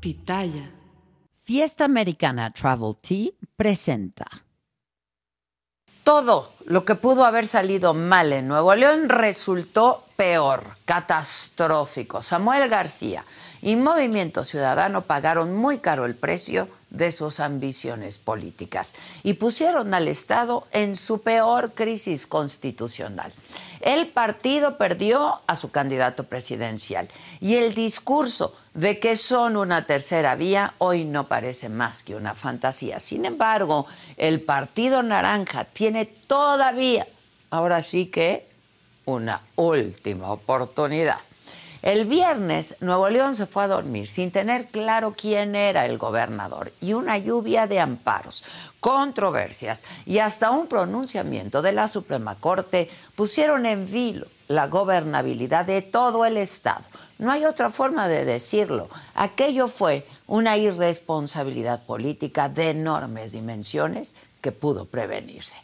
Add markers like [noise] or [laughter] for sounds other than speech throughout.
Pitaya. Fiesta Americana Travel Tea presenta. Todo lo que pudo haber salido mal en Nuevo León resultó peor, catastrófico. Samuel García y Movimiento Ciudadano pagaron muy caro el precio de sus ambiciones políticas y pusieron al Estado en su peor crisis constitucional. El partido perdió a su candidato presidencial y el discurso de que son una tercera vía hoy no parece más que una fantasía. Sin embargo, el Partido Naranja tiene todavía, ahora sí que, una última oportunidad. El viernes, Nuevo León se fue a dormir sin tener claro quién era el gobernador y una lluvia de amparos, controversias y hasta un pronunciamiento de la Suprema Corte pusieron en vilo la gobernabilidad de todo el Estado. No hay otra forma de decirlo. Aquello fue una irresponsabilidad política de enormes dimensiones que pudo prevenirse.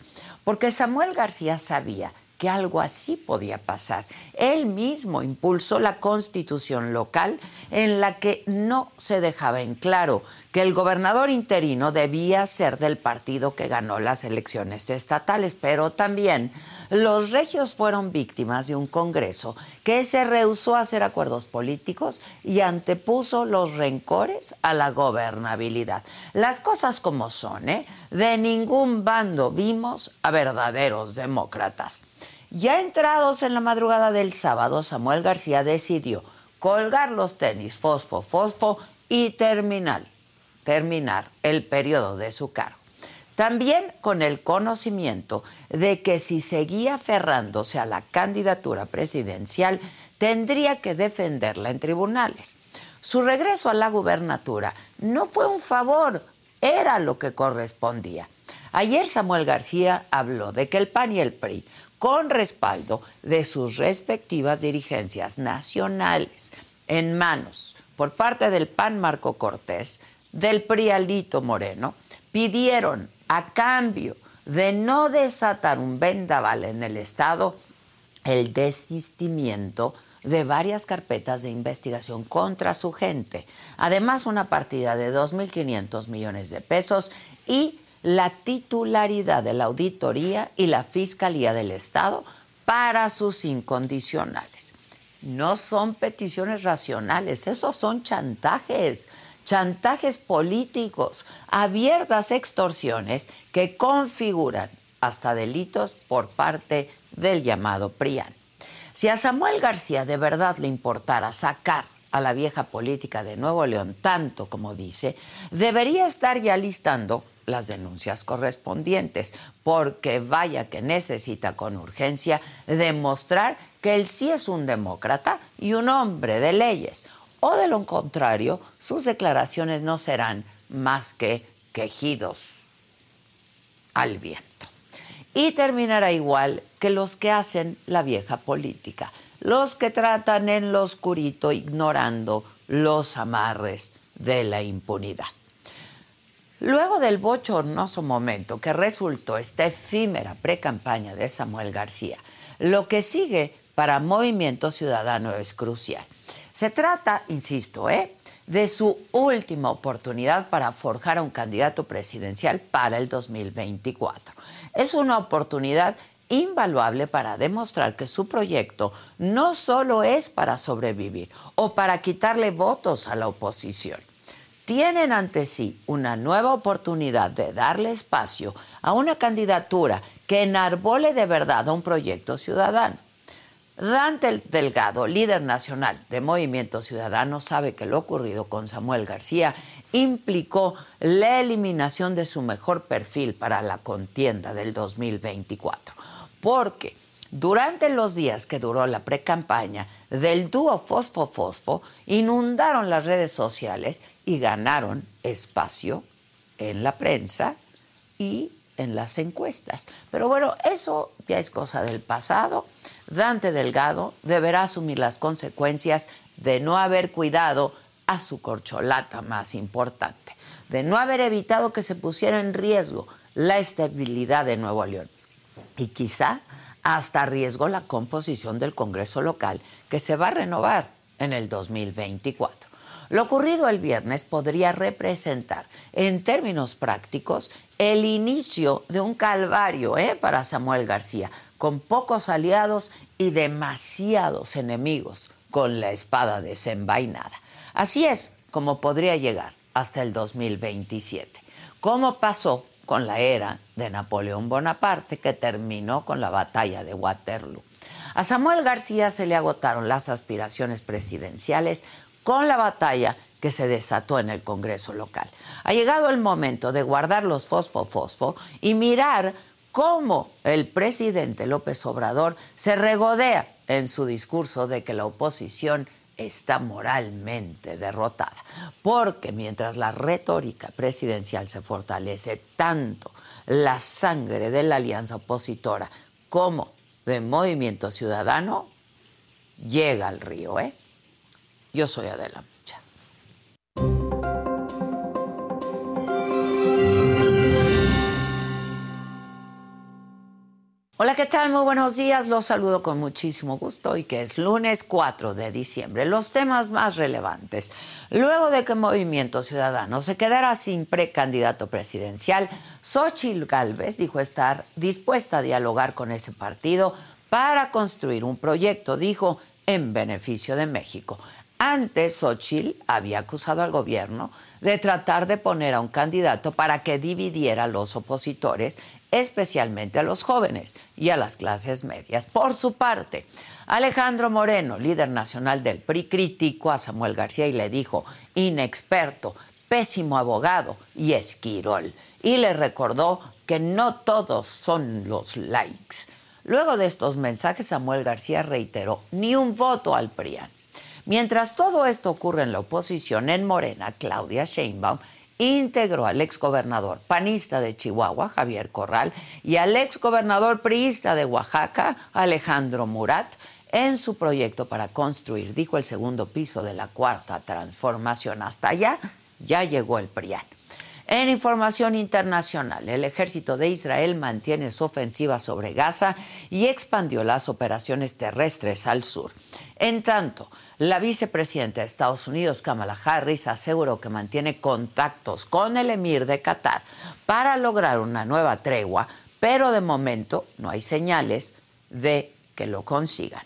Porque Samuel García sabía que algo así podía pasar. Él mismo impulsó la constitución local en la que no se dejaba en claro que el gobernador interino debía ser del partido que ganó las elecciones estatales, pero también los regios fueron víctimas de un Congreso que se rehusó a hacer acuerdos políticos y antepuso los rencores a la gobernabilidad. Las cosas como son, ¿eh? De ningún bando vimos a verdaderos demócratas. Ya entrados en la madrugada del sábado, Samuel García decidió colgar los tenis fosfo, fosfo y terminar, terminar el periodo de su cargo. También con el conocimiento de que si seguía aferrándose a la candidatura presidencial, tendría que defenderla en tribunales. Su regreso a la gubernatura no fue un favor, era lo que correspondía. Ayer Samuel García habló de que el PAN y el PRI, con respaldo de sus respectivas dirigencias nacionales, en manos por parte del PAN Marco Cortés, del PRI Alito Moreno, pidieron a cambio de no desatar un vendaval en el Estado, el desistimiento de varias carpetas de investigación contra su gente. Además, una partida de 2.500 millones de pesos y la titularidad de la auditoría y la Fiscalía del Estado para sus incondicionales. No son peticiones racionales, esos son chantajes chantajes políticos, abiertas extorsiones que configuran hasta delitos por parte del llamado PRIAN. Si a Samuel García de verdad le importara sacar a la vieja política de Nuevo León tanto como dice, debería estar ya listando las denuncias correspondientes, porque vaya que necesita con urgencia demostrar que él sí es un demócrata y un hombre de leyes, o de lo contrario, sus declaraciones no serán más que quejidos al viento. Y terminará igual que los que hacen la vieja política, los que tratan en lo oscurito ignorando los amarres de la impunidad. Luego del bochornoso momento que resultó esta efímera precampaña de Samuel García, lo que sigue para Movimiento Ciudadano es crucial. Se trata, insisto, ¿eh? de su última oportunidad para forjar a un candidato presidencial para el 2024. Es una oportunidad invaluable para demostrar que su proyecto no solo es para sobrevivir o para quitarle votos a la oposición. Tienen ante sí una nueva oportunidad de darle espacio a una candidatura que enarbole de verdad a un proyecto ciudadano. Dante Delgado, líder nacional de Movimiento Ciudadano, sabe que lo ocurrido con Samuel García implicó la eliminación de su mejor perfil para la contienda del 2024 porque durante los días que duró la precampaña del dúo Fosfo Fosfo, inundaron las redes sociales y ganaron espacio en la prensa y en las encuestas. Pero bueno, eso ya es cosa del pasado. Dante Delgado deberá asumir las consecuencias de no haber cuidado a su corcholata más importante, de no haber evitado que se pusiera en riesgo la estabilidad de Nuevo León y quizá hasta riesgo la composición del Congreso local que se va a renovar en el 2024. Lo ocurrido el viernes podría representar, en términos prácticos, el inicio de un calvario ¿eh? para Samuel García, con pocos aliados y demasiados enemigos con la espada desenvainada. Así es como podría llegar hasta el 2027. ¿Cómo pasó con la era de Napoleón Bonaparte, que terminó con la batalla de Waterloo. A Samuel García se le agotaron las aspiraciones presidenciales con la batalla que se desató en el Congreso local. Ha llegado el momento de guardar los fosfo-fosfo y mirar cómo el presidente López Obrador se regodea en su discurso de que la oposición está moralmente derrotada. Porque mientras la retórica presidencial se fortalece tanto, la sangre de la alianza opositora como de Movimiento Ciudadano llega al río. ¿eh? Yo soy Adela Hola, ¿qué tal? Muy buenos días. Los saludo con muchísimo gusto y que es lunes 4 de diciembre. Los temas más relevantes. Luego de que Movimiento Ciudadano se quedara sin precandidato presidencial, Xochitl Gálvez dijo estar dispuesta a dialogar con ese partido para construir un proyecto, dijo, en beneficio de México. Antes, Xochitl había acusado al gobierno de tratar de poner a un candidato para que dividiera a los opositores, especialmente a los jóvenes y a las clases medias. Por su parte, Alejandro Moreno, líder nacional del PRI, criticó a Samuel García y le dijo inexperto, pésimo abogado y esquirol. Y le recordó que no todos son los likes. Luego de estos mensajes, Samuel García reiteró ni un voto al PRIAN. Mientras todo esto ocurre en la oposición, en Morena, Claudia Sheinbaum integró al exgobernador panista de Chihuahua, Javier Corral, y al exgobernador priista de Oaxaca, Alejandro Murat, en su proyecto para construir, dijo el segundo piso de la cuarta transformación. Hasta allá ya llegó el PRIAN. En información internacional, el ejército de Israel mantiene su ofensiva sobre Gaza y expandió las operaciones terrestres al sur. En tanto, la vicepresidenta de Estados Unidos, Kamala Harris, aseguró que mantiene contactos con el emir de Qatar para lograr una nueva tregua, pero de momento no hay señales de que lo consigan.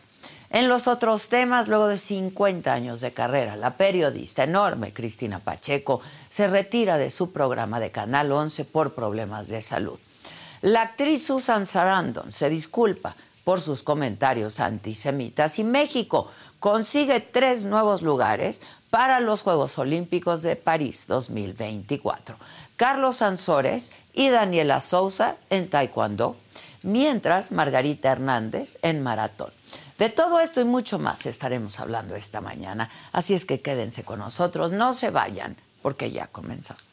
En los otros temas, luego de 50 años de carrera, la periodista enorme Cristina Pacheco se retira de su programa de Canal 11 por problemas de salud. La actriz Susan Sarandon se disculpa por sus comentarios antisemitas y México consigue tres nuevos lugares para los Juegos Olímpicos de París 2024. Carlos Sansores y Daniela Souza en Taekwondo, mientras Margarita Hernández en Maratón. De todo esto y mucho más estaremos hablando esta mañana, así es que quédense con nosotros, no se vayan, porque ya comenzamos.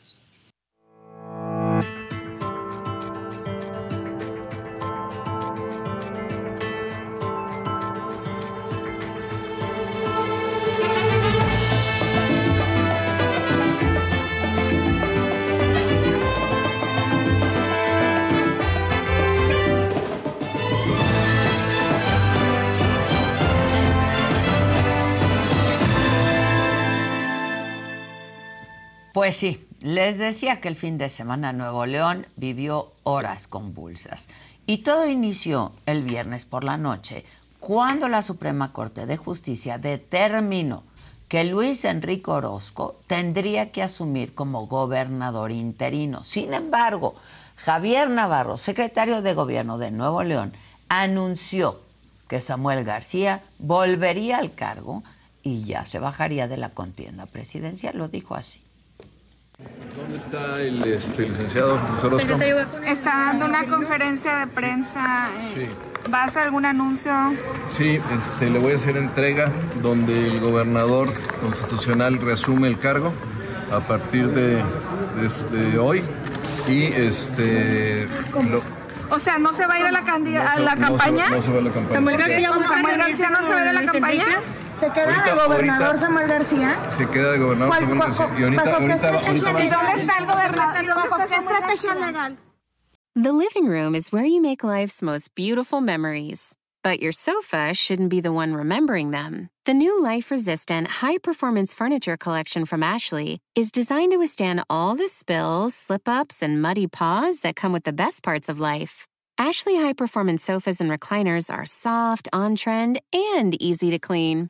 Pues sí, les decía que el fin de semana Nuevo León vivió horas convulsas Y todo inició el viernes por la noche, cuando la Suprema Corte de Justicia determinó que Luis Enrique Orozco tendría que asumir como gobernador interino. Sin embargo, Javier Navarro, secretario de Gobierno de Nuevo León, anunció que Samuel García volvería al cargo y ya se bajaría de la contienda presidencial, lo dijo así. ¿Dónde está el este, licenciado Orozco? Está dando una conferencia de prensa. Eh, ¿Va a hacer algún anuncio? Sí, este, le voy a hacer entrega donde el gobernador constitucional reasume el cargo a partir de, hoy y este o sea, ¿no se va a ir a la, a la campaña? no se va a la campaña. Samuel García no se va a ir a la campaña. ¿Se queda de gobernador Samuel García? Se queda de gobernador Samuel García. Y ahorita, ahorita, ahorita, ¿Y dónde está el gobernador? qué estrategia legal? The living room is where you make life's most beautiful memories. But your sofa shouldn't be the one remembering them. The new life resistant, high performance furniture collection from Ashley is designed to withstand all the spills, slip ups, and muddy paws that come with the best parts of life. Ashley high performance sofas and recliners are soft, on trend, and easy to clean.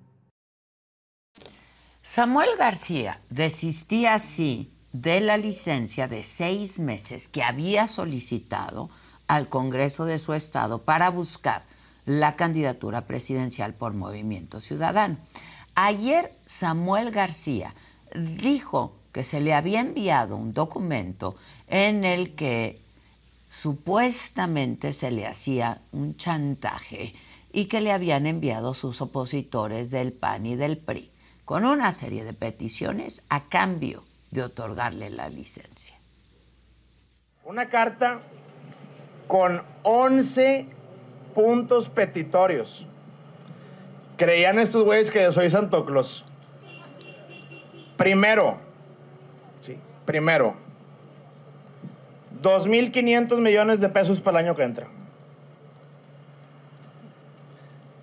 Samuel García desistía así de la licencia de seis meses que había solicitado al Congreso de su estado para buscar la candidatura presidencial por Movimiento Ciudadano. Ayer Samuel García dijo que se le había enviado un documento en el que supuestamente se le hacía un chantaje y que le habían enviado sus opositores del PAN y del PRI con una serie de peticiones a cambio de otorgarle la licencia. Una carta con 11 puntos petitorios. Creían estos güeyes que soy Santo Claus. Primero, sí, primero, 2.500 millones de pesos para el año que entra.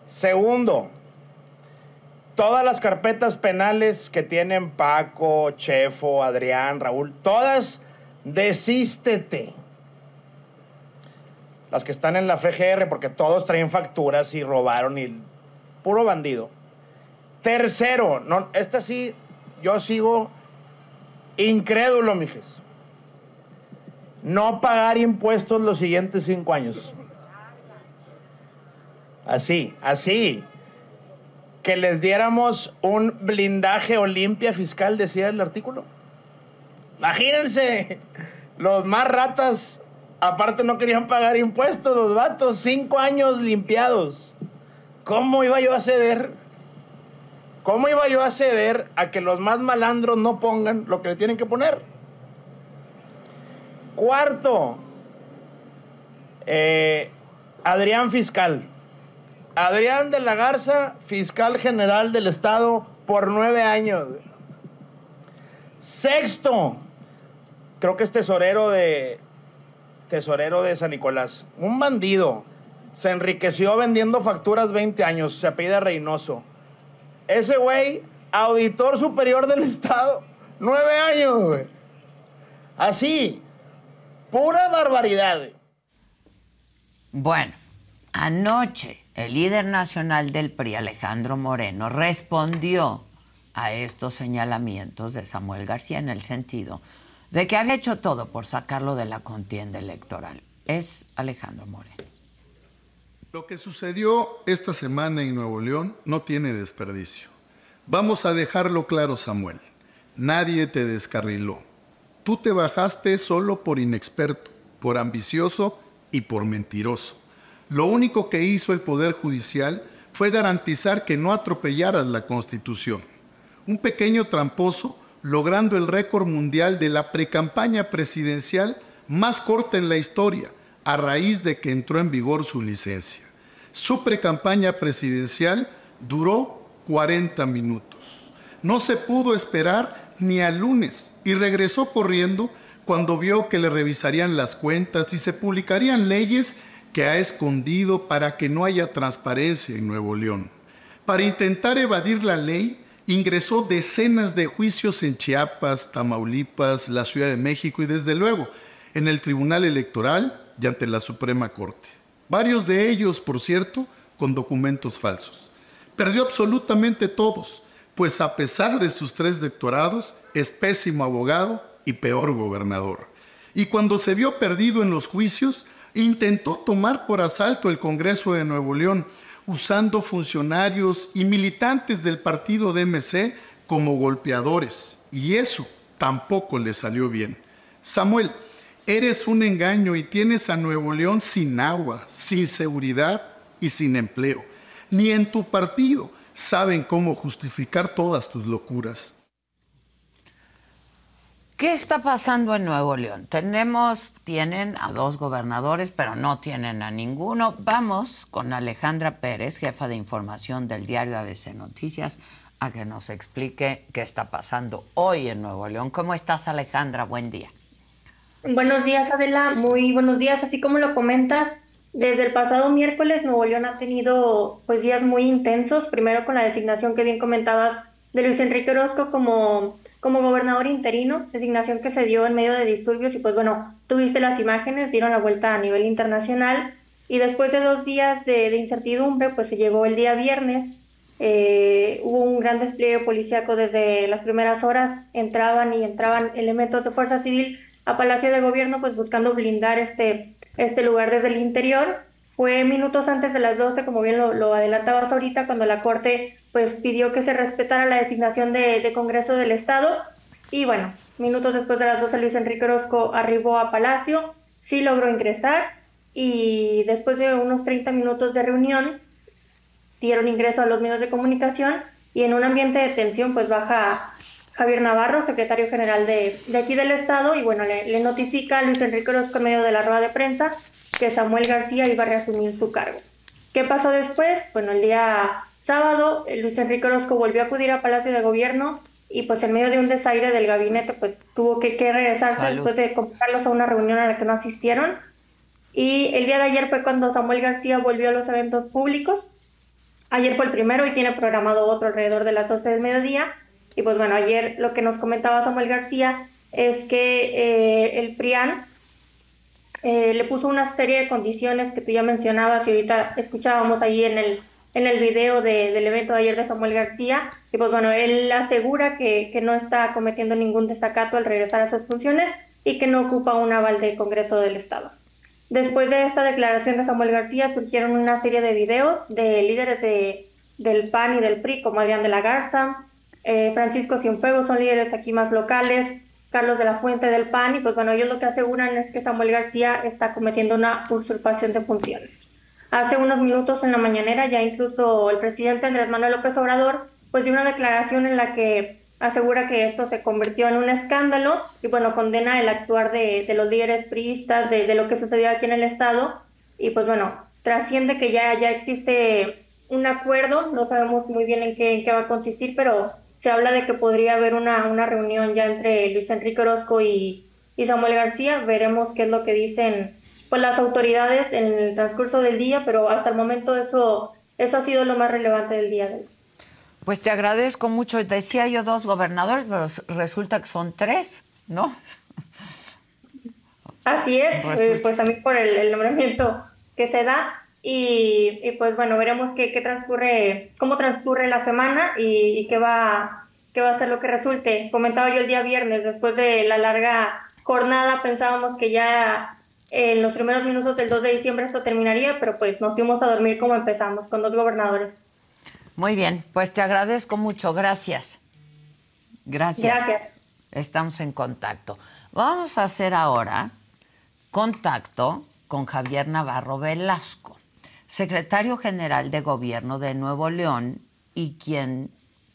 Segundo, todas las carpetas penales que tienen Paco, Chefo, Adrián, Raúl, todas desístete. Las que están en la FGR, porque todos traen facturas y robaron y puro bandido. Tercero, no, esta sí, yo sigo incrédulo, mijes. No pagar impuestos los siguientes cinco años. Así, así que les diéramos un blindaje o limpia fiscal, decía el artículo. Imagínense, los más ratas, aparte no querían pagar impuestos, los vatos, cinco años limpiados. ¿Cómo iba yo a ceder? ¿Cómo iba yo a ceder a que los más malandros no pongan lo que le tienen que poner? Cuarto, eh, Adrián Fiscal. Adrián de la Garza, fiscal general del Estado, por nueve años. Sexto, creo que es tesorero de, tesorero de San Nicolás. Un bandido. Se enriqueció vendiendo facturas 20 años. Se apellida Reynoso. Ese güey, auditor superior del [laughs] Estado. Nueve años, güey. Así. Pura barbaridad. Bueno, anoche el líder nacional del PRI, Alejandro Moreno, respondió a estos señalamientos de Samuel García en el sentido de que había hecho todo por sacarlo de la contienda electoral. Es Alejandro Moreno. Lo que sucedió esta semana en Nuevo León no tiene desperdicio. Vamos a dejarlo claro, Samuel. Nadie te descarriló. Tú te bajaste solo por inexperto, por ambicioso y por mentiroso. Lo único que hizo el Poder Judicial fue garantizar que no atropellaras la Constitución. un pequeño tramposo logrando el récord mundial de la precampaña presidencial más corta en la historia, a raíz de que entró en vigor su licencia. Su precampaña presidencial duró 40 minutos. No se pudo esperar ni al lunes y regresó corriendo cuando vio que le revisarían las cuentas y se publicarían leyes que ha escondido para que no haya transparencia en Nuevo León. Para intentar evadir la ley, ingresó decenas de juicios en Chiapas, Tamaulipas, la Ciudad de México y desde luego en el Tribunal Electoral y ante la Suprema Corte. Varios de ellos, por cierto, con documentos falsos. Perdió absolutamente todos, pues a pesar de sus tres doctorados, es pésimo abogado y peor gobernador. Y cuando se vio perdido en los juicios, intentó tomar por asalto el Congreso de Nuevo León, usando funcionarios y militantes del partido DMC como golpeadores. Y eso tampoco le salió bien. Samuel, eres un engaño y tienes a Nuevo León sin agua, sin seguridad y sin empleo. Ni en tu partido saben cómo justificar todas tus locuras. ¿Qué está pasando en Nuevo León? Tenemos, tienen a dos gobernadores, pero no tienen a ninguno. Vamos con Alejandra Pérez, jefa de información del diario ABC Noticias, a que nos explique qué está pasando hoy en Nuevo León. ¿Cómo estás, Alejandra? Buen día. Buenos días, Adela. Muy buenos días. Así como lo comentas, desde el pasado miércoles Nuevo León ha tenido pues días muy intensos. Primero con la designación que bien comentabas de Luis Enrique Orozco como como gobernador interino, designación que se dio en medio de disturbios y pues bueno, tuviste las imágenes, dieron la vuelta a nivel internacional y después de dos días de, incertidumbre, pues se llegó el día viernes, eh, hubo un gran despliegue policíaco desde las primeras horas, entraban y entraban elementos de fuerza civil a Palacio de Gobierno pues buscando blindar este, este lugar desde el interior. Fue minutos antes de las 12, como bien lo, lo adelantabas ahorita, cuando la Corte pues pidió que se respetara la designación de, Congreso del Estado y bueno, minutos después de las 12 Luis Enrique Orozco arribó a Palacio, sí logró ingresar y después de unos 30 minutos de reunión dieron ingreso a los medios de comunicación y en un ambiente de tensión pues baja Javier Navarro, secretario general de, aquí del Estado y bueno, le, le notifica a Luis Enrique Orozco en medio de la rueda de prensa que Samuel García iba a reasumir su cargo. ¿Qué pasó después? Bueno, el día sábado eh, Luis Enrique Orozco volvió a acudir a Palacio de Gobierno y pues en medio de un desaire del gabinete pues tuvo que, que regresarse después de convocarlos a una reunión a la que no asistieron. Y el día de ayer fue cuando Samuel García volvió a los eventos públicos. Ayer fue el primero y tiene programado otro alrededor de las 12 del mediodía. Y pues bueno, ayer lo que nos comentaba Samuel García es que eh, el PRIAN eh, le puso una serie de condiciones que tú ya mencionabas y ahorita escuchábamos ahí en el en el video del evento de ayer de Samuel García. Y pues bueno, él asegura que, que no está cometiendo ningún desacato al regresar a sus funciones y que no ocupa un aval del Congreso del Estado. Después de esta declaración de Samuel García surgieron una serie de videos de líderes de, del PAN y del PRI, como Adrián de la Garza, eh, Francisco Cienfuegos, son líderes aquí más locales, Carlos de la Fuente del PAN, y pues bueno, ellos lo que aseguran es que Samuel García está cometiendo una usurpación de funciones. Hace unos minutos en la mañanera ya incluso el presidente Andrés Manuel López Obrador pues dio una declaración en la que asegura que esto se convirtió en un escándalo y bueno, condena el actuar de, los líderes priistas, de, lo que sucedió aquí en el Estado. Y pues bueno, trasciende que ya, ya existe un acuerdo, no sabemos muy bien en qué, va a consistir, pero se habla de que podría haber una, una reunión ya entre Luis Enrique Orozco y Samuel García, veremos qué es lo que dicen pues las autoridades en el transcurso del día, pero hasta el momento eso, eso ha sido lo más relevante del día. Pues te agradezco mucho. Decía yo dos gobernadores, pero resulta que son tres, ¿no? Así es, eh, pues también por el, nombramiento que se da. Y, pues bueno, veremos qué, qué, transcurre, cómo transcurre la semana y, qué va, qué va a ser lo que resulte. Comentaba yo el día viernes, después de la larga jornada, pensábamos que ya en los primeros minutos del 2 de diciembre esto terminaría, pero pues nos fuimos a dormir como empezamos, con dos gobernadores. Muy bien, pues te agradezco mucho, gracias. Gracias. Gracias. Estamos en contacto. Vamos a hacer ahora contacto con Javier Navarro Velasco, secretario general de Gobierno de Nuevo León y quien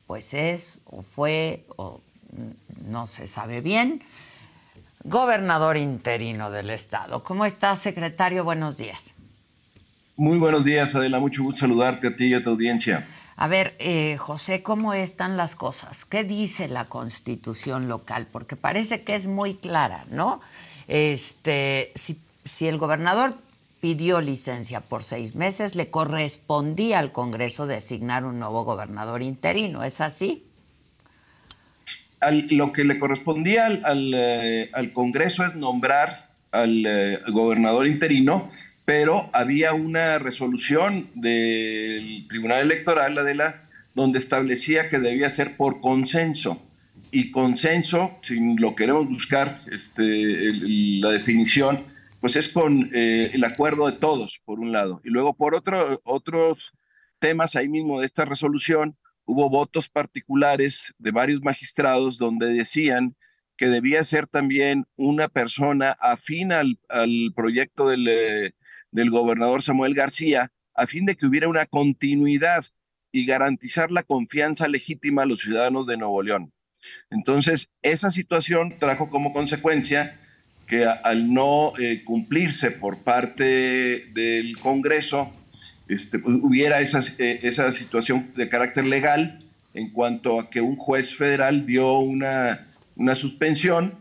pues es o fue o no se sabe bien, gobernador interino del estado. ¿Cómo estás, secretario? Buenos días. Muy buenos días, Adela. Mucho gusto saludarte a ti y a tu audiencia. A ver, eh, José, ¿cómo están las cosas? ¿Qué dice la constitución local? Porque parece que es muy clara, ¿no? Este, si, si el gobernador pidió licencia por seis meses, le correspondía al Congreso designar un nuevo gobernador interino. ¿Es así? Lo que le correspondía al, eh, Congreso es nombrar al eh, gobernador interino pero había una resolución del Tribunal Electoral, la de la, donde establecía que debía ser por consenso. Y consenso, si lo queremos buscar, este, la definición, pues es con eh, el acuerdo de todos, por un lado. Y luego, por otro, otros temas ahí mismo de esta resolución, hubo votos particulares de varios magistrados donde decían que debía ser también una persona afín al, al proyecto del, eh, del gobernador Samuel García a fin de que hubiera una continuidad y garantizar la confianza legítima a los ciudadanos de Nuevo León. Entonces, esa situación trajo como consecuencia que al no eh, cumplirse por parte del Congreso, este, pues, hubiera esa, eh, esa situación de carácter legal en cuanto a que un juez federal dio una, una suspensión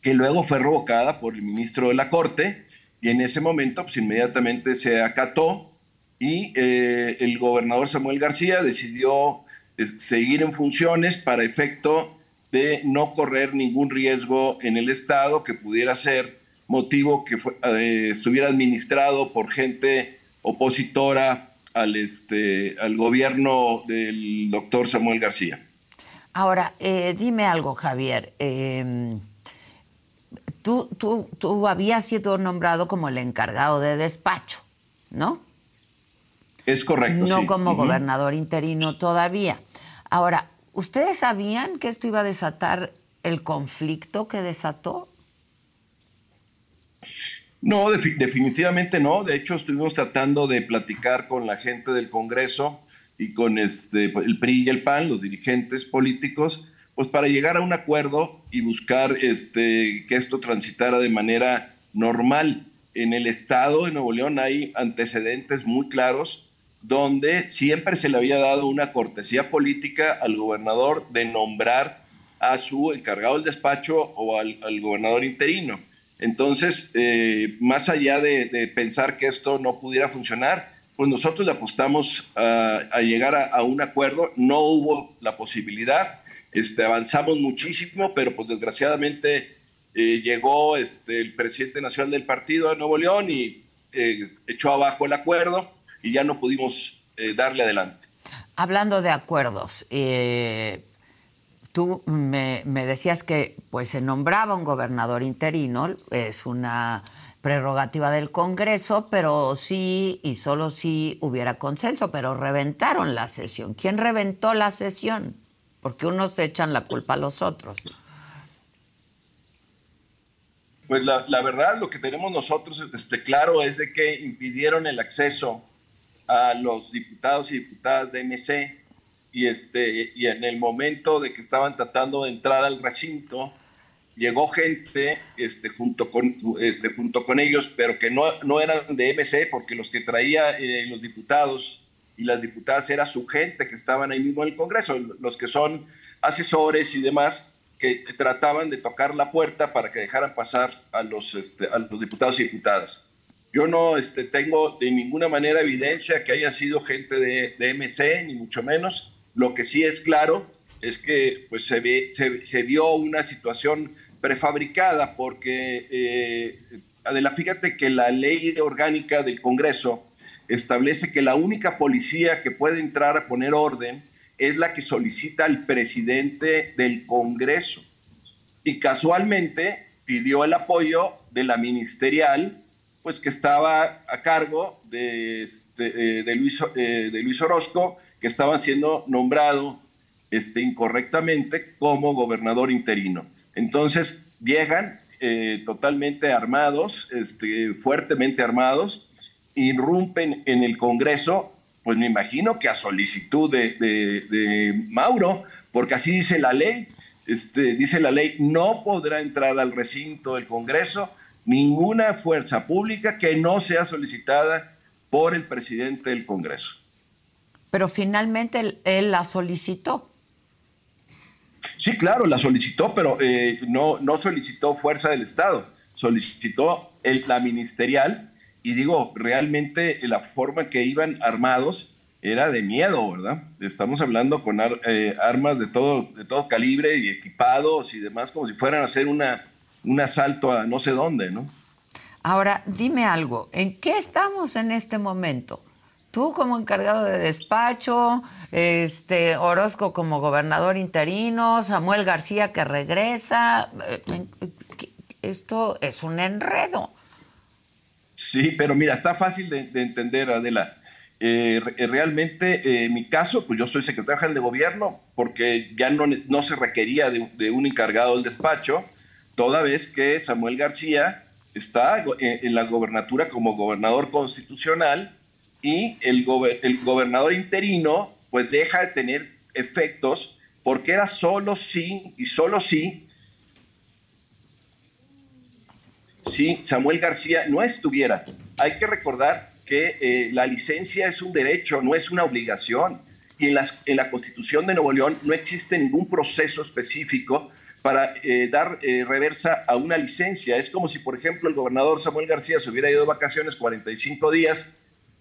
que luego fue revocada por el ministro de la Corte y en ese momento, pues inmediatamente se acató y eh, el gobernador Samuel García decidió eh, seguir en funciones para efecto de no correr ningún riesgo en el Estado que pudiera ser motivo que eh, estuviera administrado por gente opositora al, este, al gobierno del doctor Samuel García. Ahora, dime algo, Javier. Em, tú, tú, tú habías sido nombrado como el encargado de despacho, ¿no? Es correcto. No como gobernador interino todavía. Ahora, ¿ustedes sabían que esto iba a desatar el conflicto que desató? No, definitivamente no. De hecho, estuvimos tratando de platicar con la gente del Congreso y con este, el PRI y el PAN, los dirigentes políticos, pues para llegar a un acuerdo y buscar este, que esto transitara de manera normal. En el estado de Nuevo León hay antecedentes muy claros donde siempre se le había dado una cortesía política al gobernador de nombrar a su encargado del despacho o al, gobernador interino. Entonces, eh, más allá de, pensar que esto no pudiera funcionar, pues nosotros le apostamos a, llegar a, un acuerdo. No hubo la posibilidad. Este, avanzamos muchísimo, pero pues desgraciadamente eh, llegó este, el presidente nacional del partido de Nuevo León y eh, echó abajo el acuerdo y ya no pudimos eh, darle adelante. Hablando de acuerdos, tú me, decías que pues se nombraba un gobernador interino, es una prerrogativa del Congreso, pero sí y solo si hubiera consenso, pero reventaron la sesión. ¿Quién reventó la sesión? porque unos echan la culpa a los otros. Pues la, verdad, lo que tenemos nosotros este, claro es de que impidieron el acceso a los diputados y diputadas de MC y, este, y en el momento de que estaban tratando de entrar al recinto, llegó gente este, junto, con, este, junto con ellos, pero que no, no eran de MC, porque los que traía eh, los diputados y las diputadas era su gente que estaban ahí mismo en el Congreso, los que son asesores y demás que trataban de tocar la puerta para que dejaran pasar a los, este, a los diputados y diputadas. Yo no este, tengo de ninguna manera evidencia que haya sido gente de, de MC, ni mucho menos. Lo que sí es claro es que pues, se, ve, se, vio una situación prefabricada porque, eh, Adela, fíjate que la ley orgánica del Congreso establece que la única policía que puede entrar a poner orden es la que solicita al presidente del Congreso. Y casualmente pidió el apoyo de la ministerial, pues que estaba a cargo de, eh, Luis, eh, de Luis Orozco, que estaba siendo nombrado este, incorrectamente como gobernador interino. Entonces llegan eh, totalmente armados, este, fuertemente armados, irrumpen en el Congreso pues me imagino que a solicitud de, de Mauro, porque así dice la ley, este, dice la ley, no podrá entrar al recinto del Congreso ninguna fuerza pública que no sea solicitada por el presidente del Congreso. Pero finalmente él, la solicitó. Sí, claro, la solicitó, pero eh, no, no solicitó fuerza del Estado, solicitó el, la ministerial y digo, realmente la forma que iban armados era de miedo, ¿verdad? Estamos hablando con eh, armas de todo, de todo calibre y equipados y demás, como si fueran a hacer una, un asalto a no sé dónde, ¿no? Ahora, dime algo, ¿en qué estamos en este momento? Tú como encargado de despacho, este Orozco como gobernador interino, Samuel García que regresa, eh, esto es un enredo. Sí, pero mira, está fácil de, entender, Adela. Eh, realmente, en mi caso, pues yo soy secretario general de gobierno porque ya no, no se requería de un encargado del despacho toda vez que Samuel García está en la gobernatura como gobernador constitucional y el, el gobernador interino pues deja de tener efectos porque era solo sí y solo sí si Samuel García no estuviera. Hay que recordar que eh, la licencia es un derecho, no es una obligación. Y en, las, en la Constitución de Nuevo León no existe ningún proceso específico para eh, dar eh, reversa a una licencia. Es como si, por ejemplo, el gobernador Samuel García se hubiera ido de vacaciones 45 días,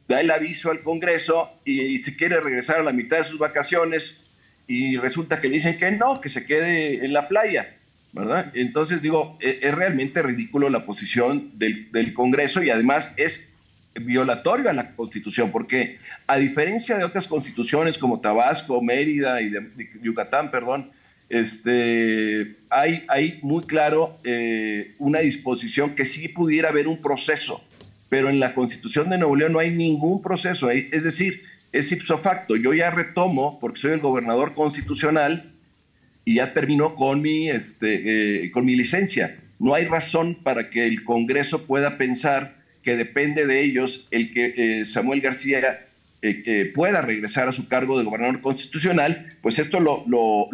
da el aviso al Congreso y, se quiere regresar a la mitad de sus vacaciones y resulta que le dicen que no, que se quede en la playa. ¿verdad? Entonces digo, e, es, realmente ridículo la posición del, del Congreso y además es violatorio a la Constitución, porque a diferencia de otras constituciones como Tabasco, Mérida y Yucatán, perdón, este, hay, hay muy claro eh, una disposición que sí pudiera haber un proceso, pero en la Constitución de Nuevo León no hay ningún proceso. Es decir, es ipso facto. Yo ya retomo, porque soy el gobernador constitucional, y ya terminó con mi, este, eh, con mi licencia. No hay razón para que el Congreso pueda pensar que depende de ellos el que eh, Samuel García eh, pueda regresar a su cargo de gobernador constitucional, pues esto lo,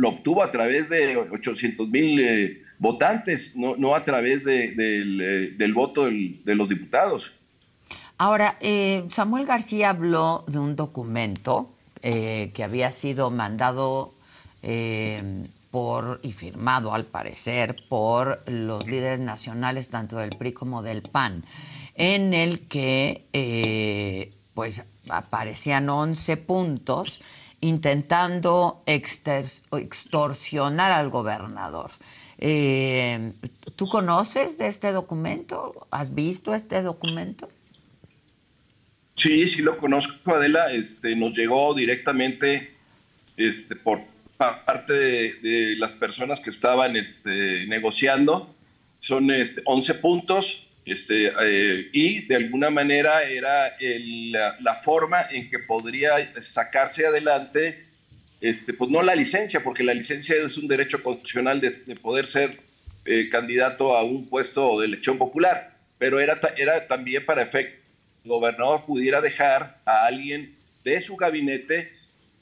obtuvo a través de 800 mil eh, votantes, no, a través eh, del, voto de los diputados. Ahora, Samuel García habló de un documento que había sido mandado por y firmado al parecer por los líderes nacionales tanto del PRI como del PAN, en el que pues aparecían 11 puntos intentando extorsionar al gobernador. Eh, ¿Tú conoces de este documento? ¿Has visto este documento? Sí, sí lo conozco, Adela. Este, nos llegó directamente este, por parte de, las personas que estaban este, negociando. Son este, 11 puntos este, eh, y de alguna manera era la, forma en que podría sacarse adelante, este, pues no la licencia, porque la licencia es un derecho constitucional de, poder ser eh, candidato a un puesto de elección popular, pero era, era también para efecto el gobernador pudiera dejar a alguien de su gabinete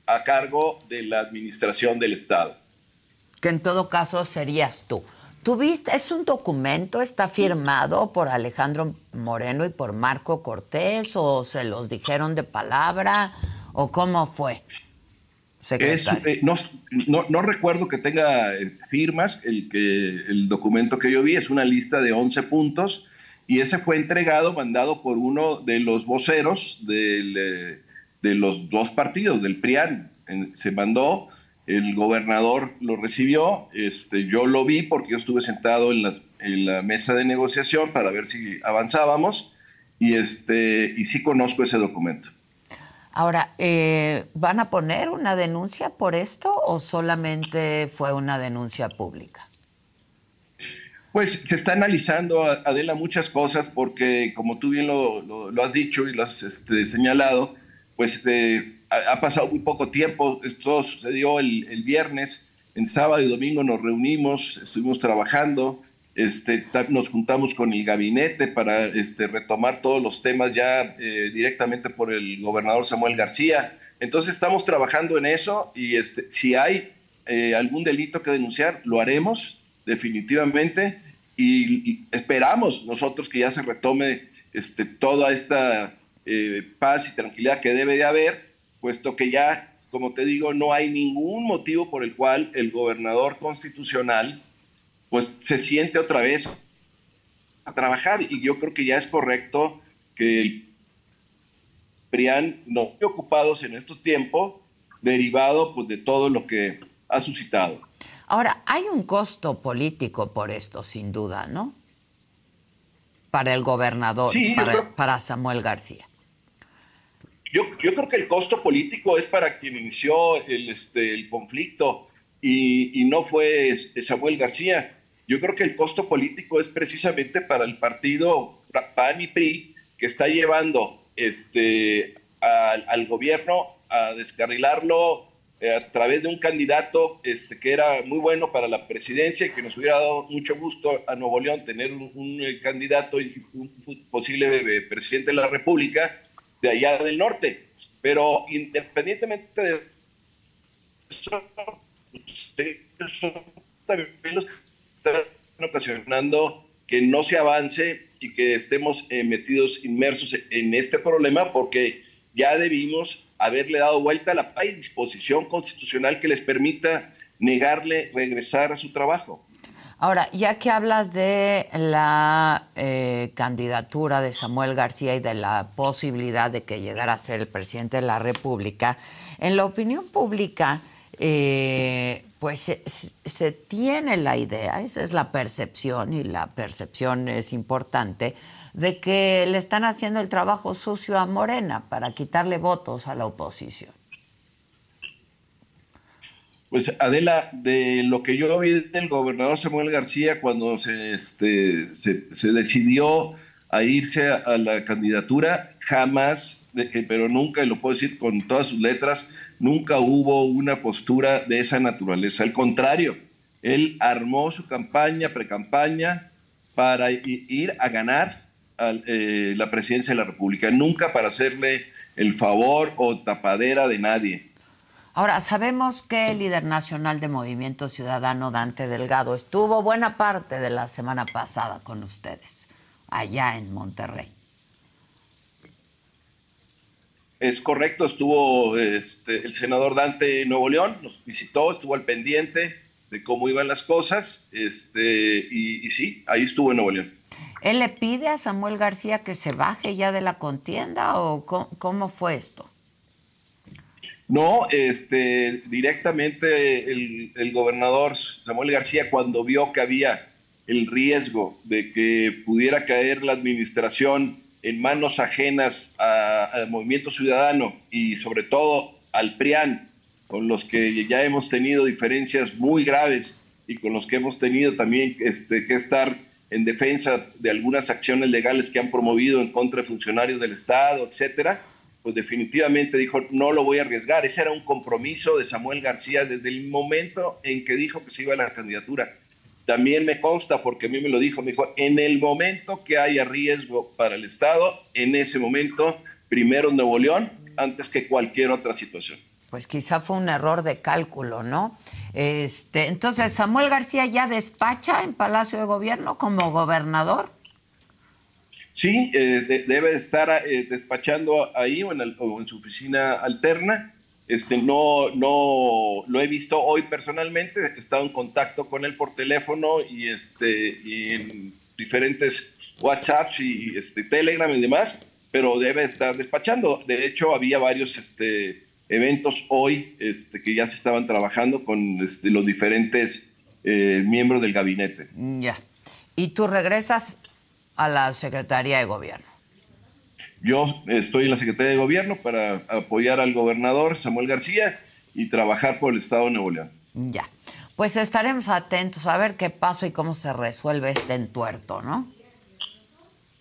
a cargo de la administración del Estado. Que en todo caso serías tú. ¿Tuviste, es un documento, está firmado por Alejandro Moreno y por Marco Cortés o se los dijeron de palabra o cómo fue? Eh, no, no, recuerdo que tenga eh, firmas, el, que, el documento que yo vi es una lista de 11 puntos y ese fue entregado, mandado por uno de los voceros del, eh, de los dos partidos, del PRIAN. se mandó el gobernador lo recibió, este, yo lo vi porque yo estuve sentado en, la mesa de negociación para ver si avanzábamos y, este, y sí conozco ese documento. Ahora, eh, ¿van a poner una denuncia por esto o solamente fue una denuncia pública? Pues se está analizando, Adela, muchas cosas porque, como tú bien lo, has dicho y lo has este, señalado, pues eh, ha, pasado muy poco tiempo, esto sucedió el, viernes, en sábado y domingo nos reunimos, estuvimos trabajando Este, nos juntamos con el gabinete para este, retomar todos los temas ya eh, directamente por el gobernador Samuel García. Entonces estamos trabajando en eso y este, si hay eh, algún delito que denunciar, lo haremos definitivamente y, esperamos nosotros que ya se retome este, toda esta eh, paz y tranquilidad que debe de haber, puesto que ya, como te digo, no hay ningún motivo por el cual el gobernador constitucional pues se siente otra vez a trabajar y yo creo que ya es correcto que el PRIAN no esté ocupados en estos tiempos derivado pues, de todo lo que ha suscitado. Ahora, hay un costo político por esto, sin duda, ¿no? Para el gobernador, para, Samuel García. Yo, yo, creo que el costo político es para quien inició el, este, el conflicto y, y, no fue Samuel García. Yo creo que el costo político es precisamente para el partido PAN y PRI que está llevando este, al, gobierno a descarrilarlo eh, a través de un candidato este, que era muy bueno para la presidencia y que nos hubiera dado mucho gusto a Nuevo León tener un, eh, candidato y un posible eh, presidente de la República de allá del norte. Pero independientemente de eso, también los están ocasionando que no se avance y que estemos eh, metidos, inmersos en este problema, porque ya debimos haberle dado vuelta a la disposición constitucional que les permita negarle regresar a su trabajo. Ahora, ya que hablas de la eh, candidatura de Samuel García y de la posibilidad de que llegara a ser el presidente de la República, en la opinión pública, eh, pues se, tiene la idea, esa es la percepción y la percepción es importante, de que le están haciendo el trabajo sucio a Morena para quitarle votos a la oposición. Pues Adela, de lo que yo vi del gobernador Samuel García cuando se, este, se, decidió a irse a, la candidatura, jamás, pero nunca, y lo puedo decir con todas sus letras, nunca hubo una postura de esa naturaleza. Al contrario, él armó su campaña, precampaña, para ir a ganar eh, la presidencia de la República, nunca para hacerle el favor o tapadera de nadie. Ahora, sabemos que el líder nacional de Movimiento Ciudadano, Dante Delgado, estuvo buena parte de la semana pasada con ustedes, allá en Monterrey. Es correcto, estuvo este, el senador Dante Nuevo León, nos visitó, estuvo al pendiente de cómo iban las cosas, este, y, sí, ahí estuvo en Nuevo León. ¿Él le pide a Samuel García que se baje ya de la contienda o cómo, fue esto? No, este, directamente el, gobernador Samuel García cuando vio que había el riesgo de que pudiera caer la administración en manos ajenas al movimiento ciudadano y sobre todo al PRIAN, con los que ya hemos tenido diferencias muy graves y con los que hemos tenido también este, que estar en defensa de algunas acciones legales que han promovido en contra de funcionarios del Estado, etcétera, pues definitivamente dijo, no lo voy a arriesgar. Ese era un compromiso de Samuel García desde el momento en que dijo que se iba a la candidatura. También me consta, porque a mí me lo dijo, me dijo, en el momento que haya riesgo para el Estado, en ese momento, primero Nuevo León, antes que cualquier otra situación. Pues quizá fue un error de cálculo, ¿no? Este, entonces, Samuel García ya despacha en Palacio de Gobierno como gobernador. Sí, eh, debe estar eh, despachando ahí o en su oficina alterna este, no, no lo he visto hoy personalmente, he estado en contacto con él por teléfono y, este, y en diferentes WhatsApps y este, Telegram y demás, pero debe estar despachando. De hecho, había varios este, eventos hoy este, que ya se estaban trabajando con este, los diferentes eh, miembros del gabinete. Ya. ¿Y tú regresas a la Secretaría de Gobierno? Yo estoy en la Secretaría de Gobierno para apoyar al gobernador Samuel García y trabajar por el Estado de Nuevo León. Ya. Pues estaremos atentos a ver qué pasa y cómo se resuelve este entuerto, ¿no?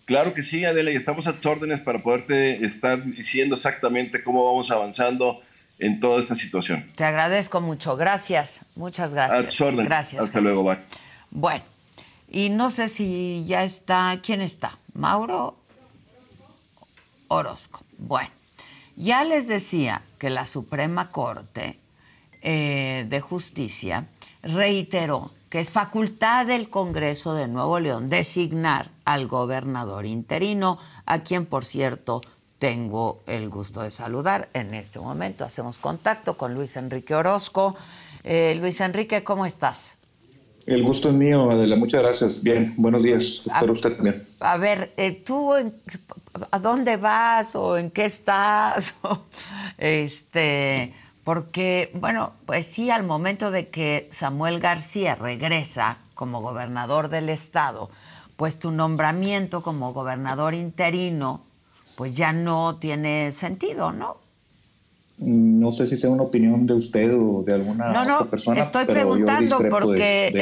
Claro que sí, Adela, y estamos a tus órdenes para poderte estar diciendo exactamente cómo vamos avanzando en toda esta situación. Te agradezco mucho. Gracias. Muchas gracias. A tus órdenes. Gracias. Hasta luego, bye. Bueno, Y no sé si ya está, ¿quién está? Mauro Orozco. Bueno, ya les decía que la Suprema Corte eh, de Justicia reiteró que es facultad del Congreso de Nuevo León designar al gobernador interino, a quien, por cierto, tengo el gusto de saludar en este momento. Hacemos contacto con Luis Enrique Orozco. Eh, Luis Enrique, ¿cómo estás? El gusto es mío, Adela. Muchas gracias. Bien, buenos días. Espero usted también. A ver, eh, ¿tú a dónde vas o en qué estás? [laughs] este, porque, bueno, pues sí, al momento de que Samuel García regresa como gobernador del estado, pues tu nombramiento como gobernador interino, pues ya no tiene sentido, ¿no? No sé si sea una opinión de usted o de alguna no, no, otra persona. Estoy preguntando porque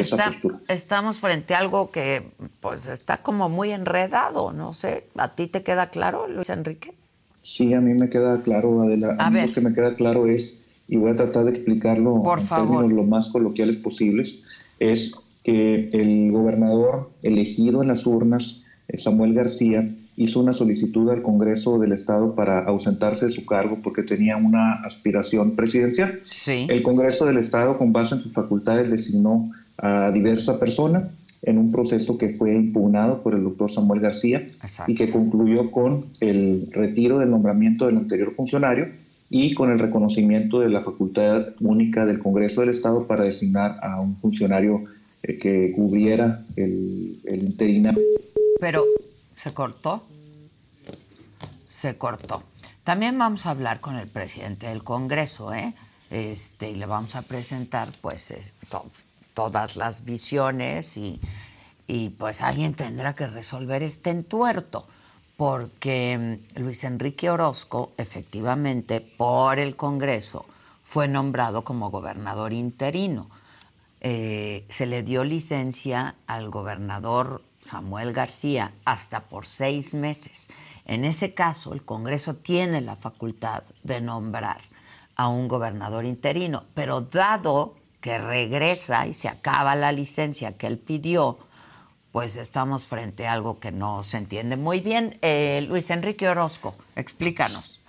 estamos frente a algo que pues está como muy enredado, no sé. ¿A ti te queda claro, Luis Enrique? Sí, a mí me queda claro, Adela. A, mí lo que me queda claro es y voy a tratar de explicarlo Por en favor. términos lo más coloquiales posibles, es que el gobernador elegido en las urnas, Samuel García, hizo una solicitud al Congreso del Estado para ausentarse de su cargo porque tenía una aspiración presidencial. Sí. El Congreso del Estado, con base en sus facultades, designó a diversa persona en un proceso que fue impugnado por el doctor Samuel García y que concluyó con el retiro del nombramiento del anterior funcionario y con el reconocimiento de la facultad única del Congreso del Estado para designar a un funcionario eh, que cubriera el, el interinato. Pero se cortó. Se cortó. También vamos a hablar con el presidente del Congreso, ¿eh? Este, y le vamos a presentar, pues, todas las visiones y, y, pues, alguien tendrá que resolver este entuerto porque mm, Luis Enrique Orozco, efectivamente, por el Congreso, fue nombrado como gobernador interino. Eh, se le dio licencia al gobernador Samuel García hasta por seis meses. En ese caso, el Congreso tiene la facultad de nombrar a un gobernador interino, pero dado que regresa y se acaba la licencia que él pidió, pues estamos frente a algo que no se entiende muy bien. Eh, Luis Enrique Orozco, explícanos.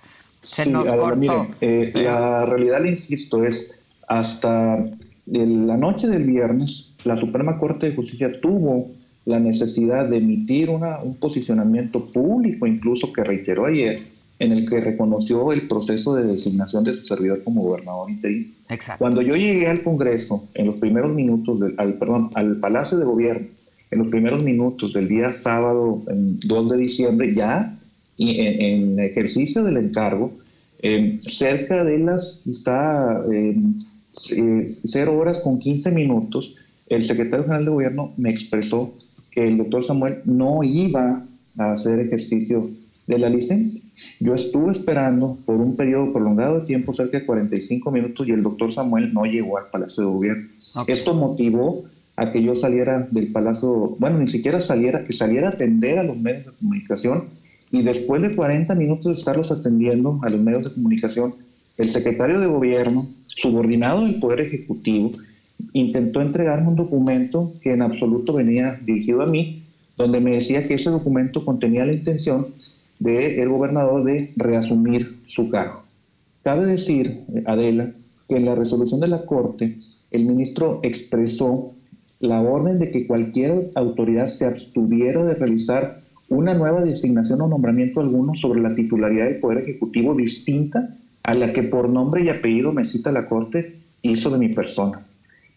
Se nos cortó. Eh, la realidad, le insisto, es hasta la noche del viernes, la Suprema Corte de Justicia tuvo la necesidad de emitir una, un posicionamiento público, incluso que reiteró ayer, en el que reconoció el proceso de designación de su servidor como gobernador interino. Exacto. Cuando yo llegué al Congreso, en los primeros minutos, del, al, perdón, al Palacio de Gobierno, en los primeros minutos del día sábado 2 de diciembre, ya en, ejercicio del encargo, cerca de las quizá eh, 0 horas con 15 minutos, el secretario general de gobierno me expresó que el doctor Samuel no iba a hacer ejercicio de la licencia. Yo estuve esperando por un periodo prolongado de tiempo, cerca de 45 minutos, y el doctor Samuel no llegó al Palacio de Gobierno. Esto motivó a que yo saliera del palacio, bueno, ni siquiera saliera, que saliera a atender a los medios de comunicación y después de 40 minutos de estarlos atendiendo a los medios de comunicación, el secretario de gobierno, subordinado del Poder Ejecutivo, intentó entregarme un documento que en absoluto venía dirigido a mí, donde me decía que ese documento contenía la intención del gobernador de reasumir su cargo. Cabe decir, Adela, que en la resolución de la Corte, el ministro expresó la orden de que cualquier autoridad se abstuviera de realizar una nueva designación o nombramiento alguno sobre la titularidad del Poder Ejecutivo distinta a la que por nombre y apellido me cita la Corte hizo de mi persona.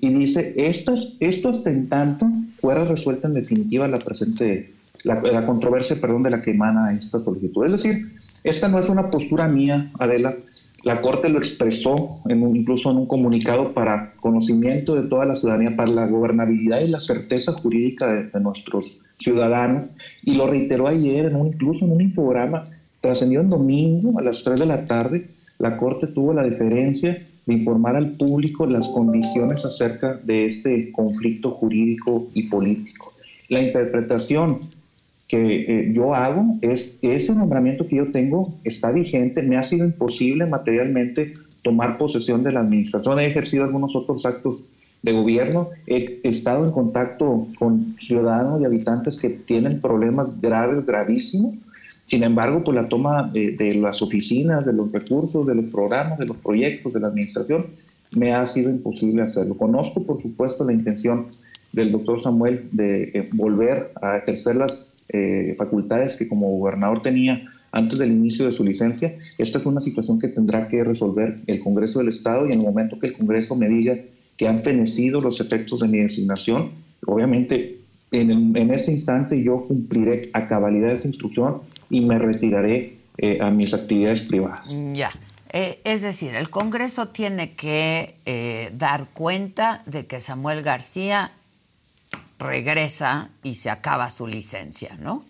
Y dice, esto, esto hasta en tanto fuera resuelta en definitiva la presente, la, la controversia, perdón, de la que emana esta solicitud. Es decir, esta no es una postura mía, Adela, la Corte lo expresó en incluso en un comunicado para conocimiento de toda la ciudadanía, para la gobernabilidad y la certeza jurídica de, nuestros ciudadanos, y lo reiteró ayer, en un, incluso en un infograma, trascendió en domingo a las 3 de la tarde, la Corte tuvo la deferencia de informar al público las condiciones acerca de este conflicto jurídico y político. La interpretación que eh, yo hago es ese nombramiento que yo tengo está vigente, me ha sido imposible materialmente tomar posesión de la administración, he ejercido algunos otros actos de gobierno, he estado en contacto con ciudadanos y habitantes que tienen problemas graves, gravísimos. Sin embargo, pues la toma de, las oficinas, de los recursos, de los programas, de los proyectos, de la administración, me ha sido imposible hacerlo. Conozco, por supuesto, la intención del doctor Samuel de eh, volver a ejercer las eh, facultades que como gobernador tenía antes del inicio de su licencia. Esta es una situación que tendrá que resolver el Congreso del Estado y en el momento que el Congreso me diga que han fenecido los efectos de mi designación, obviamente en, ese instante yo cumpliré a cabalidad esa instrucción y me retiraré eh, a mis actividades privadas. Ya. Eh, es decir, el Congreso tiene que eh, dar cuenta de que Samuel García regresa y se acaba su licencia, ¿no?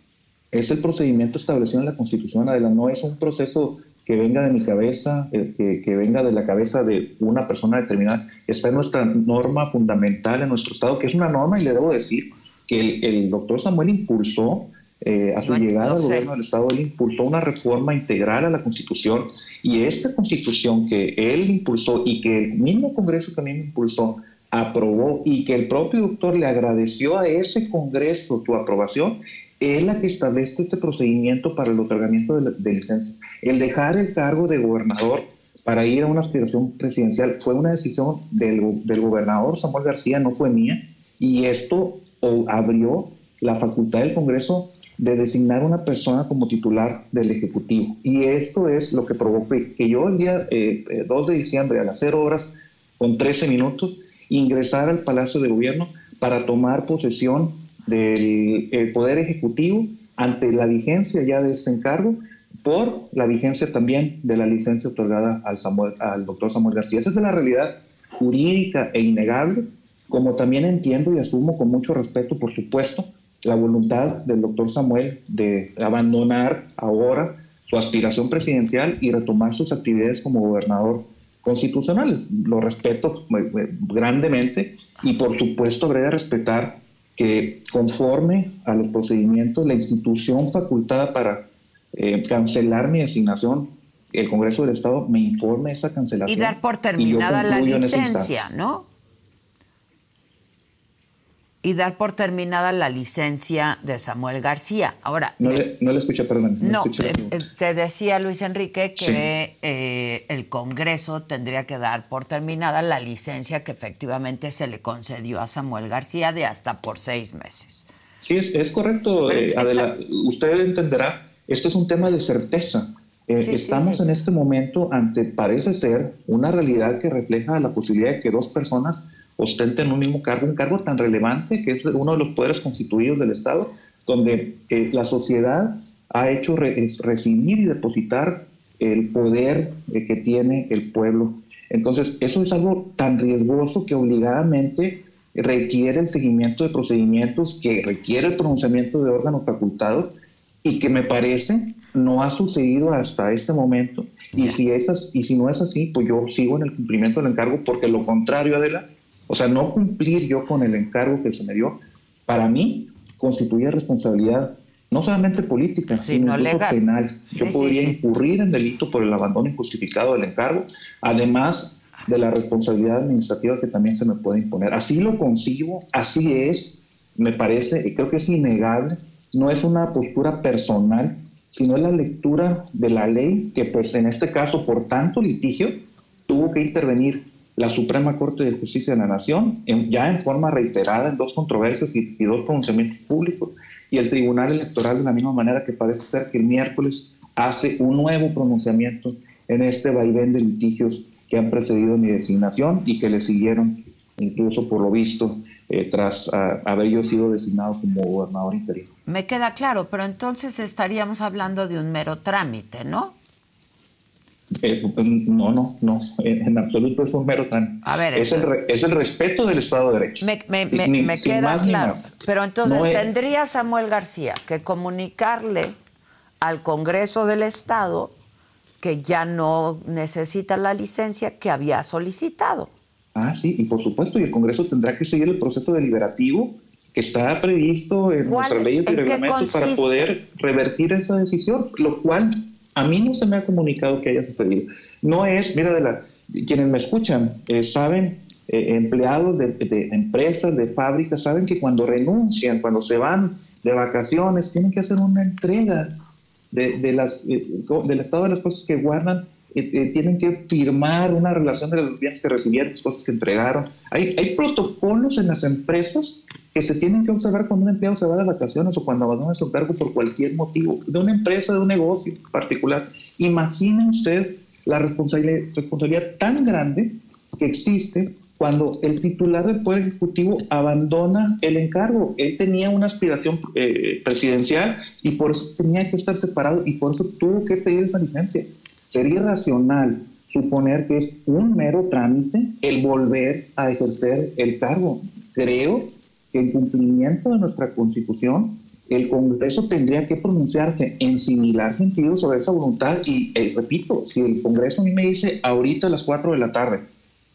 Es el procedimiento establecido en la Constitución, Adela, no es un proceso que venga de mi cabeza, que, que, venga de la cabeza de una persona determinada. Está en nuestra norma fundamental en nuestro Estado, que es una norma, y le debo decir que el, doctor Samuel impulsó, eh, a su llegada al gobierno del Estado, él impulsó una reforma integral a la Constitución, y esta Constitución que él impulsó y que el mismo Congreso también impulsó, aprobó y que el propio doctor le agradeció a ese Congreso tu aprobación, es la que establece este procedimiento para el otorgamiento de, licencia. El dejar el cargo de gobernador para ir a una aspiración presidencial fue una decisión del, del gobernador Samuel García, no fue mía, y esto abrió la facultad del Congreso de designar una persona como titular del Ejecutivo. Y esto es lo que provocó que yo el día 2 eh, eh, de diciembre a las 0 horas con 13 minutos ingresara al Palacio de Gobierno para tomar posesión del Poder Ejecutivo ante la vigencia ya de este encargo por la vigencia también de la licencia otorgada al, Samuel, al doctor Samuel García. Esa es la realidad jurídica e innegable, como también entiendo y asumo con mucho respeto, por supuesto, la voluntad del doctor Samuel de abandonar ahora su aspiración presidencial y retomar sus actividades como gobernador constitucional. Lo respeto eh, eh, grandemente y por supuesto habré de respetar que conforme a los procedimientos, la institución facultada para eh, cancelar mi designación, el Congreso del Estado me informe esa cancelación. Y dar por terminada la licencia, ¿no? Y dar por terminada la licencia de Samuel García. Ahora. No, le, no le escuché, perdón. No, eh, eh, te decía Luis Enrique que eh, el Congreso tendría que dar por terminada la licencia que efectivamente se le concedió a Samuel García de hasta por seis meses. Sí, es, correcto, Adela. Usted entenderá, esto es un tema de certeza. estamos en este momento ante, parece ser, una realidad que refleja la posibilidad de que dos personas ostenten un mismo cargo, un cargo tan relevante que es uno de los poderes constituidos del Estado, donde eh, la sociedad ha hecho recibir y depositar el poder eh, que tiene el pueblo. Entonces, eso es algo tan riesgoso que obligadamente requiere el seguimiento de procedimientos, que requiere el pronunciamiento de órganos facultados y que me parece no ha sucedido hasta este momento. Y si, esas, y si no es así, pues yo sigo en el cumplimiento del encargo, porque lo contrario, Adela, o sea, no cumplir yo con el encargo que se me dio, para mí constituye responsabilidad no solamente política, sino incluso penal. yo podría incurrir en delito por el abandono injustificado del encargo, además de la responsabilidad administrativa que también se me puede imponer. Así lo concibo, así es, me parece, y creo que es innegable, no es una postura personal, sino es la lectura de la ley que pues en este caso por tanto litigio tuvo que intervenir la Suprema Corte de Justicia de la Nación, ya en forma reiterada en dos controversias y, dos pronunciamientos públicos, y el Tribunal Electoral de la misma manera que parece ser que el miércoles hace un nuevo pronunciamiento en este vaivén de litigios que han precedido mi designación y que le siguieron incluso por lo visto eh, tras ah, haber yo sido designado como gobernador interino. Me queda claro, pero entonces estaríamos hablando de un mero trámite, ¿no? Eh, no, no, no, en absoluto es un mero tan. es, el, es el respeto del Estado de Derecho. Me, queda claro. Pero entonces tendría Samuel García que comunicarle al Congreso del Estado que ya no necesita la licencia que había solicitado. Ah, sí, y por supuesto, y el Congreso tendrá que seguir el proceso deliberativo que está previsto en nuestras leyes y reglamentos para poder revertir esa decisión, lo cual a mí no se me ha comunicado que haya sucedido. No es, mira, de la, quienes me escuchan eh, saben eh, empleados de, de, empresas, de fábricas, saben que cuando renuncian, cuando se van de vacaciones, tienen que hacer una entrega de, eh, del estado de las cosas que guardan, eh, tienen que firmar una relación de los bienes que recibieron, las cosas que entregaron. Hay, hay protocolos en las empresas que se tienen que observar cuando un empleado se va de vacaciones o cuando abandona su cargo por cualquier motivo, de una empresa, de un negocio particular. Imaginen usted la responsabilidad, responsabilidad tan grande que existe cuando el titular del Poder Ejecutivo abandona el encargo. Él tenía una aspiración eh, presidencial y por eso tenía que estar separado y por eso tuvo que pedir esa licencia. Sería irracional suponer que es un mero trámite el volver a ejercer el cargo. Creo que en cumplimiento de nuestra Constitución, el Congreso tendría que pronunciarse en similar sentido sobre esa voluntad y, eh, repito, si el Congreso a mí me dice ahorita a las 4 de la tarde,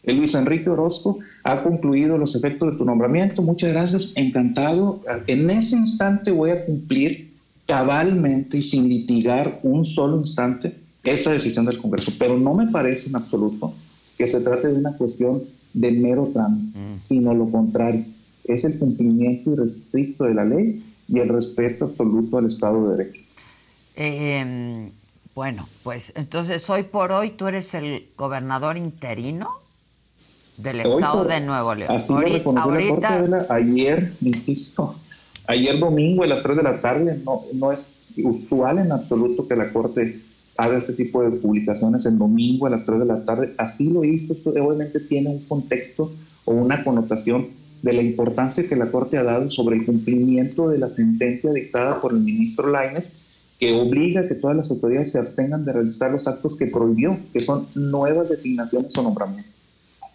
el Luis Enrique Orozco ha concluido los efectos de tu nombramiento. Muchas gracias, encantado. En ese instante voy a cumplir cabalmente y sin litigar un solo instante esa decisión del Congreso. Pero no me parece en absoluto que se trate de una cuestión de mero trámite, mm. sino lo contrario. Es el cumplimiento irrestricto de la ley y el respeto absoluto al Estado de Derecho. Eh, bueno, pues entonces hoy por hoy tú eres el gobernador interino del estado de Nuevo León. Así ahorita, lo ahorita... la ayer, insisto, ayer domingo a las 3 de la tarde, no, no es usual en absoluto que la Corte haga este tipo de publicaciones en domingo a las 3 de la tarde. Así lo hizo, esto obviamente tiene un contexto o una connotación de la importancia que la Corte ha dado sobre el cumplimiento de la sentencia dictada por el ministro Lainez, que obliga a que todas las autoridades se abstengan de realizar los actos que prohibió, que son nuevas designaciones o nombramientos.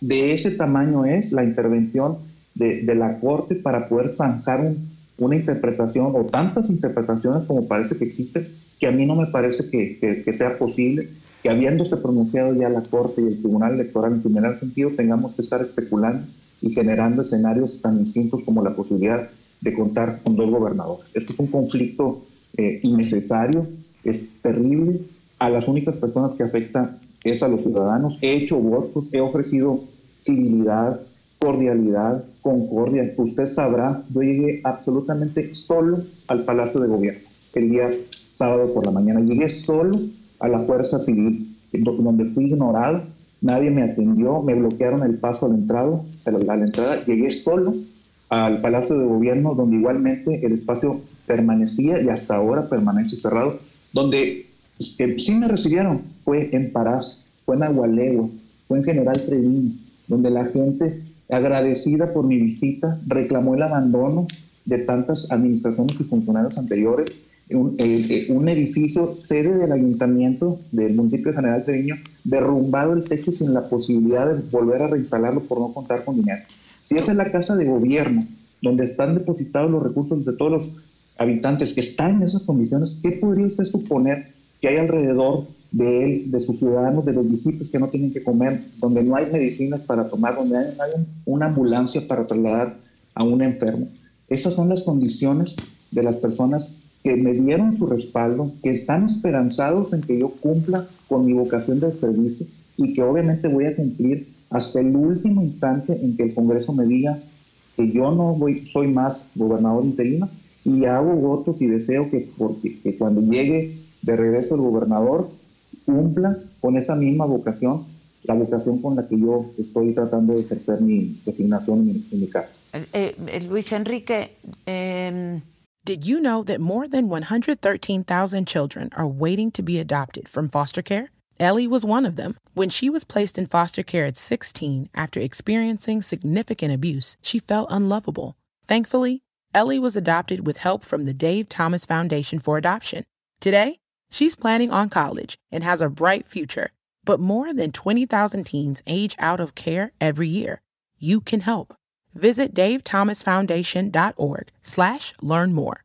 De ese tamaño es la intervención de, la Corte para poder zanjar una interpretación o tantas interpretaciones como parece que existen, que a mí no me parece que, sea posible que habiéndose pronunciado ya la Corte y el Tribunal Electoral en similar sentido, tengamos que estar especulando y generando escenarios tan distintos como la posibilidad de contar con dos gobernadores. Esto es un conflicto eh, innecesario, es terrible. A las únicas personas que afecta es a los ciudadanos. He hecho votos, he ofrecido civilidad, cordialidad, concordia. Usted sabrá, yo llegué absolutamente solo al Palacio de Gobierno el día sábado por la mañana. Llegué solo a la Fuerza Civil, donde fui ignorado, nadie me atendió, me bloquearon el paso a la entrada. A la, entrada. Llegué solo al Palacio de Gobierno, donde igualmente el espacio permanecía y hasta ahora permanece cerrado, donde eh, sí me recibieron, fue en Parás, fue en Agualeguas, fue en General Treviño, donde la gente, agradecida por mi visita, reclamó el abandono de tantas administraciones y funcionarios anteriores, un, eh, eh, edificio sede del ayuntamiento del municipio de General Treviño, derrumbado el techo sin la posibilidad de volver a reinstalarlo por no contar con dinero. Si esa es la casa de gobierno, donde están depositados los recursos de todos los habitantes que están en esas condiciones, ¿qué podría usted suponer que hay alrededor de él, de sus ciudadanos, de los viejitos que no tienen que comer, donde no hay medicinas para tomar, donde hay, hay una ambulancia para trasladar a un enfermo? Esas son las condiciones de las personas que me dieron su respaldo, que están esperanzados en que yo cumpla con mi vocación de servicio y que obviamente voy a cumplir hasta el último instante en que el Congreso me diga que yo no soy más gobernador interino y hago votos y deseo que, porque, que cuando llegue de regreso el gobernador cumpla con esa misma vocación, la vocación con la que yo estoy tratando de ejercer mi designación en, mi caso. Eh, eh, Luis Enrique, eh... Did you know that more than 113,000 children are waiting to be adopted from foster care? Ellie was one of them. When she was placed in foster care at 16 after experiencing significant abuse, she felt unlovable. Thankfully, Ellie was adopted with help from the Dave Thomas Foundation for Adoption. Today, she's planning on college and has a bright future. But more than 20,000 teens age out of care every year. You can help. Visit davethomasfoundation.org slash learn more.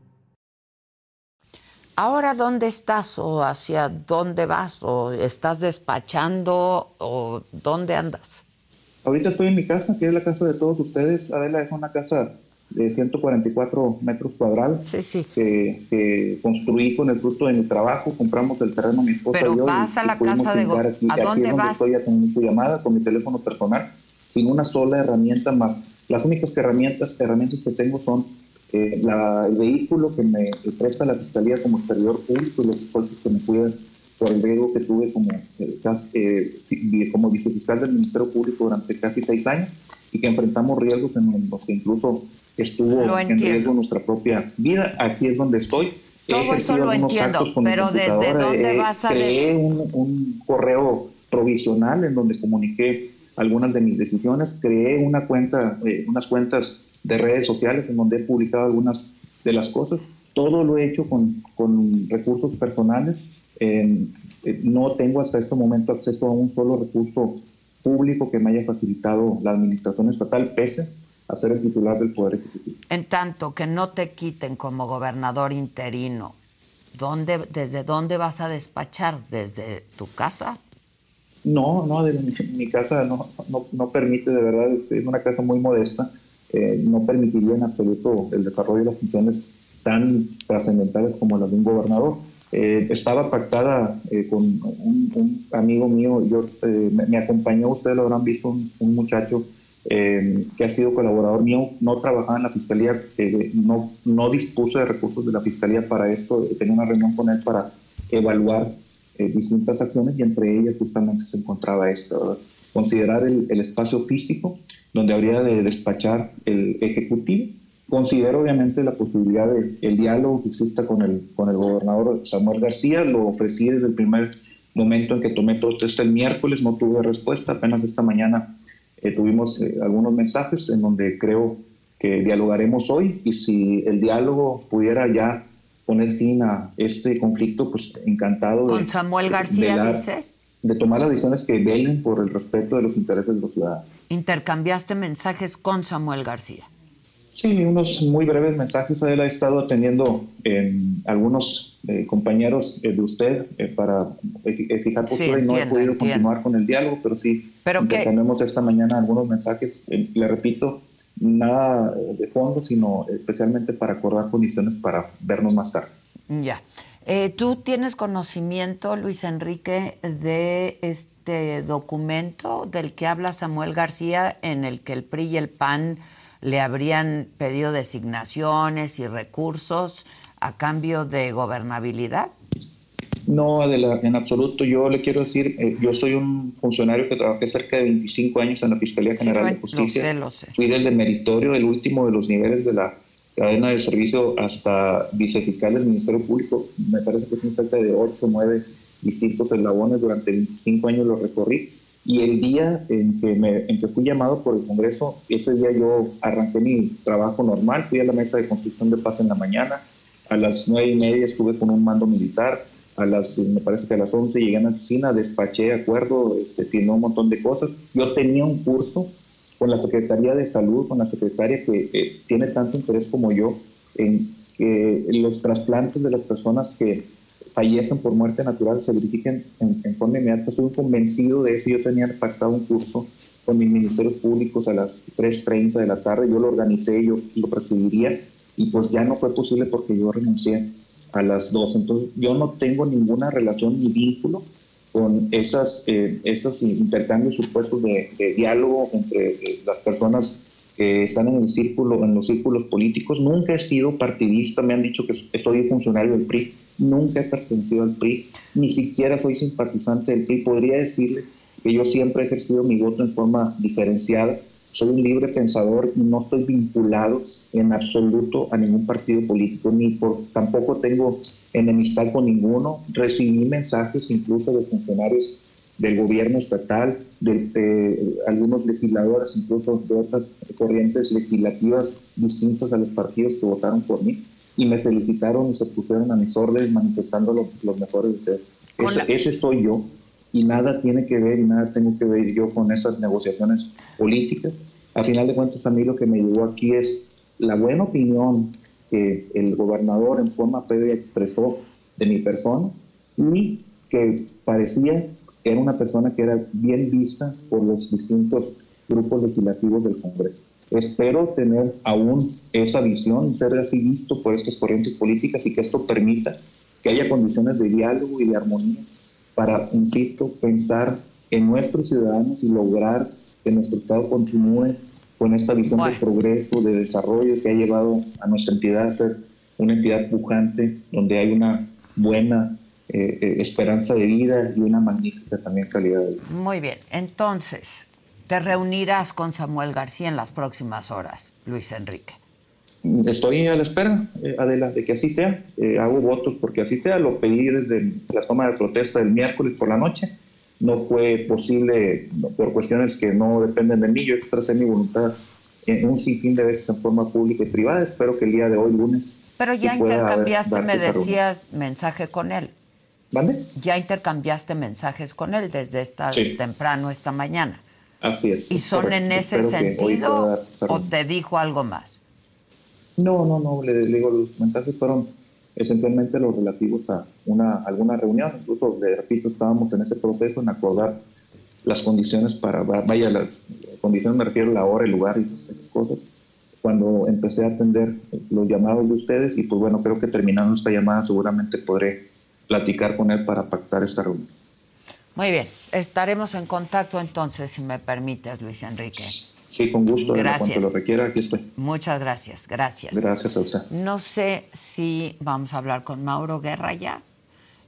Ahora, ¿dónde estás o hacia dónde vas? ¿O estás despachando o dónde andas? Ahorita estoy en mi casa, que es la casa de todos ustedes. Adela es una casa de 144 metros cuadrados Que, construí con el fruto de mi trabajo. Compramos el terreno mi esposa Pero y yo. vas a la casa de... ¿A dónde vas? Estoy haciendo tu llamada con mi teléfono personal, sin una sola herramienta más. Las únicas herramientas, herramientas que tengo son eh, el vehículo que me presta la Fiscalía como exterior público y los esfuerzos que me cuidan por el riesgo que tuve como, eh, eh, como vicefiscal del Ministerio Público durante casi seis años y que enfrentamos riesgos en los que incluso estuvo en riesgo nuestra propia vida. Aquí es donde estoy. Todo eso lo entiendo, pero ¿desde dónde vas a Creé un, un correo provisional en donde comuniqué algunas de mis decisiones, creé una cuenta, unas cuentas de redes sociales en donde he publicado algunas de las cosas. Todo lo he hecho con, con recursos personales. Eh, no tengo hasta este momento acceso a un solo recurso público que me haya facilitado la administración estatal, pese a ser el titular del Poder Ejecutivo. En tanto que no te quiten como gobernador interino, ¿dónde, ¿desde dónde vas a despachar? ¿Desde tu casa? No, no, desde mi, mi casa no, no, no, permite, de verdad, es una casa muy modesta. Eh, no permitiría en absoluto el desarrollo de las funciones tan trascendentales como las de un gobernador. Eh, estaba pactada eh, con un, amigo mío, yo, me, acompañó, ustedes lo habrán visto, un, muchacho que ha sido colaborador mío, no trabajaba en la fiscalía, no, no dispuso de recursos de la fiscalía para esto, tenía una reunión con él para evaluar distintas acciones y entre ellas justamente se encontraba esto, considerar el, el espacio físico donde habría de despachar el Ejecutivo. Considero obviamente la posibilidad de el diálogo que exista con el, con el gobernador Samuel García, lo ofrecí desde el primer momento en que tomé protesta el miércoles, no tuve respuesta, apenas esta mañana eh, tuvimos eh, algunos mensajes en donde creo que dialogaremos hoy y si el diálogo pudiera ya poner fin a este conflicto, pues encantado. ¿Con Samuel García dices? De tomar las decisiones que velen por el respeto de los intereses de los ciudadanos intercambiaste mensajes con Samuel García. Sí, unos muy breves mensajes. Él ha estado atendiendo eh, algunos eh, compañeros eh, de usted para fijar postura y no he podido continuar con el diálogo, pero sí pero tenemos esta mañana algunos mensajes. le repito, nada de fondo, sino especialmente para acordar condiciones para vernos más tarde. Ya. ¿Tú tienes conocimiento, Luis Enrique, de este documento del que habla Samuel García, en el que el PRI y el PAN le habrían pedido designaciones y recursos a cambio de gobernabilidad? No, en absoluto. Yo le quiero decir, eh, yo soy un funcionario que trabajé cerca de 25 años en la Fiscalía General de Justicia. Lo sé, Fui desde meritorio, el último de los niveles de la cadena de servicio, hasta vicefiscal del Ministerio Público. Me parece que es cerca de 8 o 9 distintos eslabones, durante 25 años lo recorrí. Y el día en que, me, en que fui llamado por el Congreso, ese día yo arranqué mi trabajo normal, fui a la mesa de construcción de paz en la mañana, a las nueve y media estuve con un mando militar, a las, me parece que a las 11 llegué a la oficina, despaché acuerdo, este, firmé un montón de cosas. Yo tenía un curso con la Secretaría de Salud, con la secretaria que tiene tanto interés como yo en que los trasplantes de las personas que fallecen por muerte natural se verifiquen en, forma inmediata. Estoy convencido de eso. Yo tenía pactado un curso con mis ministerios públicos a las 3.30 de la tarde. Yo lo organicé, yo lo presidiría y pues ya no fue posible porque yo renuncié a las 2. Entonces yo no tengo ninguna relación ni vínculo con esas, eh, esos intercambios supuestos de, diálogo entre eh, las personas que están en el círculo, en los círculos políticos. Nunca he sido partidista, me han dicho que soy funcionario del PRI nunca he pertenecido al PRI, ni siquiera soy simpatizante del PRI. Podría decirle que yo siempre he ejercido mi voto en forma diferenciada soy un libre pensador no estoy vinculado en absoluto a ningún partido político, ni por, tampoco tengo enemistad con ninguno. Recibí mensajes incluso de funcionarios del gobierno estatal, de, algunos legisladores, incluso de otras corrientes legislativas distintos a los partidos que votaron por mí, y me felicitaron y se pusieron a mis órdenes manifestando los, mejores deseos. Ese, ese soy yo y nada tiene que ver y nada tengo que ver yo con esas negociaciones políticas. A final de cuentas, a mí lo que me llevó aquí es la buena opinión que el gobernador en forma previa expresó de mi persona y que parecía era una persona que era bien vista por los distintos grupos legislativos del Congreso. Espero tener aún esa visión, ser así visto por estas corrientes políticas y que esto permita que haya condiciones de diálogo y de armonía para, insisto, pensar en nuestros ciudadanos y lograr que nuestro Estado continúe con esta visión de progreso, de desarrollo que ha llevado a nuestra entidad a ser una entidad pujante, donde hay una buena eh, eh, esperanza de vida y una magnífica también calidad de vida. Muy bien, entonces, te reunirás con Samuel García en las próximas horas, Luis Enrique. Estoy a la espera, eh, Adela, de que así sea. Hago votos porque así sea. Lo pedí desde la toma de protesta del miércoles por la noche. No fue posible por cuestiones que no dependen de mí. Yo expresé mi voluntad en un sinfín de veces en forma pública y privada. Espero que el día de hoy, lunes. Pero ya intercambiaste, me decías, mensaje con él. ¿Vale? Ya intercambiaste mensajes con él desde esta temprano esta mañana. Así es. ¿Y son en ese sentido o te dijo algo más? No, no, no, le, digo, los mensajes fueron esencialmente los relativos a una, alguna reunión, incluso, le repito, estábamos en ese proceso en acordar las condiciones para, vaya, las condiciones me refiero a la hora, el lugar y esas cosas, cuando empecé a atender los llamados de ustedes y pues bueno, creo que terminando esta llamada seguramente podré platicar con él para pactar esta reunión. Muy bien, estaremos en contacto entonces, si me permites, Luis Enrique. Sí, con gusto. Gracias. Lo requiera, aquí estoy. Muchas gracias, gracias. Gracias a usted. No sé si vamos a hablar con Mauro Guerra ya.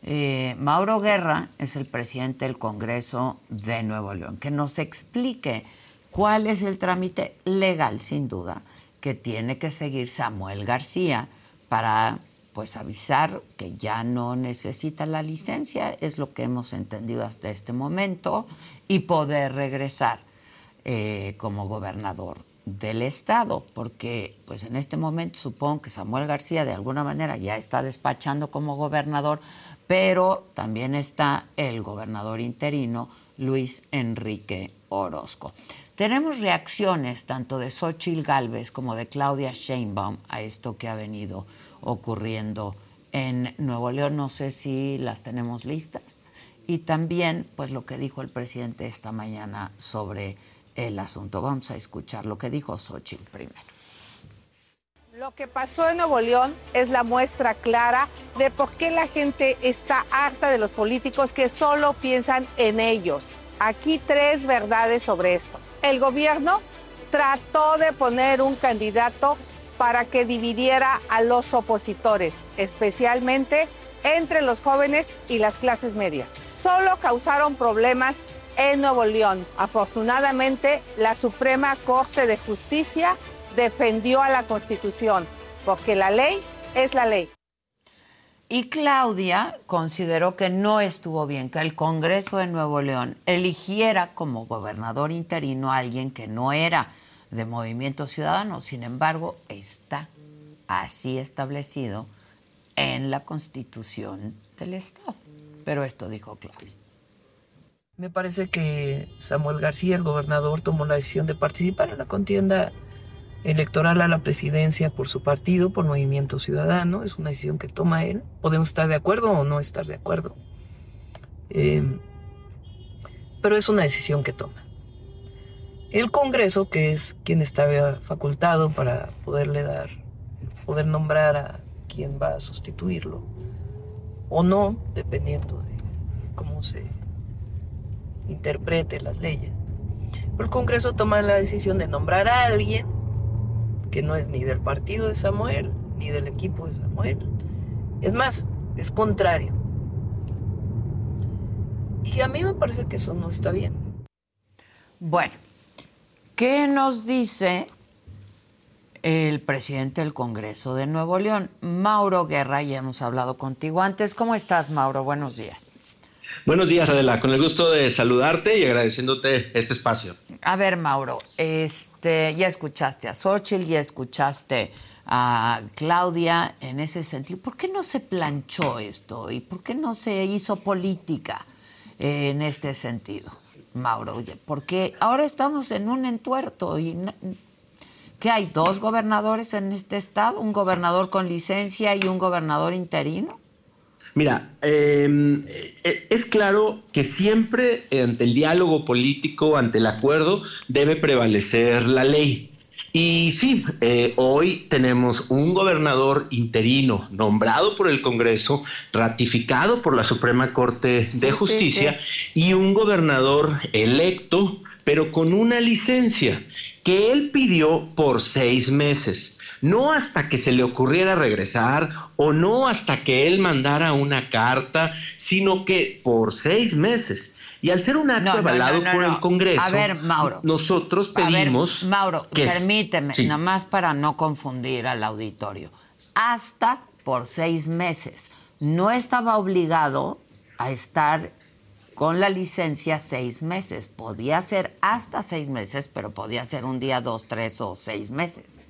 Eh, Mauro Guerra es el presidente del Congreso de Nuevo León. Que nos explique cuál es el trámite legal, sin duda, que tiene que seguir Samuel García para pues avisar que ya no necesita la licencia, es lo que hemos entendido hasta este momento, y poder regresar. Eh, como gobernador del estado, porque pues en este momento supongo que Samuel García de alguna manera ya está despachando como gobernador, pero también está el gobernador interino Luis Enrique Orozco. Tenemos reacciones tanto de Xochitl Galvez como de Claudia Sheinbaum a esto que ha venido ocurriendo en Nuevo León. No sé si las tenemos listas. Y también, pues lo que dijo el presidente esta mañana sobre el asunto. Vamos a escuchar lo que dijo Xochitl primero. Lo que pasó en Nuevo León es la muestra clara de por qué la gente está harta de los políticos que solo piensan en ellos. Aquí tres verdades sobre esto. El gobierno trató de poner un candidato para que dividiera a los opositores, especialmente entre los jóvenes y las clases medias. Solo causaron problemas en Nuevo León. Afortunadamente, la Suprema Corte de Justicia defendió a la Constitución, porque la ley es la ley. Y Claudia consideró que no estuvo bien que el Congreso de Nuevo León eligiera como gobernador interino a alguien que no era de Movimiento Ciudadano. Sin embargo, está así establecido en la Constitución del Estado. Pero esto dijo Claudia. Me parece que Samuel García, el gobernador, tomó la decisión de participar en la contienda electoral a la presidencia por su partido, por Movimiento Ciudadano. Es una decisión que toma él. Podemos estar de acuerdo o no estar de acuerdo. Em, pero es una decisión que toma. El Congreso, que es quien está facultado para poderle dar, poder nombrar a quien va a sustituirlo, o no, dependiendo de cómo se interprete las leyes. El Congreso toma la decisión de nombrar a alguien que no es ni del partido de Samuel, ni del equipo de Samuel. Es más, es contrario. Y a mí me parece que eso no está bien. Bueno, ¿Qué nos dice el presidente del Congreso de Nuevo León, Mauro Guerra? Ya hemos hablado contigo antes. ¿Cómo estás, Mauro? Buenos días. Buenos días, Adela. Con el gusto de saludarte y agradeciéndote este espacio. A ver, Mauro, este, ya escuchaste a Xochitl, ya escuchaste a Claudia en ese sentido. ¿Por qué no se planchó esto y por qué no se hizo política en este sentido, Mauro? Porque ahora estamos en un entuerto y ¿qué hay? ¿Dos gobernadores en este estado? ¿Un gobernador con licencia y un gobernador interino? Mira, eh, es claro que siempre ante el diálogo político, ante el acuerdo, debe prevalecer la ley. Y sí, eh, hoy tenemos un gobernador interino nombrado por el Congreso, ratificado por la Suprema Corte de Justicia, y un gobernador electo, pero con una licencia que él pidió por seis meses no hasta que se le ocurriera regresar o no hasta que él mandara una carta, sino que por seis meses. Y al ser un acto avalado por el Congreso, a ver, Mauro, nosotros pedimos. Mauro, permíteme, nada más para no confundir al auditorio. Hasta por seis meses. No estaba obligado a estar con la licencia seis meses. Podía ser hasta seis meses, pero podía ser un día, dos, tres o seis meses.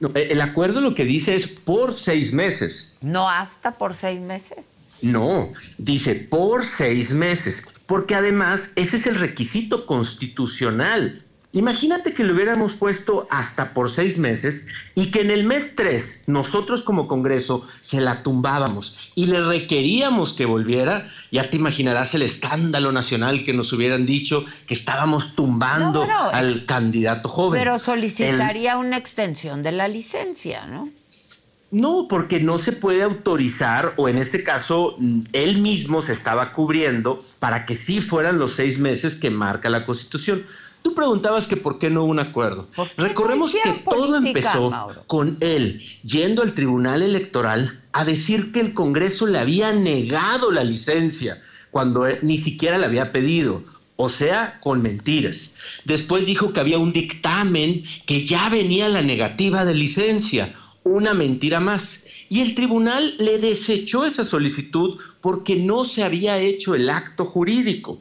Eh, el acuerdo lo que dice es por seis meses. ¿No hasta por seis meses? No, dice por seis meses, porque además ese es el requisito constitucional. Imagínate que lo hubiéramos puesto hasta por seis meses y que en el mes tres nosotros como Congreso se la tumbábamos y le requeríamos que volviera. Ya te imaginarás el escándalo nacional que nos hubieran dicho que estábamos tumbando al candidato joven. Pero solicitaría una extensión de la licencia, ¿no? No, porque no se puede autorizar, o en ese caso, mm, él mismo se estaba cubriendo para que sí fueran los seis meses que marca la Constitución. Tú preguntabas que por qué no hubo un acuerdo. Recorremos que todo empezó con él yendo al Tribunal Electoral a decir que el Congreso le había negado la licencia cuando ni siquiera la había pedido, o sea, con mentiras. Después dijo que había un dictamen que ya venía la negativa de licencia, una mentira más. Y el tribunal le desechó esa solicitud porque no se había hecho el acto jurídico.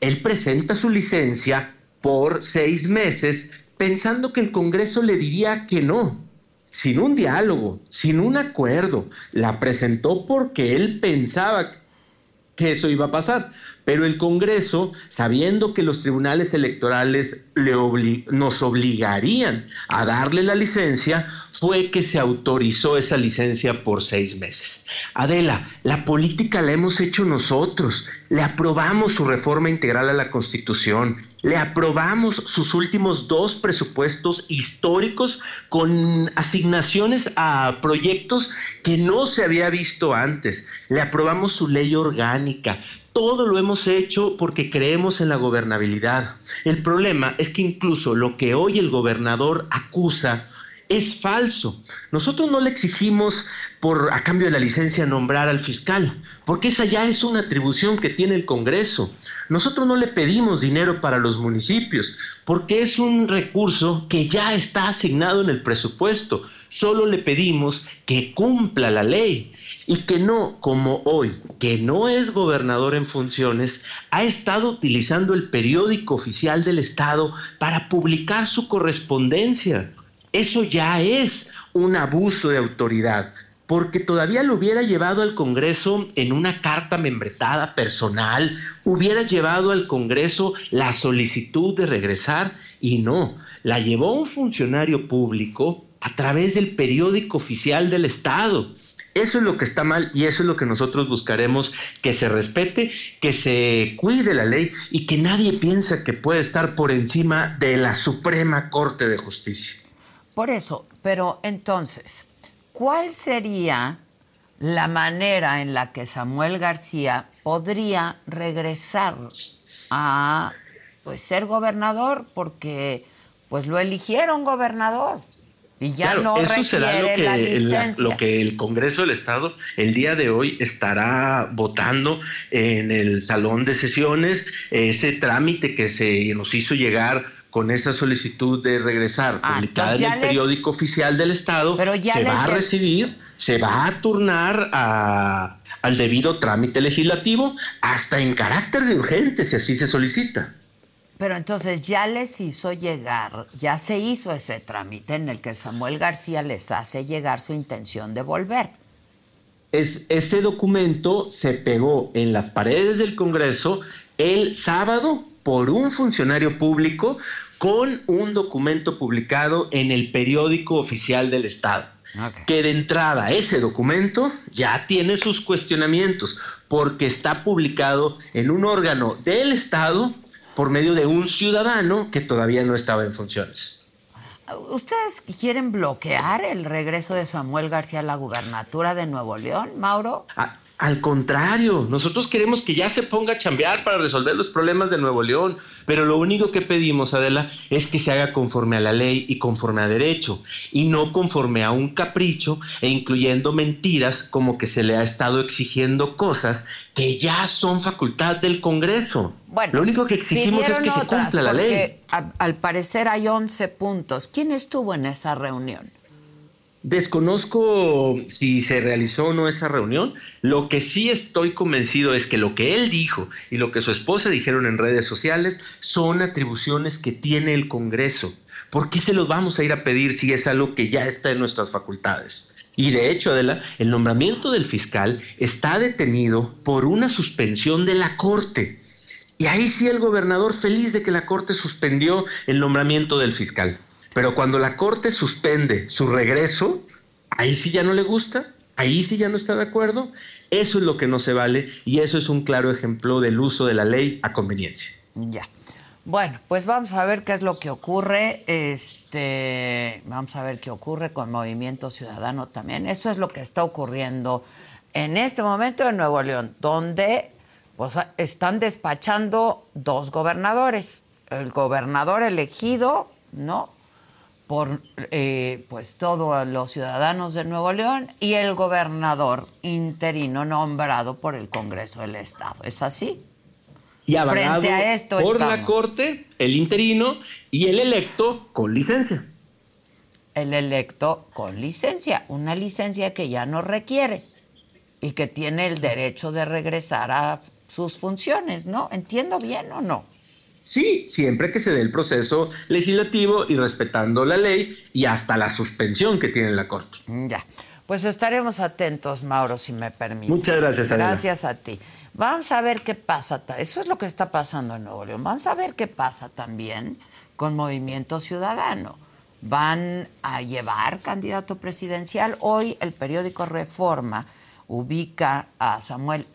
Él presenta su licencia por seis meses pensando que el Congreso le diría que no, sin un diálogo, sin un acuerdo. La presentó porque él pensaba que eso iba a pasar. Pero el Congreso, sabiendo que los tribunales electorales le nos obligarían a darle la licencia, fue que se autorizó esa licencia por seis meses. Adela, la política la hemos hecho nosotros. Le aprobamos su reforma integral a la Constitución. Le aprobamos sus últimos dos presupuestos históricos con asignaciones a proyectos que no se había visto antes. Le aprobamos su ley orgánica. Todo lo hemos hecho porque creemos en la gobernabilidad. El problema es que incluso lo que hoy el gobernador acusa es falso. Nosotros no le exigimos por a cambio de la licencia nombrar al fiscal, porque esa ya es una atribución que tiene el Congreso. Nosotros no le pedimos dinero para los municipios, porque es un recurso que ya está asignado en el presupuesto. Solo le pedimos que cumpla la ley y que no, como hoy, que no es gobernador en funciones, ha estado utilizando el periódico oficial del Estado para publicar su correspondencia. Eso ya es un abuso de autoridad, porque todavía lo hubiera llevado al Congreso en una carta membretada personal, hubiera llevado al Congreso la solicitud de regresar y no, la llevó un funcionario público a través del periódico oficial del Estado. Eso es lo que está mal y eso es lo que nosotros buscaremos, que se respete, que se cuide la ley y que nadie piensa que puede estar por encima de la Suprema Corte de Justicia. Por eso, pero entonces, ¿cuál sería la manera en la que Samuel García podría regresar a pues ser gobernador porque pues lo eligieron gobernador y ya no eso será lo que, la licencia. lo que el Congreso del Estado el día de hoy estará votando en el salón de sesiones ese trámite que se nos hizo llegar con esa solicitud de regresar publicada en el periódico oficial del Estado, se va a recibir, se va a turnar a, al debido trámite legislativo hasta en carácter de urgente, si así se solicita. Pero entonces ya les hizo llegar, ya se hizo ese trámite en el que Samuel García les hace llegar su intención de volver. Es, ese documento se pegó en las paredes del Congreso el sábado por un funcionario público con un documento publicado en el periódico oficial del Estado. Que de entrada ese documento ya tiene sus cuestionamientos porque está publicado en un órgano del Estado por medio de un ciudadano que todavía no estaba en funciones. ¿Ustedes quieren bloquear el regreso de Samuel García a la gubernatura de Nuevo León, Mauro? Ah, al contrario, nosotros queremos que ya se ponga a chambear para resolver los problemas de Nuevo León, pero lo único que pedimos, Adela, es que se haga conforme a la ley y conforme a derecho, y no conforme a un capricho e incluyendo mentiras como que se le ha estado exigiendo cosas que ya son facultad del Congreso. Bueno, lo único que exigimos es que se cumpla la ley. al parecer hay 11 puntos. ¿Quién estuvo en esa reunión? Desconozco si se realizó o no esa reunión. Lo que sí estoy convencido es que lo que él dijo y lo que su esposa dijeron en redes sociales son atribuciones que tiene el Congreso. ¿Por qué se los vamos a ir a pedir si es algo que ya está en nuestras facultades? Y de hecho, Adela, el nombramiento del fiscal está detenido por una suspensión de la Corte. Y ahí sí el gobernador feliz de que la Corte suspendió el nombramiento del fiscal. Pero cuando la Corte suspende su regreso, ahí sí ya no le gusta, ahí sí ya no está de acuerdo. Eso es lo que no se vale y eso es un claro ejemplo del uso de la ley a conveniencia. Ya. Bueno, pues vamos a ver qué es lo que ocurre. Este, vamos a ver qué ocurre con Movimiento Ciudadano también. Esto es lo que está ocurriendo en este momento en Nuevo León, donde están despachando dos gobernadores. El gobernador elegido, ¿no? Por eh, pues todos los ciudadanos de Nuevo León y el gobernador interino nombrado por el Congreso del Estado. ¿Es así? Y Frente a esto por la Corte, el interino y el electo con licencia. El electo con licencia, una licencia que ya no requiere y que tiene el derecho de regresar a sus funciones, ¿no? ¿Entiendo bien o no? Sí, siempre que se dé el proceso legislativo y respetando la ley y hasta la suspensión que tiene la Corte. Ya. Pues estaremos atentos, Mauro, si me permite. Muchas gracias, Adela. Gracias a ti. Vamos a ver qué pasa. Eso es lo que está pasando en Nuevo León. Vamos a ver qué pasa también con Movimiento Ciudadano. Van a llevar candidato presidencial. Hoy el periódico Reforma ubica a Samuel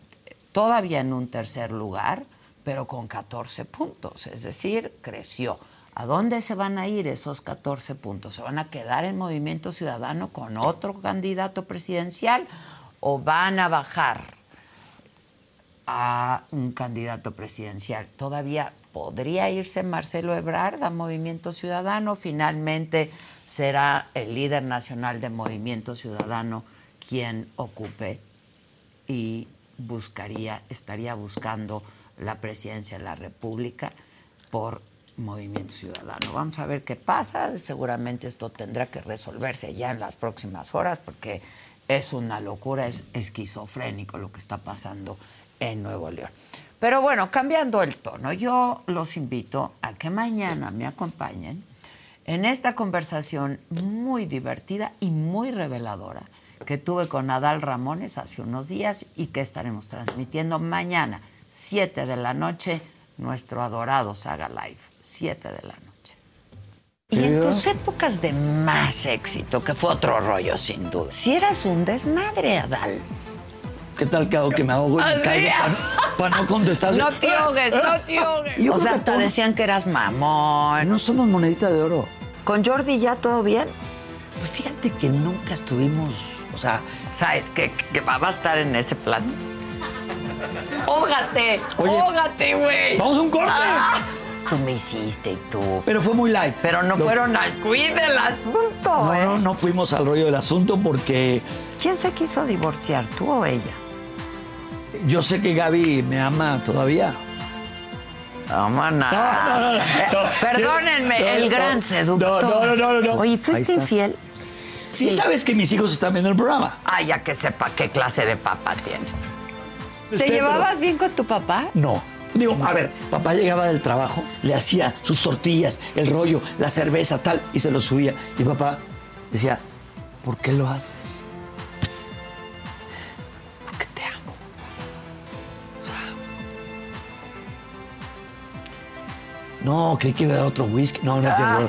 todavía en un tercer lugar pero con 14 puntos, es decir, creció. ¿A dónde se van a ir esos 14 puntos? ¿Se van a quedar en Movimiento Ciudadano con otro candidato presidencial o van a bajar a un candidato presidencial? Todavía podría irse Marcelo Ebrard a Movimiento Ciudadano, finalmente será el líder nacional de Movimiento Ciudadano quien ocupe y buscaría, estaría buscando la presidencia de la República por Movimiento Ciudadano. Vamos a ver qué pasa. Seguramente esto tendrá que resolverse ya en las próximas horas porque es una locura, es esquizofrénico lo que está pasando en Nuevo León. Pero bueno, cambiando el tono, yo los invito a que mañana me acompañen en esta conversación muy divertida y muy reveladora que tuve con Adal Ramones hace unos días y que estaremos transmitiendo mañana 7 de la noche, nuestro adorado Saga Live. 7 de la noche. Y en tus épocas de más éxito, que fue otro rollo sin duda, si eras un desmadre, Adal. ¿Qué tal que hago que me ahogo y me caigo para, no contestar? No te ahogues, no te ahogues. o sea, hasta decían que eras mamón. No somos monedita de oro. ¿Con Jordi ya todo bien? Pues fíjate que nunca estuvimos, o sea... ¿Sabes que, que va a estar en ese plan? Ógate, ógate, güey. Vamos a un corte. Ah, tú me hiciste y tú. Pero fue muy light. Pero no fueron al cuid del asunto. No, ¿eh? no, no fuimos al rollo del asunto porque. ¿Quién se quiso divorciar, tú o ella? Yo sé que Gaby me ama todavía. No, no, no, no, Eh, no. perdónenme, Sí, el gran seductor. No, no, no, no, no. Oye, ¿fuiste infiel? Sí, sabes que mis hijos están viendo el programa. Ah, ya que sepa qué clase de papá tiene. ¿Te llevabas pero- bien con tu papá? No. Digo, a ver, papá llegaba del trabajo, le hacía sus tortillas, el rollo, la cerveza, tal, y se lo subía. Y papá decía, ¿por qué lo haces? Porque te amo. O sea, No, creí que iba a dar otro whisky. No, no es cierto.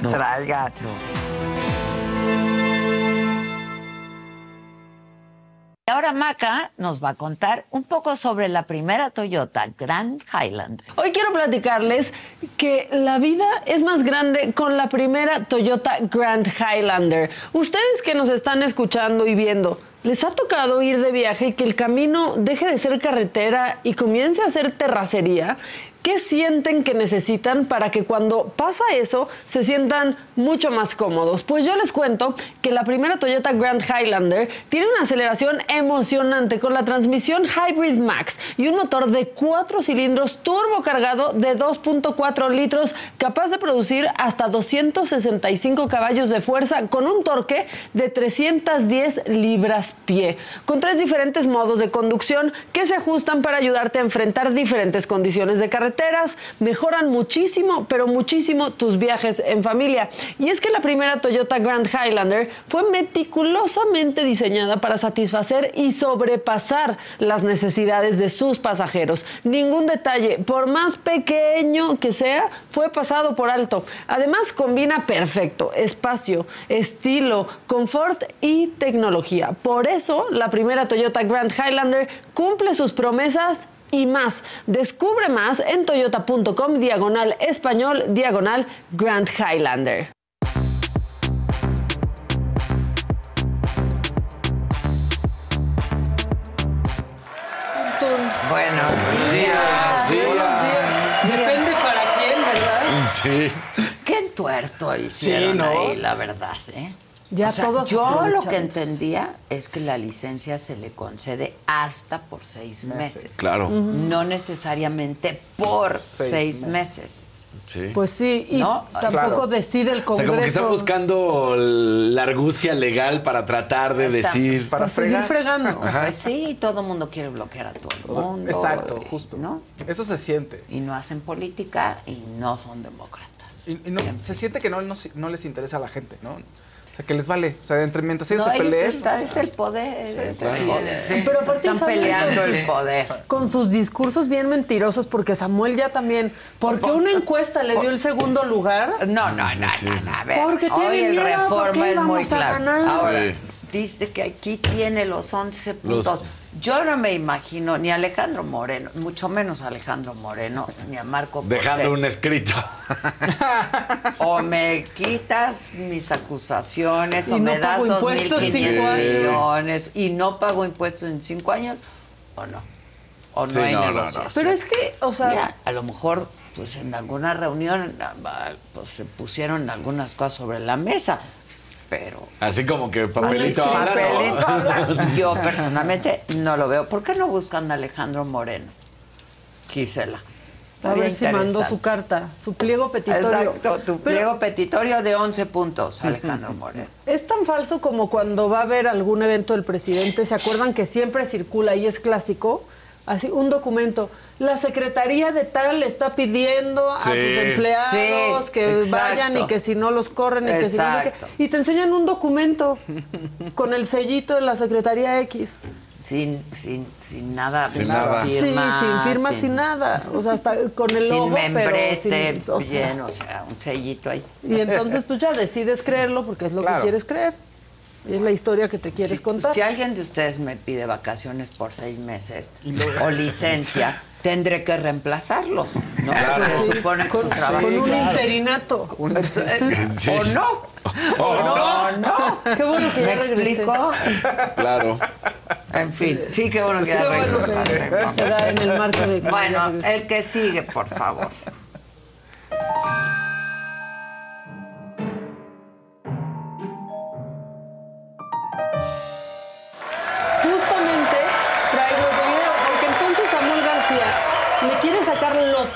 No. Traigan. Ahora Maca nos va a contar un poco sobre la primera Toyota Grand Highlander. Hoy quiero platicarles que la vida es más grande con la primera Toyota Grand Highlander. Ustedes que nos están escuchando y viendo, ¿les ha tocado ir de viaje y que el camino deje de ser carretera y comience a ser terracería? ¿Qué sienten que necesitan para que cuando pasa eso se sientan mucho más cómodos? Pues yo les cuento que la primera Toyota Grand Highlander tiene una aceleración emocionante con la transmisión Hybrid Max y un motor de 4 cilindros turbo cargado de 2.4 litros capaz de producir hasta 265 caballos de fuerza con un torque de 310 libras pie, con tres diferentes modos de conducción que se ajustan para ayudarte a enfrentar diferentes condiciones de carreteras, mejoran muchísimo, pero muchísimo tus viajes en familia. Y es que la primera Toyota Grand Highlander fue meticulosamente diseñada para satisfacer y sobrepasar las necesidades de sus pasajeros. Ningún detalle, por más pequeño que sea, fue pasado por alto. Además, combina perfecto espacio, estilo, confort y tecnología. Por eso, la primera Toyota Grand Highlander cumple sus promesas y más. Descubre más en toyota.com diagonal español diagonal Grand Highlander. Buenos días. Buenos días. Depende para quién, ¿verdad? Sí. Qué entuerto hicieron ¿no? ahí, la verdad, ¿eh? Ya O sea, todos yo lo que entendía es que la licencia se le concede hasta por seis meses. Claro. No necesariamente por Seis seis, meses. Sí. Pues sí, y No, tampoco claro. decide el O sea, Congreso. como que están buscando la argucia legal para tratar de Está- decir. Para seguir fregando. Ajá. Pues sí, todo el mundo quiere bloquear a todo el mundo. Exacto, y- justo. ¿no? Eso se siente. Y no hacen política y no son demócratas. Y, y no, se siente que no, no, no les interesa a la gente, ¿no? Sea, que les vale. O sea, entre mientras ellos No, se ellos peleen. está- es el poder. es el poder. Sí. Pero aparte Están peleando el poder. Con sus discursos bien mentirosos, porque Samuel ya también. ¿Por qué una encuesta le dio el segundo lugar? No, no, no, no, no, a ver. Porque tiene Hoy el miedo, reforma porque es muy vamos a claro. ganar. Ahora, Sí. dice que aquí tiene los 11 Los- puntos. Yo no me imagino ni a Alejandro Moreno, mucho menos a Alejandro Moreno, ni a Marco Dejando Cortés. un escrito. [laughs] O me quitas mis acusaciones, Y o no me das dos mil millones y no pago impuestos en cinco años, o no. O no Sí, hay no, no, no. negociación. Pero es que, o sea, Mira, a lo mejor, pues en alguna reunión, pues se pusieron algunas cosas sobre la mesa, pero Así como que papelito Así, habla, papelito ¿no? habla. [laughs] Yo personalmente no lo veo. ¿Por qué no buscan a Alejandro Moreno? Gisela. a ver si mandó su carta, su pliego petitorio. Exacto, tu Pero pliego petitorio de 11 puntos, [laughs] Alejandro Moreno. Es tan falso como cuando va a haber algún evento del presidente. ¿Se acuerdan que siempre circula y es clásico? Así, un documento. La secretaría de tal está pidiendo a Sí. sus empleados Sí, que exacto. vayan y que si no los corren y que si no. Exacto. Y te enseñan un documento con el sellito de la secretaría X. Sin, sin, sin nada, Sin firma, sí, sin firma, sin, nada. O sea, hasta con el sin logo, membrete, pero sin, o sea, bien, o sea, un sellito ahí. Y entonces pues ya decides creerlo porque es lo Claro. que quieres creer. Y es la historia que te quieres contar. Si alguien de ustedes me pide vacaciones por seis meses o licencia, [laughs] tendré que reemplazarlos, ¿no? Claro. Se Sí, supone que con, es un trabajo. con un Claro. interinato. Sí. ¿O no? ¿O no? no? Qué bueno que ¿Me ya explico? Claro. En fin, sí, qué bueno que ya bueno regresaste, que en el marco de que Bueno, el que sigue, por favor.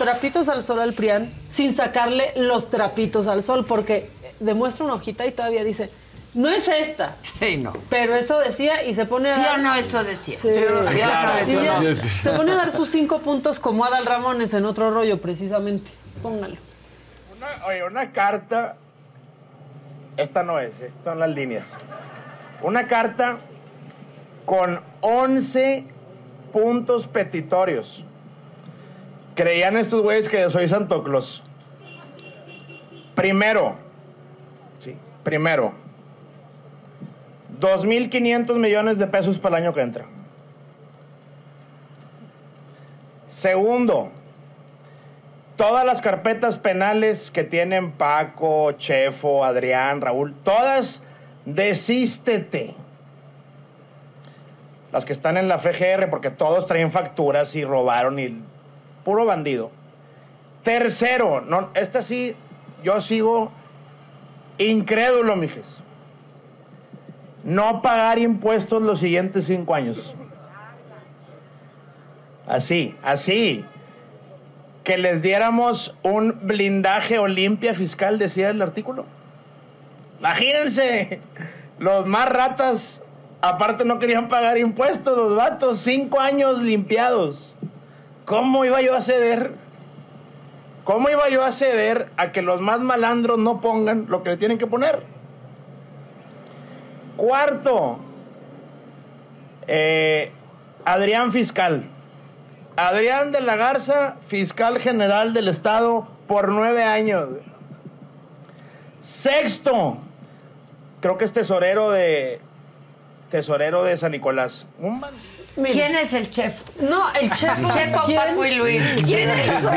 Trapitos al sol al PRIAN sin sacarle los trapitos al sol, porque demuestra una hojita y todavía dice, no es esta. Sí, no. Pero eso decía y se pone a ¿Sí dar- o no eso decía? Sí. ¿Sí o no? Eso no. Se pone a dar sus cinco puntos como Adal Ramones en otro rollo, precisamente. Póngalo. Una- oye, una carta. Esta no es, estas son las líneas. Una carta con 11 puntos petitorios. Creían estos güeyes que soy Santo Claus. Primero, sí, primero, 2.500 millones de pesos para el año que entra. Segundo, todas las carpetas penales que tienen Paco, Chefo, Adrián, Raúl, todas desístete. Las que están en la FGR, porque todos traen facturas y robaron y puro bandido. Tercero, no, esta sí, yo sigo incrédulo, mijes. No pagar impuestos los siguientes cinco años. Así, así que les diéramos un blindaje o limpia fiscal, decía el artículo. Imagínense, los más ratas, aparte no querían pagar impuestos, los vatos, cinco años limpiados. ¿Cómo iba yo a ceder? ¿Cómo iba yo a ceder a que los más malandros no pongan lo que le tienen que poner? Cuarto, eh, Adrián Fiscal. Adrián de la Garza, fiscal general del Estado por nueve años. Sexto, creo que es tesorero de tesorero de San Nicolás. Un bandido. ¿Quién es el chef? No, el [laughs] chef. Chefo ¿Quién? Paco y Luis. ¿Quiénes son?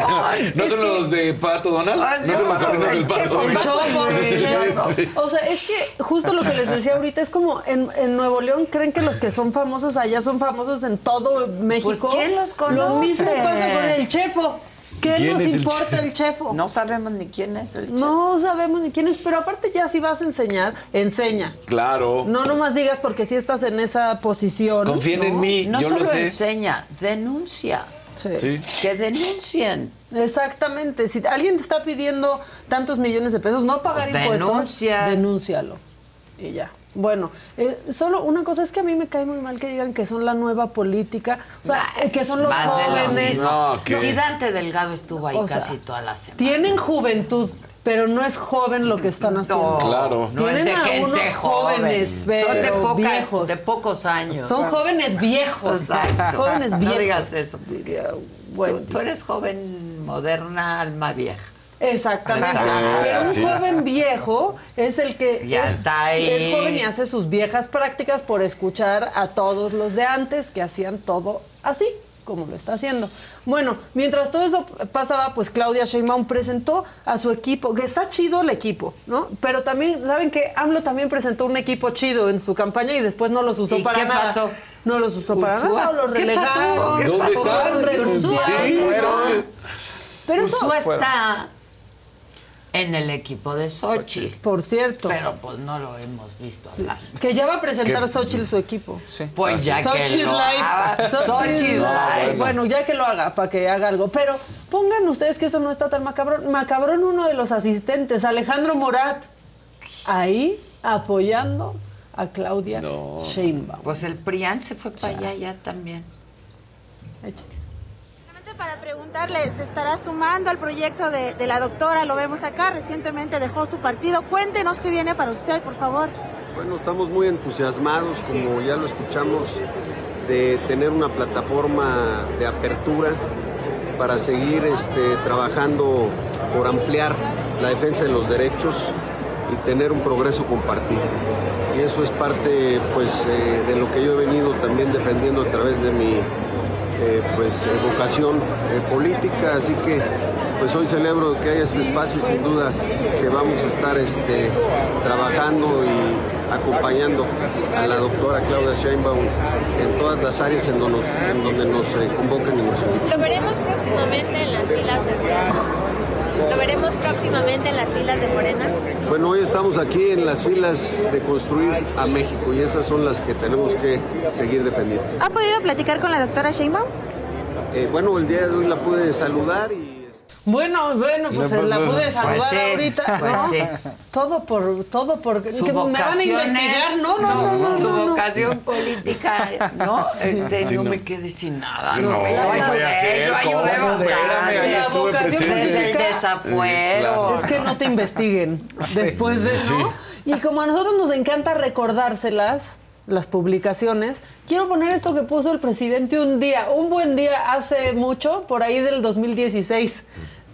¿No son los de Pato Donald? Ah, ¿No son los sobrinos del Pato El Donald? chofo, el. [laughs] Sí. O sea, es que justo lo que les decía ahorita es como en, en Nuevo León creen que los que son famosos allá son famosos en todo México. Pues, ¿quién los Lo mismo conoce? pasa con el chefo. ¿Qué ¿Quién nos es el importa chef? el chefo? No sabemos ni quién es el chef. No sabemos ni quién es, pero aparte ya si vas a enseñar, enseña. Claro. No nomás digas porque si estás en esa posición. Confíen en mí, No yo solo lo sé. enseña, denuncia. Sí. Que denuncien. Exactamente. Si alguien te está pidiendo tantos millones de pesos, no pagar Pues impuestos, denuncias. denúncialo. Y ya. Bueno, eh, solo una cosa es que a mí me cae muy mal que digan que son la nueva política, o sea, eh, que son los Más de lo jóvenes. No, ¿qué? Sí, Dante Delgado estuvo ahí O sea, casi toda la semana. Tienen juventud, pero no es joven lo que están haciendo. Claro. No es Tienen de a gente unos joven. jóvenes, pero Son de, poca- viejos. de pocos años. Son jóvenes viejos. Exacto. [laughs] Jóvenes No viejos. digas eso. tú, tú eres joven moderna, alma vieja. Exactamente. Pero un Sí. joven viejo es el que Ya es, está ahí. es joven y hace sus viejas prácticas por escuchar a todos los de antes que hacían todo así como lo está haciendo. Bueno, mientras todo eso pasaba, pues Claudia Sheinbaum presentó a su equipo, que está chido el equipo, ¿no? Pero también, ¿saben que AMLO también presentó un equipo chido en su campaña y después no los usó ¿Y para qué nada? pasó? No los usó para nada, los ¿Qué relegaron. pasó? ¿Qué ¿Dónde pasó? fueron. Pero eso, Ursúa está en el equipo de Sochi. por cierto. Pero pues no lo hemos visto hablar. Que ya va a presentar ¿Qué? Xochitl su equipo. Pues ya que Xochitl lo Live. haga. Xochitl Xochitl Live. Live. Bueno, ya que lo haga, para que haga algo. Pero pongan ustedes que eso no está tan macabrón. Macabrón uno de los asistentes, Alejandro Morat, ahí apoyando a Claudia Sheinbaum. Pues el Prián se fue para allá ya también. Para preguntarle, ¿se estará sumando al proyecto de, la doctora? Lo vemos acá, recientemente dejó su partido. Cuéntenos qué viene para usted, por favor. Bueno, estamos muy entusiasmados, como ya lo escuchamos, de tener una plataforma de apertura para seguir este, trabajando por ampliar la defensa de los derechos y tener un progreso compartido. Y eso es parte pues, eh, de lo que yo he venido también defendiendo a través de mi eh, pues, vocación eh, política. Así que pues hoy celebro que haya este espacio y sin duda que vamos a estar este, trabajando y acompañando a la doctora Claudia Sheinbaum en todas las áreas en donde nos, en donde nos eh, convoquen y nos veremos próximamente en las filas de. Lo veremos próximamente en las filas de Morena. Bueno, hoy estamos aquí en las filas de construir a México y esas son las que tenemos que seguir defendiendo. ¿Ha podido platicar con la doctora Sheinbaum? Eh, bueno, el día de hoy la pude saludar y Bueno, bueno, pues No, pues, la pude pues saludar sí, ahorita, pues ¿no? sí. Todo por, todo por, Su que me van a vocación investigar, es- no, no, no, no, su no, no. vocación política, no, este, Sí, no, no. me quedé sin nada. No, yo ¿cómo voy a ayudé, hacer? yo ayudé ahí La vocación. Desde el política- desafuero. claro. Es que no te investiguen después de eso. Y como a nosotros nos encanta recordárselas, las publicaciones, quiero poner esto que puso el presidente un día, un buen día hace mucho, por ahí del 2016.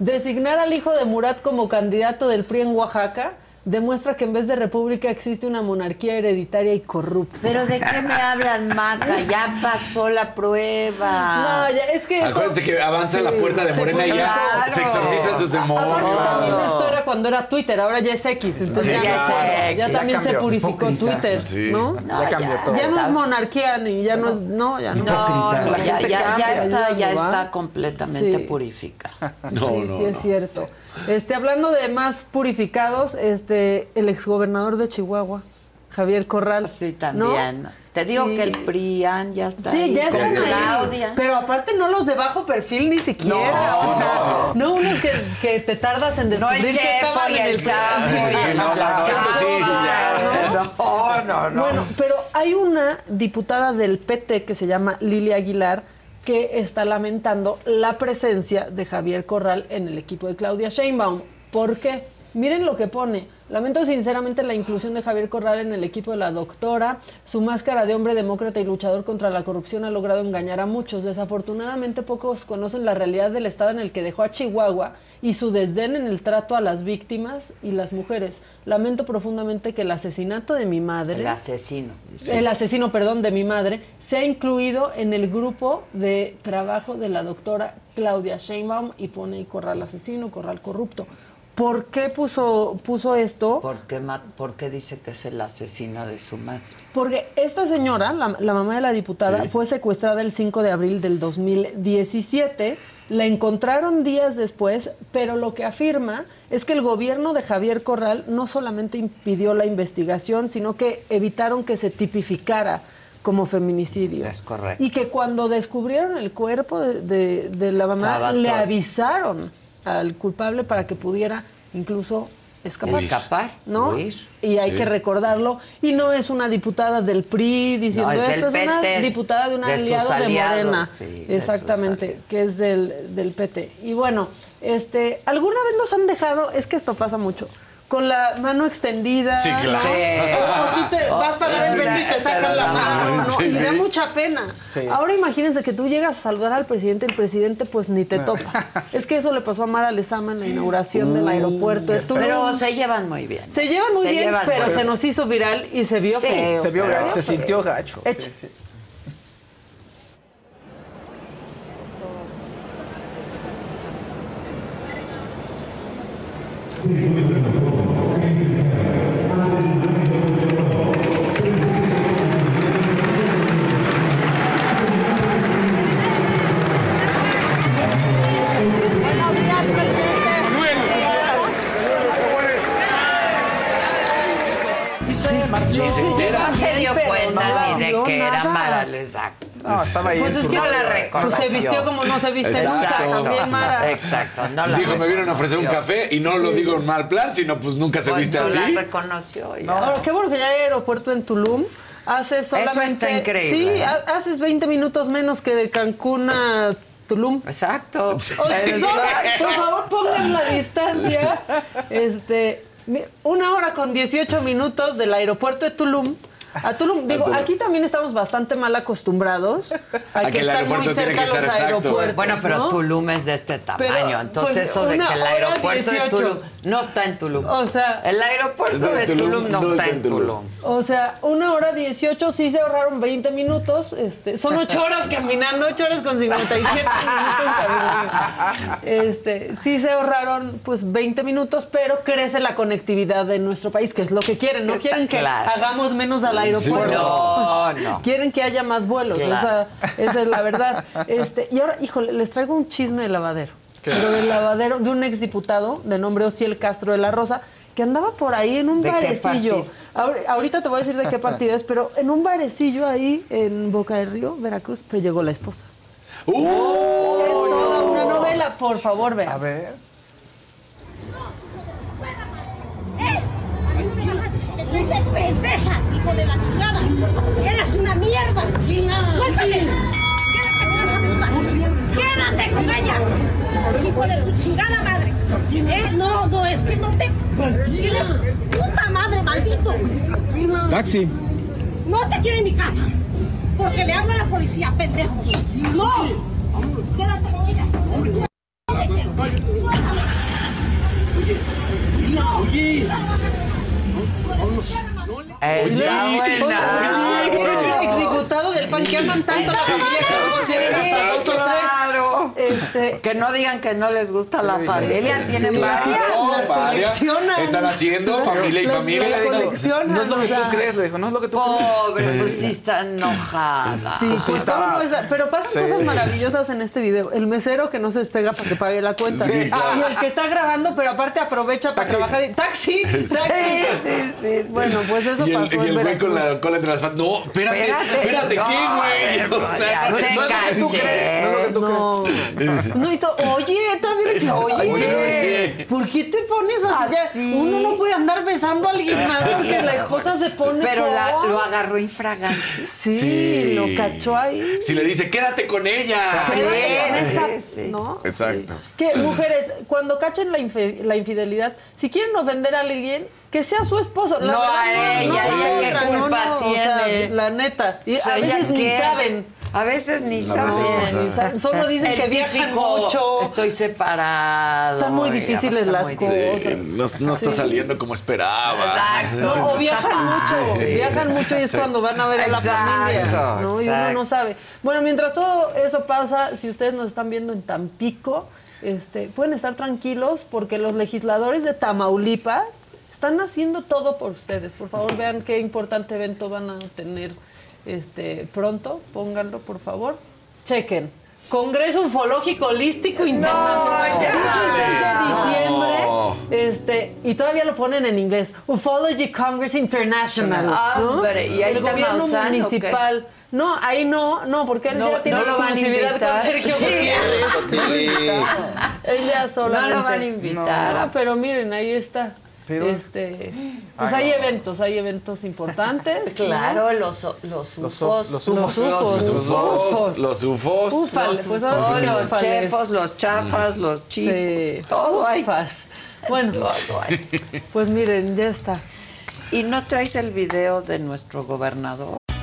Designar al hijo de Murat como candidato del PRI en Oaxaca demuestra que en vez de república existe una monarquía hereditaria y corrupta. Pero ¿de qué me hablan, Maca? Ya pasó la prueba. No, ya, es que eso- Acuérdense que avanza Sí, la puerta de Morena y ya Claro. se exorcizan sus Aparte demonios. esto era cuando era Twitter, ahora ya es X, entonces Sí, ya, claro. ya Ya también se cambió. purificó Hipócrita. Twitter, Sí. ¿no? No, Ya cambió todo. Ya no es está- monarquía ni ya no es, no, ya no. No, no, ya, está, ya está completamente Sí. purificada. No, sí, no, sí es cierto. Este, hablando de más purificados, este, el exgobernador de Chihuahua, Javier Corral. Sí, ¿no? también. Te digo Sí. que el PRIAN ya está Sí, ahí ya ahí. Claudia. Pero aparte no los de bajo perfil ni siquiera. o sea, no, unos que, que te tardas en No descubrir el que chefo estaban y en el chavo. Sí, sí, no, no, no, sí, [laughs] No, no, no. Bueno, pero hay una diputada del PT que se llama Lilia Aguilar que está lamentando la presencia de Javier Corral en el equipo de Claudia Sheinbaum. ¿Por qué? Miren lo que pone. Lamento sinceramente la inclusión de Javier Corral en el equipo de la doctora. Su máscara de hombre demócrata y luchador contra la corrupción ha logrado engañar a muchos. Desafortunadamente pocos conocen la realidad del estado en el que dejó a Chihuahua y su desdén en el trato a las víctimas y las mujeres. Lamento profundamente que el asesinato de mi madre El asesino. el asesino, perdón, de mi madre, se ha incluido en el grupo de trabajo de la doctora Claudia Sheinbaum y pone corral asesino, corral corrupto. ¿Por qué puso, puso esto? ¿Por qué, ma- por qué dice que es el asesino de su madre? Porque esta señora, la, la mamá de la diputada, Sí. fue secuestrada el 5 de abril del 2017. La encontraron días después, pero lo que afirma es que el gobierno de Javier Corral no solamente impidió la investigación, sino que evitaron que se tipificara como feminicidio. Es correcto. Y que cuando descubrieron el cuerpo de, de- de la mamá, le avisaron al culpable para que pudiera incluso escapar. Escapar, ¿no? huir. Y hay Sí. que recordarlo. Y no es una diputada del PRI diciendo No, es esto, del es una PT, diputada de un de sus aliado de Morena. sí, de sus Exactamente, que es del, del PT. Y bueno, este, ¿alguna vez nos han dejado? Es que esto pasa mucho. Con la mano extendida. Sí, claro. Sí. O tú te vas para dar el beso y te sacan la mano. ¿no? Sí, y da mucha pena. Ahora imagínense que tú llegas a saludar al presidente, el presidente pues ni te topa. [laughs] Es que eso le pasó a Mara Lezama en la inauguración del aeropuerto Tulum. Pero se llevan muy bien. Se llevan muy Se bien, llevan pero muy se nos hizo viral y se vio Sí, feo. Se vio Pero- gacho, se sintió gacho. Echa. [laughs] estaba ahí Pues en es su que No la pues reconoció. se vistió como no se viste nunca, Exacto. también Mara. Exacto, no la Dijo, me vieron a ofrecer un café y no lo digo en mal plan, sino pues nunca se Pues viste no así. la reconoció. ya. Qué bueno que ya hay aeropuerto en Tulum. Haces solamente. está increíble, Sí, ha- haces 20 minutos menos que de Cancún a Tulum. Exacto. O sea, [laughs] por favor, pongan la distancia. [laughs] Este, una hora con 18 minutos del aeropuerto de Tulum. A Tulum, [laughs] digo, Tulum. aquí también estamos bastante mal acostumbrados a, [laughs] A que, que están muy cerca que los exacto. aeropuertos. Bueno, pero ¿no? Tulum es de este tamaño. Pero, Entonces, pues, eso de que el aeropuerto de 18. Tulum no está en Tulum. O sea, el aeropuerto de Tulum no está en Tulum. O sea, una hora 18 sí se ahorraron 20 minutos. Este, son 8 [laughs] horas caminando, 8 horas con 57 minutos caminando. Este, sí se ahorraron pues 20 minutos, pero crece la conectividad de nuestro país, que es lo que quieren. No quieren que claro. hagamos menos al aeropuerto. No, [laughs] no. Quieren que haya más vuelos. Claro. Esa, esa es la verdad. Este, y ahora, híjole, les traigo un chisme de lavadero. Pero del lavadero de un exdiputado de nombre Ociel Castro de la Rosa, que andaba por ahí en un ¿De qué barecillo. ahorita te voy a decir de qué partido es, pero en un barecillo ahí en Boca del Río, Veracruz, pero llegó la esposa. ¡Uh! Es toda una novela por favor, vean. A ver. ¡Dice pendeja, hijo de la chingada! ¡Eres una mierda! ¡Suéltame! ¡Quédate con esa puta! ¡Quédate con ella! ¡Hijo de tu chingada madre! ¿Eh? No, no, es que no te... ¡Tienes puta madre, maldito! Taxi. No te quiero en mi casa. Porque le hablo a la policía, pendejo. ¡No! ¡Quédate con ella! ¡No te quiero! ¡Suéltame! ¡No! Está buena. El exdiputado del PAN que aman tanto la familia que Sí, vamos a dos o tres. claro. Este, Que no digan que no les gusta la familia, tienen Sí, varias. No, las varias. coleccionan. Están haciendo familia y familia. coleccionan, No es lo que o sea, tú crees, le dijo, no es lo que tú Pobre, crees. pues sí está enojada. Sí, Pues sí pero pasan Sí. cosas maravillosas en este video. El mesero que no se despega para que pague la cuenta. Sí, claro. Y el que está grabando, pero aparte aprovecha para Taxi. trabajar. ¡Taxi! ¡Taxi! Sí, sí, sí. Bueno, pues eso Y el, pasó y el güey con la cola entre las patas. No, espérate, Espérate. espérate, No, ¿qué, güey? O sea, no te es lo que tú caché. crees. No es lo que tú No, crees. no, y oye, también le decía, oye, Oye, ¿por qué te pones así? Uno no puede andar besando a alguien más porque la esposa se pone Pero la- lo agarró infragante. Sí, Sí. lo cachó ahí. Si le dice, quédate con ella. Sí, esta- sí. ¿no? Exacto. Que mujeres, cuando cachen la, la infidelidad, si quieren ofender a alguien, que sea su esposo. La No verdad, a ella, sea ella qué otra, culpa o sea, la neta. Y O sea, a veces ella ni qué. saben. A veces ni No, saben. ni. Solo dicen El que viajan mucho. Estoy separado. Están muy difíciles está las muy cosas. Sí, no, no está Sí. saliendo como esperaba. Exacto. No, o viajan [laughs] mucho, Sí. viajan mucho y es Sí. cuando van a ver a la Exacto, familia, ¿no? Y uno no sabe. Bueno, mientras todo eso pasa, si ustedes nos están viendo en Tampico, este, pueden estar tranquilos porque los legisladores de Tamaulipas están haciendo todo por ustedes. Por favor, vean qué importante evento van a tener este pronto, pónganlo por favor. Chequen. Congreso Ufológico Holístico Internacional. ya. 16 de diciembre. No. Este, y todavía lo ponen en inglés. Ufology Congress International. ¿no? Hombre, ¿y ahí El está gobierno Maussan, municipal. No, ahí no, no, porque él No, ya tiene no lo van a exclusividad invitar. con Sergio Sí. Gutiérrez. Él ya solamente. No lo van a invitar. No, pero miren, ahí está. Pero- este, pues Ay, hay no. eventos, hay eventos importantes. [laughs] Claro, los, los Los ufos. ufos. Los ufos. Los ufos. ufos. Los ufos. Ufales, Los pues chefos, los chafas, los chifos. Sí. Todo hay. Ufas. Bueno, Todo hay. pues miren, ya está. ¿Y no traes el video de nuestro gobernador?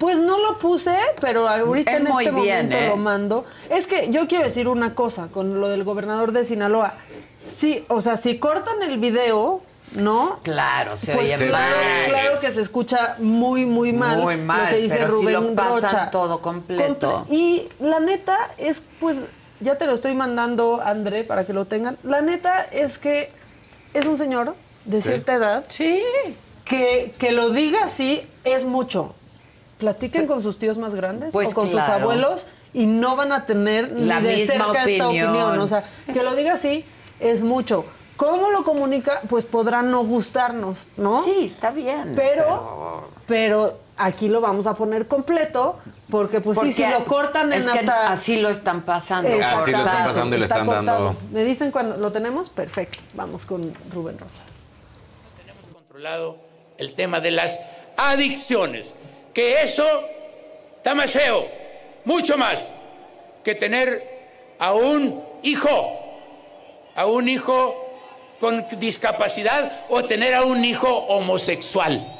Pues no lo puse, pero ahorita Es en este bien, momento ¿eh? lo mando. Es que yo quiero decir una cosa con lo del gobernador de Sinaloa. Sí, o sea, si cortan el video, ¿no? Claro, se Pues oye claro, mal. claro que se escucha muy, muy mal. Muy mal, lo que dice pero si Rubén lo pasan Rocha. todo completo. Comple- Y la neta es, pues, ya te lo estoy mandando, André, para que lo tengan. La neta es que es un señor de cierta edad. Sí. Que, que lo diga así es mucho. Platiquen con sus tíos más grandes Pues o con sus abuelos y no van a tener ni La de misma cerca esta opinión. opinión. O sea, que lo diga así es mucho. ¿Cómo lo comunica? Pues podrá no gustarnos, ¿no? Sí, está bien. Pero, pero aquí lo vamos a poner completo porque pues sí, si lo cortan es en que hasta... así lo están pasando. Exacto. Así lo están pasando y le Está están dando. ¿Me dicen cuando lo tenemos? Perfecto. Vamos con Rubén Rocha. controlado el tema de las adicciones, que eso está más feo, mucho más. que tener a un hijo, a un hijo con discapacidad o tener a un hijo homosexual.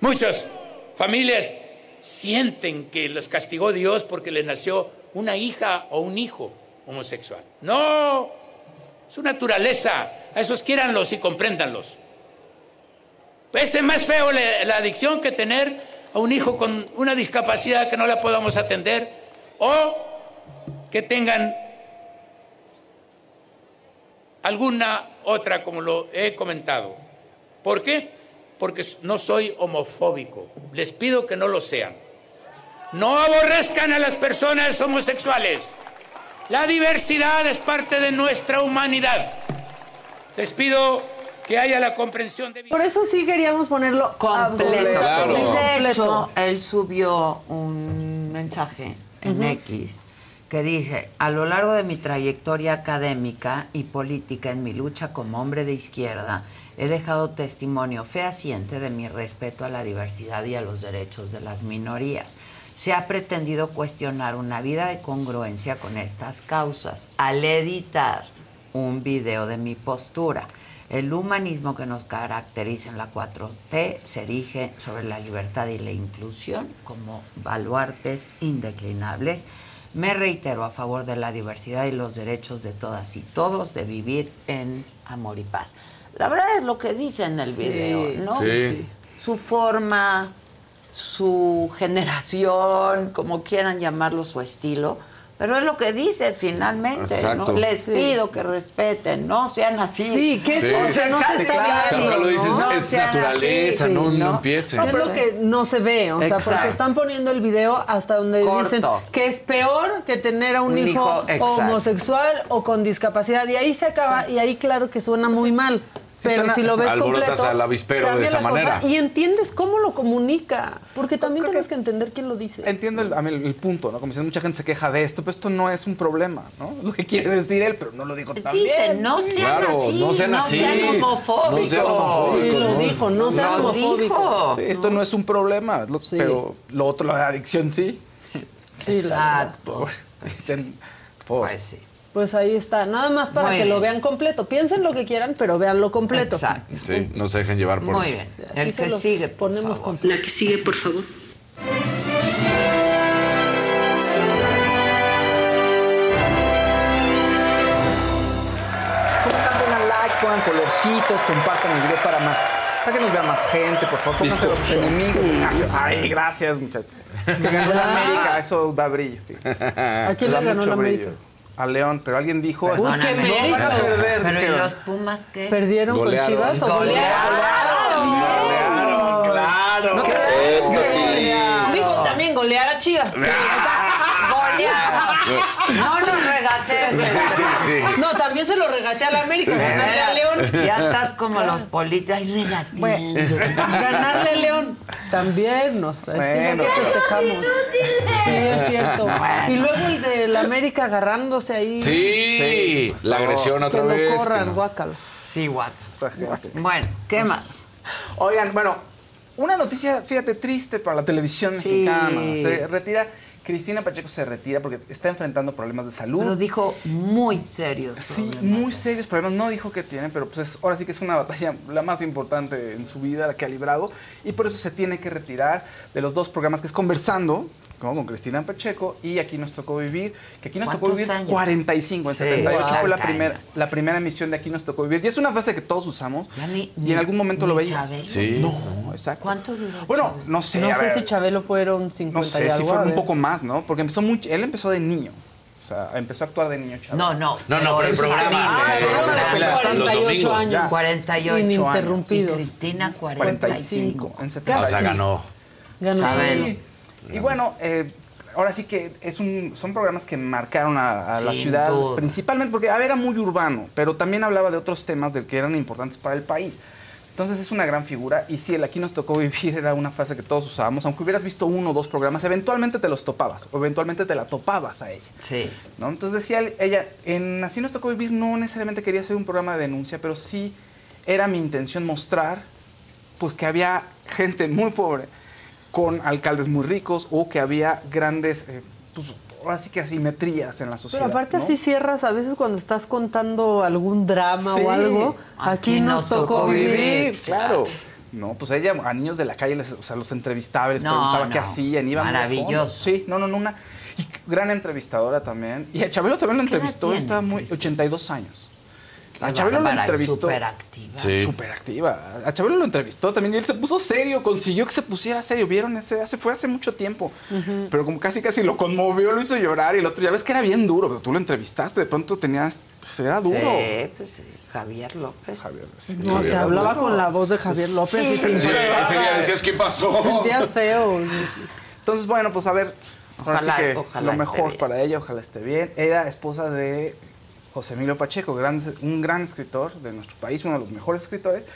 Muchas familias sienten que los castigó Dios porque les nació una hija o un hijo homosexual. No, su naturaleza. A esos quiéranlos y compréndanlos. Es más feo la, la adicción que tener a un hijo con una discapacidad que no la podamos atender o que tengan alguna otra, como lo he comentado. ¿Por qué? Porque no soy homofóbico. Les pido que no lo sean. No aborrezcan a las personas homosexuales. La diversidad es parte de nuestra humanidad. Les pido que haya la comprensión de... Por eso sí queríamos ponerlo completo. Y de hecho, él subió un mensaje en. X que dice, a lo largo de mi trayectoria académica y política en mi lucha como hombre de izquierda, he dejado testimonio fehaciente de mi respeto a la diversidad y a los derechos de las minorías. Se ha pretendido cuestionar una vida de congruencia con estas causas al editar un video de mi postura. El humanismo que nos caracteriza en la 4T se erige sobre la libertad y la inclusión como baluartes indeclinables. Me reitero a favor de la diversidad y los derechos de todas y todos de vivir en amor y paz. La verdad es lo que dice en el video, ¿no? Sí. Su forma, su generación, como quieran llamarlo, su estilo. Pero es lo que dice finalmente, Exacto. ¿no? Les Sí. pido que respeten, no sean así. Sí, que Sí. o sea, no se está Claro, viendo, lo dices, ¿no? es sean naturaleza, así, no, no, ¿no? empiecen. ¿Qué es lo que no se ve? O sea, porque están poniendo el video hasta donde Corto. dicen que es peor que tener a un, Un hijo, homosexual o con discapacidad. Y ahí se acaba, y ahí claro que suena muy mal. Pero suena- si lo ves Alborotas completo, al avispero de esa la cosa manera. Y entiendes cómo lo comunica. Porque también tienes que entender quién lo dice. Entiendo el, a mí el, el punto, ¿no? Como dicen, mucha gente se queja de esto, pero esto no es un problema, ¿no? [laughs] Lo que quiere decir él, pero no lo dijo tan Dice, bien. no sean Claro, así, no sean así. homofóbicos. No sean homofóbicos, Sí, lo no dijo, no sean Lo homofóbicos. dijo. Sí, esto no es un problema, lo- pero lo otro, la adicción sí. Exacto. Dicen, por- Pues sí. Pues ahí está. Nada más para Muy que bien. lo vean completo. Piensen lo que quieran, pero veanlo completo. Exacto. Sí, no se dejen llevar por... Muy bien. El que sigue, por ponemos favor. completo. La que sigue, por favor. Compartan, pongan likes, pongan colorcitos, compartan el video para más. Para que nos vea más gente, por favor, pónganse los enemigos. Ay, gracias, muchachos. Es que ganó la América, eso da brillo. fíjense. ¿A quién Da le ganó mucho la América? A León, pero alguien dijo. Uy, qué no van a mérito. perder. Pero ¿y los Pumas qué? ¿Perdieron Golearon. con Chivas o Golearon. Golearon, claro. Digo, también golear a Chivas. [laughs] Golearon. No nos regatees. Sí, sí, sí. No, también se lo regateé a la América. Ganarle a León. Ya estás como los políticos. Ay, regateando. Ganarle a León. También nos. Es que ya Bueno, que pero- festejamos. Sí, es cierto. Bueno. Y luego el de la América agarrándose ahí. Sí, la agresión Que otra lo vez. que corran, no. guácala. Sí, gente. Bueno, ¿qué más? Oigan, bueno, una noticia, fíjate, triste para la televisión Sí. mexicana. Se retira, Cristina Pacheco se retira porque está enfrentando problemas de salud. Pero dijo muy serios. Sí, problemas. muy serios problemas. No dijo que tiene, pero pues es- ahora sí que es una batalla la más importante en su vida, la que ha librado. Y por eso se tiene que retirar de los dos programas que es Conversando, como con Cristina Pacheco, y Aquí nos tocó vivir. Que aquí nos tocó ¿Cuántos vivir años? 45, en Sí, 78 wow. fue la Caña. primera, la primera emisión de Aquí nos tocó vivir. Y es una frase que todos usamos. Ya ni- y en algún momento ni lo veías. Chabelo. Sí. No, exacto. ¿Cuánto duró? Bueno, no sé. No sé ver, si Chabelo fueron 50 No y sé, si algo, fueron a un poco más, ¿no? Porque empezó muy, él empezó de niño. O sea, empezó a actuar de niño Chabelo. No, no. No, no, pero el programa, Ah, el programa programa. de la- los 48 domingos, años. ya. 48 Ininterrumpidos. Y Cristina 45, 45. en O 70. sea, ganó. Ganó. Sí. Y bueno, eh, ahora sí que es un, son programas que marcaron a, a la ciudad, duda. principalmente porque a ver, era muy urbano, pero también hablaba de otros temas del que eran importantes para el país. Entonces es una gran figura y sí, el aquí nos tocó vivir era una frase que todos usábamos, aunque hubieras visto uno o dos programas, eventualmente te los topabas o eventualmente te la topabas a ella. Sí. ¿no? Entonces decía ella, en Así nos tocó vivir no necesariamente quería hacer un programa de denuncia, pero sí era mi intención mostrar pues que había gente muy pobre con alcaldes muy ricos o que había grandes eh, pues, ahora sí que asimetrías en la sociedad. Pero aparte ¿no? así cierras a veces cuando estás contando algún drama Sí. o algo. Aquí Aquí, nos nos tocó tocó vivir. vivir, claro. No, pues ella a niños de la calle, les, o sea, los entrevistaba, les No, preguntaba qué hacían, iban. Maravilloso. Sí, no, no, no, una y gran entrevistadora también. Y a Chabelo también lo ¿Qué edad entrevistó, estaba muy 82 años. A Chabelo lo entrevistó. superactiva. Sí. Súper activa. A Chabelo lo entrevistó también y él se puso serio, consiguió que se pusiera serio. ¿Vieron ese? Hace, fue hace mucho tiempo. Pero como casi casi lo conmovió, lo hizo llorar y el otro, ya ves que era bien duro, pero tú lo entrevistaste, de pronto tenías, pues era duro. Sí, pues sí, Javier López. Javier, No, te hablaba con la voz de Javier López y te Sí, ese día decías, ¿qué pasó? Sentías feo. Entonces, bueno, pues a ver, sí Ojalá- que ojalá lo mejor bien. para ella, ojalá esté bien. Era esposa de José Emilio Pacheco, gran- un gran escritor de nuestro país, uno de los mejores escritores.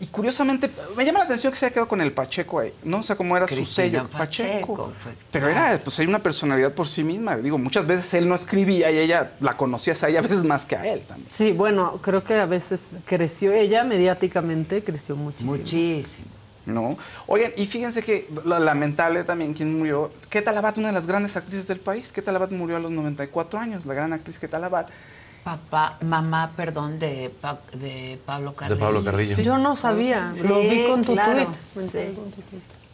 Y curiosamente, me llama la atención que se haya quedado con el Pacheco ahí. No sé cómo era su Cristina sello. Pacheco, pues, Pero claro. era, pues, hay una personalidad por sí misma. Digo, muchas veces él no escribía y ella la conocía a ella a veces más que a él también. Sí, bueno, creo que a veces creció ella mediáticamente, creció muchísimo. Muchísimo. ¿no? Oigan, y fíjense que lo lamentable también, quien murió, Keta Labat, una de las grandes actrices del país. Keta Labat murió a los 94 años, la gran actriz Keta Labat. Papá, mamá, perdón, de, Pa- de Pablo Carrillo. Pablo Carrillo. Yo no sabía, Sí, lo vi con tu claro, tweet. Me sí.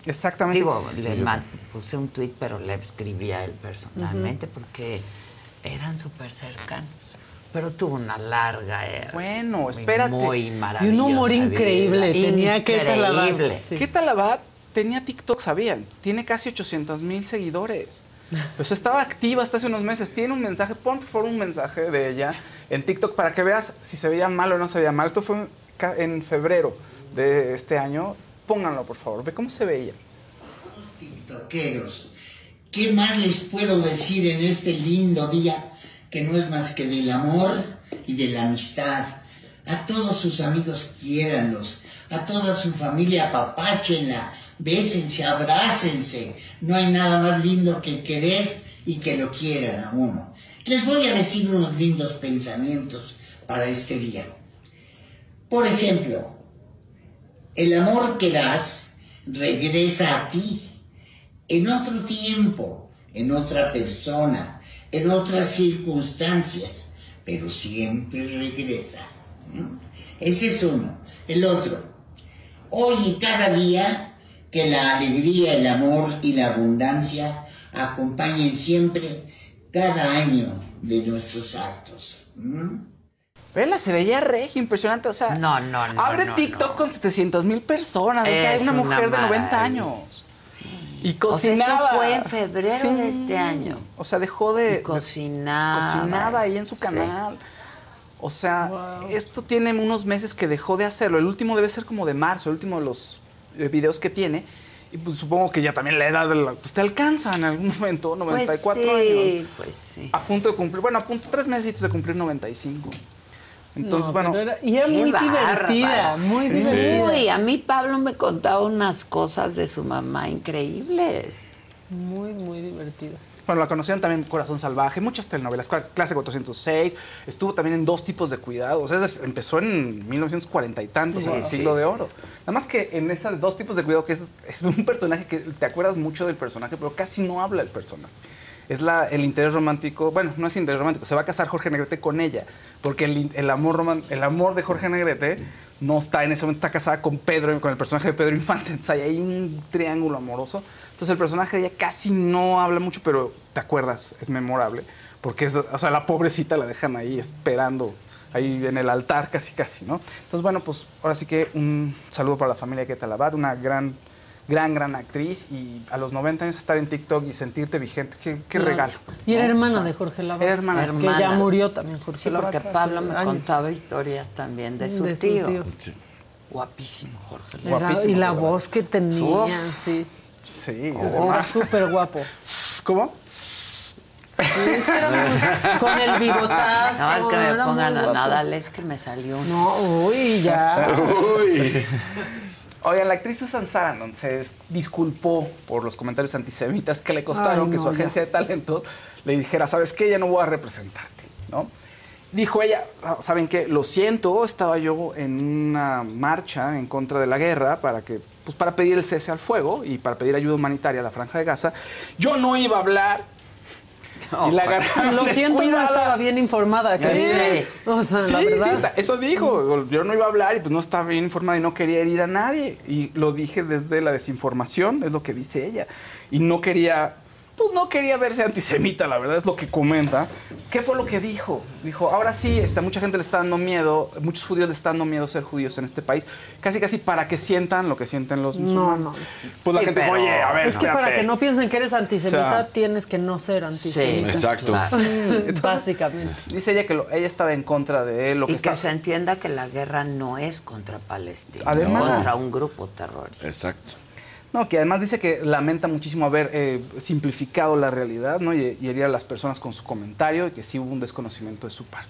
Exactamente. Digo, le Sí, yo- man- puse un tweet, pero le escribí a él personalmente porque eran súper cercanos. Pero tuvo una larga era. Bueno, muy, espérate. Muy maravillosa. Y un humor vida. increíble, tenía Keta Labat. Increíble. Sí. Keta Labat tenía TikTok, sabían. Tiene casi 800 mil seguidores. [laughs] Sea, estaba activa hasta hace unos meses. Tiene un mensaje, pon por favor un mensaje de ella en TikTok para que veas si se veía mal o no se veía mal. Esto fue en febrero de este año. Pónganlo, por favor. Ve cómo se veía. tiktokeros. ¿Qué más les puedo decir en este lindo día que no es más que del amor y de la amistad? A todos sus amigos quiéranlos, a toda su familia apapáchenla, bésense, abrácense. No hay nada más lindo que querer y que lo quieran a uno. Les voy a decir unos lindos pensamientos para este día. Por ejemplo, el amor que das regresa a ti en otro tiempo, en otra persona, en otras circunstancias, pero siempre regresa. Ese es uno. El otro, hoy y cada día, que la alegría, el amor y la abundancia acompañen siempre cada año de nuestros actos. ¿m? Vela, se veía regia, impresionante. O sea, No, no, no. abre no, TikTok con 700 mil personas. o sea, Es una una mujer de 90 maravilla. años. Y O sea, eso cocinaba. fue en febrero de este año. O sea, dejó de. Y cocinaba. Cocinaba ahí en su Sí. canal. O sea, esto tiene unos meses que dejó de hacerlo. El último debe ser como de marzo, el último de los videos que tiene. Y pues supongo que ya también la edad de la, pues te alcanza en algún [laughs] momento, 94 pues sí, años. Pues sí. A punto de cumplir, bueno, a punto, tres meses de cumplir 95. Entonces, No, bueno. era- y era muy bárbaro. divertida, muy Sí. divertida. Uy, a mí Pablo me contaba unas cosas de su mamá increíbles. Muy, muy divertida. Bueno, la conocieron también Corazón Salvaje, muchas telenovelas, Cla- Clase 406, estuvo también en dos tipos de cuidados, es decir, empezó en 1940 y tantos, Sí, el sí, siglo de sí. oro. Nada más que en esos dos tipos de cuidado, que es, un personaje que te acuerdas mucho del personaje, pero casi no habla el personaje. Es la, el interés romántico, bueno, no es interés romántico, se va a casar Jorge Negrete con ella, porque el, el amor, roman- el amor de Jorge Negrete no está en ese momento, está casada con Pedro, con el personaje de Pedro Infante, entonces hay ahí un triángulo amoroso. Entonces el personaje de ella casi no habla mucho, pero te acuerdas, es memorable, porque es, o sea, la pobrecita la dejan ahí esperando, ahí en el altar casi casi, ¿no? Entonces, bueno, pues ahora sí que un saludo para la familia de Keta Labat, una gran, gran, gran actriz y a los 90 años estar en TikTok y sentirte vigente, qué, regalo. Y era ¿no? hermana O sea, de Jorge Lavat. Era hermana. Que ya murió también Jorge Sí, Lavat porque Pablo me años. contaba historias también de su De su tío. Guapísimo, Jorge. Era- Guapísimo, y la Jorge voz que tenía, Uf. sí. Sí, súper guapo. ¿Cómo? Con el bigotazo. No, es que me pongan a guapo. nada, es que me salió un... No, uy, ya. Uy. Oigan, la actriz Susan Sarandon se disculpó por los comentarios antisemitas que le costaron Ay, que su ya. agencia de talentos le dijera, ¿sabes qué? Ya no voy a representarte, ¿no? Dijo ella, "Ah, ¿saben qué? Lo siento, estaba yo en una marcha en contra de la guerra para que pues para pedir el cese al fuego y para pedir ayuda humanitaria a la franja de Gaza. Yo no iba a hablar [laughs] y la agarraron Lo siento, no estaba bien informada. Sí. O sea, la Sí, verdad. sí, eso dijo. Yo no iba a hablar y pues no estaba bien informada y no quería herir a nadie. Y lo dije desde la desinformación, es lo que dice ella. Y no quería, pues no quería verse antisemita, la verdad es lo que comenta. ¿Qué fue lo que dijo? Dijo, ahora sí, está, mucha gente le está dando miedo, muchos judíos le están dando miedo ser judíos en este país, casi casi para que sientan lo que sienten los No, musulmanes. no. Pues la Sí, gente oye, a ver, Es que para espérate". que no piensen que eres antisemita, O sea, tienes que no ser antisemita. exacto. [laughs] Entonces, Básicamente. Dice ella que lo- ella estaba en contra de él. Lo que Y que está- se entienda que la guerra no es contra Palestina, Además. es contra un grupo terrorista. Exacto. No, que además dice que lamenta muchísimo haber eh, simplificado la realidad ¿no? y, y herir a las personas con su comentario y que sí hubo un desconocimiento de su parte.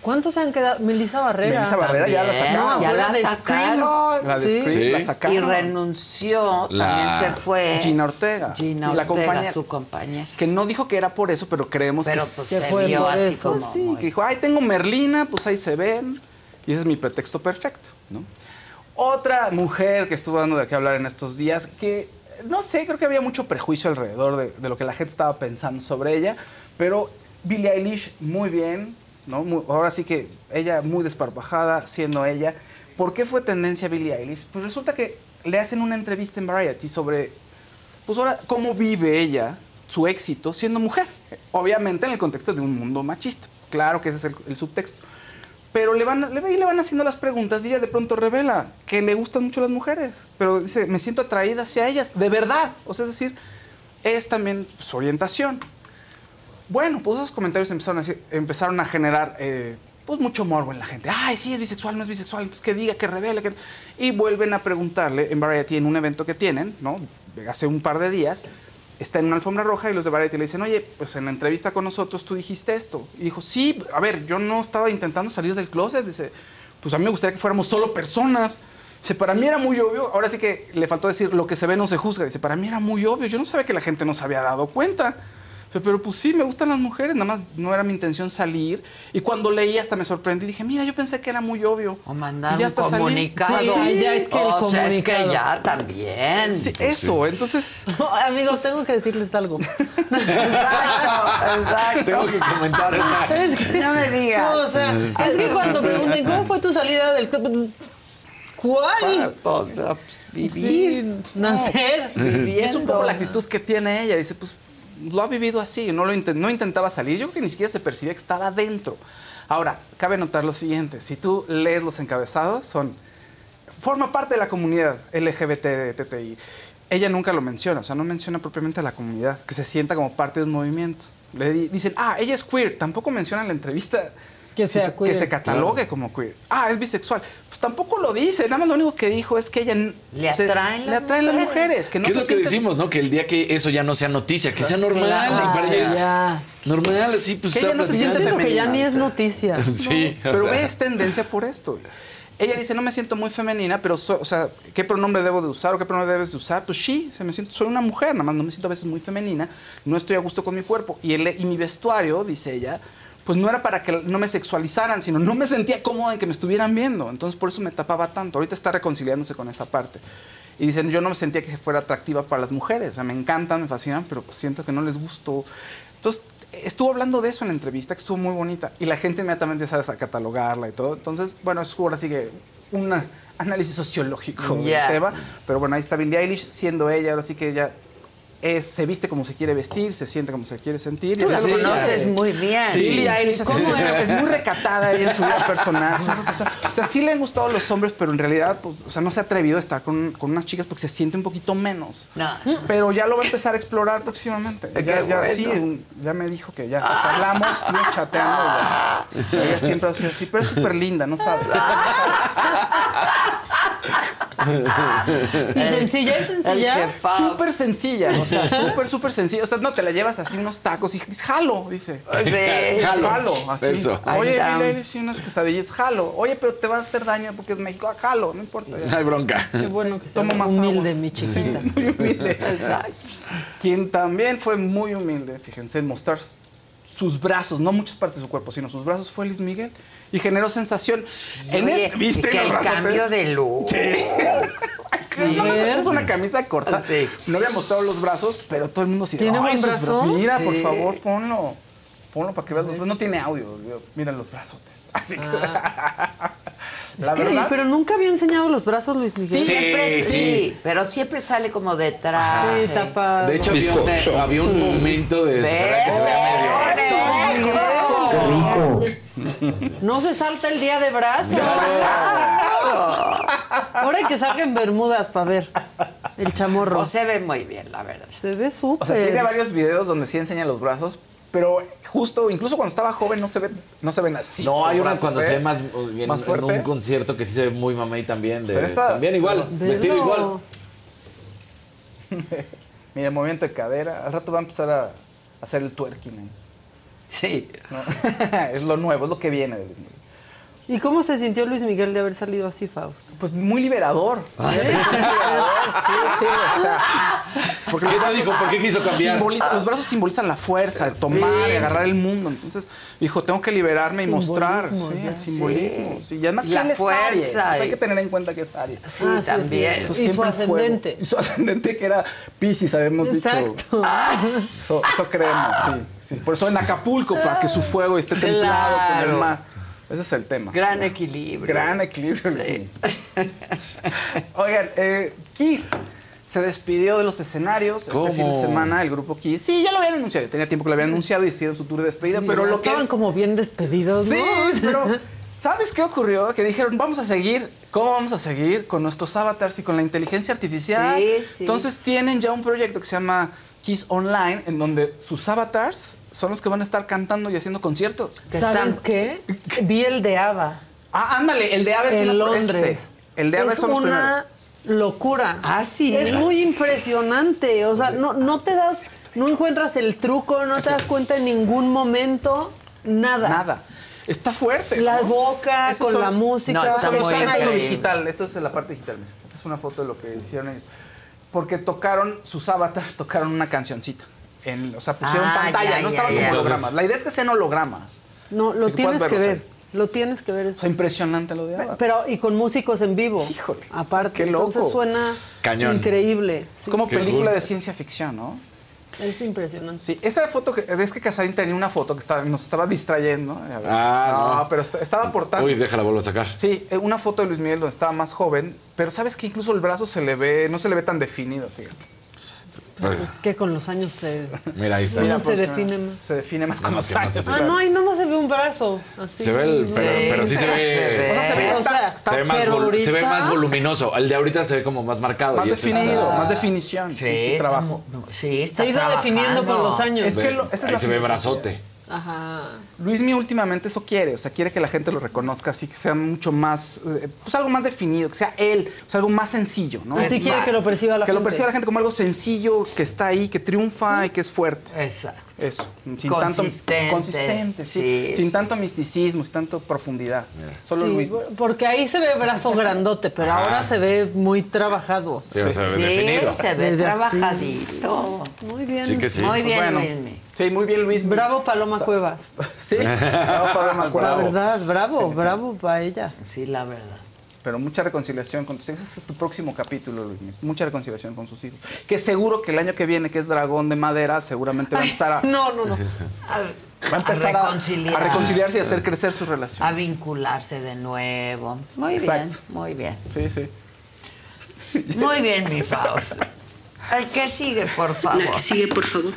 ¿Cuántos se han quedado? Melissa Barrera. Melissa Barrera ya la sacaron. ya la sacaron. La de Scream Sí. la sacaron. Y renunció, La- también se fue. Gina Ortega. Gina Y la Ortega, compañera. su compañera. Que no dijo que era por eso, pero creemos Pero, que pues, se vio por así eso. como Sí, muy- que dijo, ay, tengo Merlina, pues ahí se ven. Y ese es mi pretexto perfecto, ¿no? Otra mujer que estuvo dando de qué hablar en estos días, que no sé, creo que había mucho prejuicio alrededor de, lo que la gente estaba pensando sobre ella, pero Billie Eilish muy bien, ¿no? Ahora sí que ella muy desparpajada, siendo ella. ¿Por qué fue tendencia Billie Eilish? Pues resulta que le hacen una entrevista en Variety sobre, pues ahora, cómo vive ella su éxito siendo mujer. Obviamente en el contexto de un mundo machista. Claro que ese es el subtexto. Pero le van, le, le van haciendo las preguntas y ella de pronto revela que le gustan mucho las mujeres. Pero dice, me siento atraída hacia ellas, de verdad. O sea, es decir, es también su orientación. Bueno, pues esos comentarios empezaron a, empezaron a generar eh, pues mucho morbo en la gente. Ay, sí, es bisexual, no es bisexual, entonces que diga, que revele. Y vuelven a preguntarle en Variety, en un evento que tienen, ¿no? Hace un par de días, está en una alfombra roja y los de Variety le dicen, oye, pues en la entrevista con nosotros tú dijiste esto. Y dijo, sí, a ver, yo no estaba intentando salir del closet. Dice, pues a mí me gustaría que fuéramos solo personas. Dice, para mí era muy obvio. Ahora sí que le faltó decir, lo que se ve no se juzga. Dice, para mí era muy obvio. Yo no sabía que la gente no se había dado cuenta. Pero pues sí, me gustan las mujeres. Nada más no era mi intención salir. Y cuando leí hasta me sorprendí. Dije, mira, yo pensé que era muy obvio. O mandar un comunicado. Sí, ya es que el o sea, es que ya también. Sí, eso, entonces... [laughs] No, amigos, tengo que decirles algo. [laughs] Exacto, exacto. Tengo que comentar una. ¿Sabes qué? No me digas. No, o sea, es que cuando pregunten, ¿cómo fue tu salida del club? ¿Cuál? O sea, pues, vivir. Sí, nacer. Y es un poco la actitud que tiene ella. Dice, pues lo ha vivido así, no, lo no intentaba salir. Yo creo que ni siquiera se percibía que estaba dentro. Ahora, cabe notar lo siguiente: si tú lees los encabezados, son. Forma parte de la comunidad LGBTTI. Ella nunca lo menciona, o sea, no menciona propiamente a la comunidad, que se sienta como parte de un movimiento. Le di- dicen, ah, ella es queer. Tampoco menciona en la entrevista Que sea se- queer. que se catalogue como queer. Ah, es bisexual. Pues tampoco lo dice. Nada más lo único que dijo es que ella Le se- atraen le las atraen las mujeres. mujeres. Que no ¿Qué es lo que sienten- decimos, no? Que el día que eso ya no sea noticia, que sea normal. claro. y para Ah, ella es ya. normal, así pues Que está ella no se siente siento que ya femenina, ni es noticia. [laughs] Sí, o Pero sea, es tendencia por esto. Ella dice, no me siento muy femenina, pero, so- o sea, ¿qué pronombre debo de usar o qué pronombre debes de usar? Pues sí, se me siento, soy una mujer, nada más no me siento a veces muy femenina, no estoy a gusto con mi cuerpo. Y, el, y mi vestuario, dice ella, pues no era para que no me sexualizaran, sino no me sentía cómoda en que me estuvieran viendo. Entonces por eso me tapaba tanto. Ahorita está reconciliándose con esa parte. Y dicen, yo no me sentía que fuera atractiva para las mujeres. O sea, me encantan, me fascinan, pero pues siento que no les gusto. Entonces estuvo hablando de eso en la entrevista, que estuvo muy bonita. Y la gente inmediatamente sabes a catalogarla y todo. Entonces, bueno, es ahora sí que un análisis sociológico Ya. del tema. Pero bueno, ahí está Billie Eilish siendo ella, ahora sí que ella es, se viste como se quiere vestir, se siente como se quiere sentir. Tú la que conoces hace. muy bien. Sí, Billie Eilish así ¿Cómo es, muy recatada ella en su vida personal. o sea, sí le han gustado los hombres, pero en realidad, pues, o sea, no se ha atrevido a estar con, con unas chicas porque se siente un poquito menos. No. Pero ya lo va a empezar a explorar próximamente. Ya, ya, sí, ya me dijo que ya hasta hablamos, estuvimos chateando. ya. Ella siempre ha sido así, pero es súper linda, ¿no sabes? [laughs] Y sencilla, es sencilla. Súper sencilla, o sea, súper, súper sencilla. O sea, no te la llevas así unos tacos y jalo, dice. Sí. Jalo, jalo, así. Eso. Oye, Eilish, y unas quesadillas, jalo. Oye, pero te va a hacer daño porque es México, jalo, no importa. No [laughs] hay bronca. Qué bueno que sea Tomo más humilde, agua. mi chiquita. Muy humilde. [laughs] Exacto. Quien también fue muy humilde, fíjense, en mostrar sus brazos, no muchas partes de su cuerpo, sino sus brazos, fue Luis Miguel. Y generó sensación. En Oye, este, ¿Viste que los el brazotes? cambio de look. [laughs] Sí. Sí. Es una camisa corta. Sí. No había mostrado los brazos, pero todo el mundo sí. ¿Tiene "Ay, buen esos brazo? Mira, por Sí. favor, ponlo. Ponlo para que veas los brazos. No tiene audio. Mira los brazos. [laughs] Así que. La Es que- verdad. pero nunca había enseñado los brazos Luis Miguel. siempre sí, pero siempre sale como de traje. Sí, tapa. De hecho, había un, había un momento de esperar que se vea medio. No se salta el día de brazos. Ahora hay que salga en Bermudas para ver el chamorro. O se ve muy bien, la verdad. Se ve súper. O sea, tiene varios videos donde sí enseña los brazos, pero justo, incluso cuando estaba joven, no se, ve, no se ven así. No, hay sus una brazos, cuando se ve más, bien, Más en fuerte. un concierto que sí se ve muy mamey también. De, también igual, se ve- vestido Verlo. igual. [laughs] Mira, movimiento de cadera. Al rato va a empezar a hacer el twerking. ¿eh? Sí. ¿No? [laughs] es lo nuevo, es lo que viene. ¿Y cómo se sintió Luis Miguel de haber salido así, Fausto? Pues muy liberador. Muy liberador, sí, sí, o sea. ¿Por qué no dijo? ¿Por qué quiso cambiar? simboliza- los brazos simbolizan la fuerza, de tomar, Sí. de agarrar el mundo. Entonces dijo, tengo que liberarme y mostrar. Sí, ya. el simbolismo. Sí. Y además La que él es fuerza Aries, y- hay que tener en cuenta que es Aries. Sí, Ah, sí, también. sí. Entonces, Y su ascendente. Y [laughs] su ascendente que era Pisces, habíamos Exacto. dicho. Eso, eso creemos, sí, sí. Por eso en Acapulco, para que su fuego esté templado con el mar. Ese es el tema. Gran equilibrio. Gran equilibrio. Sí. Oigan, eh, Kiss se despidió de los escenarios ¿Cómo? este fin de semana, el grupo Kiss. Sí, ya lo habían anunciado, tenía tiempo que lo habían anunciado y hicieron su tour de despedida, pero lo que... Estaban como bien despedidos, Sí, ¿no? [laughs] pero ¿sabes qué ocurrió? Que dijeron, vamos a seguir, ¿cómo vamos a seguir? Con nuestros avatars y con la inteligencia artificial. Sí, sí. Entonces tienen ya un proyecto que se llama Kiss Online, en donde sus avatars son los que van a estar cantando y haciendo conciertos. ¿Saben están- qué? Vi el de ABBA Ah, ándale, el de Ave es en una- Londres. ese. El de Ave es son los una primeros. locura. Ah, sí. Es muy impresionante. O sea, no, no te das, no encuentras el truco, no te das cuenta en ningún momento, nada. Nada. Está fuerte. La ¿no? boca, con son- la música. No, está muy esto es digital, esto es la parte digital. mira. Esta es una foto de lo que hicieron ellos. Porque tocaron, sus avatars [laughs] tocaron una cancioncita. En, o sea, pusieron Ah, pantalla, ya, no ya, estaban ya. como hologramas. Entonces- La idea es que sean hologramas. No, lo que tienes que ver. Lo tienes que ver. O Eso. sea, impresionante lo de ABBA. Pero, y con músicos en vivo. Híjole, Aparte. qué loco. Entonces suena Cañón. increíble. Sí, como Qué película cool. de ciencia ficción, ¿no? Es impresionante. Sí, esa foto, que, es que Casarín tenía una foto que estaba, nos estaba distrayendo. Ah, no. pero est- estaba aportando. Uy, déjala, vuelvo a sacar. Sí, eh, una foto de Luis Miguel donde estaba más joven, pero sabes que incluso el brazo se le ve, no se le ve tan definido, fíjate. Pues, Es que con los años se, mira, ahí está. uno Mira, se pues, define más. Se define más con No, los años. Ah, no, ahí nomás se ve un brazo. Así. Se ve el. No. Pero, pero sí se pero ve. se ve. Está- está más vol- se ve más voluminoso. El de ahorita se ve como más marcado. más y este está- definido, más definición. Sí, sí, está trabajo. mu- sí, está Se ha ido definiendo con trabajando. los años. Es que lo- esa es ahí la se ve brazote. Ajá. Luismi últimamente eso quiere, o sea, quiere que la gente lo reconozca así, que sea mucho más, eh, pues algo más definido, que sea él, o sea, algo más sencillo, ¿no? Así Es quiere que lo perciba la que gente. lo perciba la gente como algo sencillo, que está ahí, que triunfa y que es fuerte. Exacto. Eso, sin Consistente. tanto consistente, sí, Sí, sin sí. tanto misticismo, sin tanto profundidad. Solo Sí, Luis. porque ahí se ve brazo grandote, pero Ajá. ahora se ve muy trabajado. Sí, se ve Sí, definido. se ve trabajadito. Muy bien. Sí que sí. Muy bien, Bueno, Luismi. Sí, muy bien Luis. Bravo Paloma Cuevas. Sí, [laughs] bravo, Paloma La Cuevas. verdad, bravo, bravo para ella. Sí, la verdad. Pero mucha reconciliación con tus hijos. Ese es tu próximo capítulo, Luis. Mucha reconciliación con sus hijos. Que seguro que el año que viene, que es dragón de madera, seguramente va a empezar a, [laughs] No, no, no. [laughs] A, va a, empezar a- reconciliar. a reconciliarse y a hacer crecer su relación. A vincularse de nuevo. Muy Exacto. bien, muy bien. Sí, sí. Muy bien, mi Faust. El que sigue, por favor. La que sigue, por favor.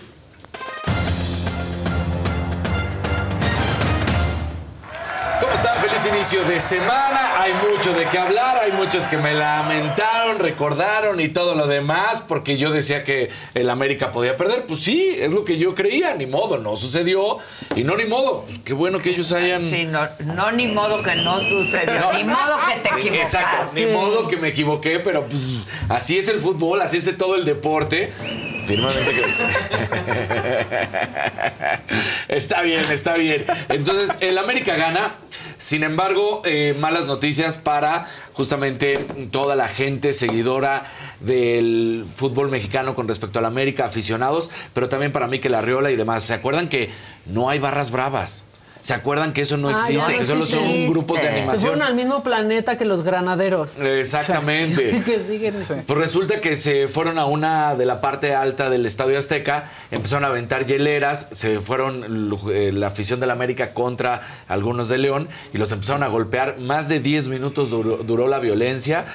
Feliz inicio de semana. Hay mucho de qué hablar. Hay muchos que me lamentaron, recordaron y todo lo demás porque yo decía que el América podía perder. Pues sí, es lo que yo creía. Ni modo, no sucedió. Y no, ni modo. Pues qué bueno que ellos hayan. Sí, no, no ni modo que no sucedió, No. ni modo que te equivocaste. Exacto, ni modo que me equivoqué, pero pues así es el fútbol, así es todo el deporte. [laughs] Está bien, está bien. Entonces, el América gana. Sin embargo, eh, malas noticias para justamente toda la gente seguidora del fútbol mexicano con respecto al América, aficionados, pero también para mí que la Riola y demás. ¿Se acuerdan que no hay barras bravas? ¿Se acuerdan que eso no existe? que solo son grupos de Se animación. fueron al mismo planeta que los granaderos. Exactamente. [laughs] que siguen. Pues resulta que se fueron a una de la parte alta del Estadio Azteca, empezaron a aventar hieleras, se fueron eh, la afición del América contra algunos de León y los empezaron a golpear. Más de 10 minutos duró, duró la violencia.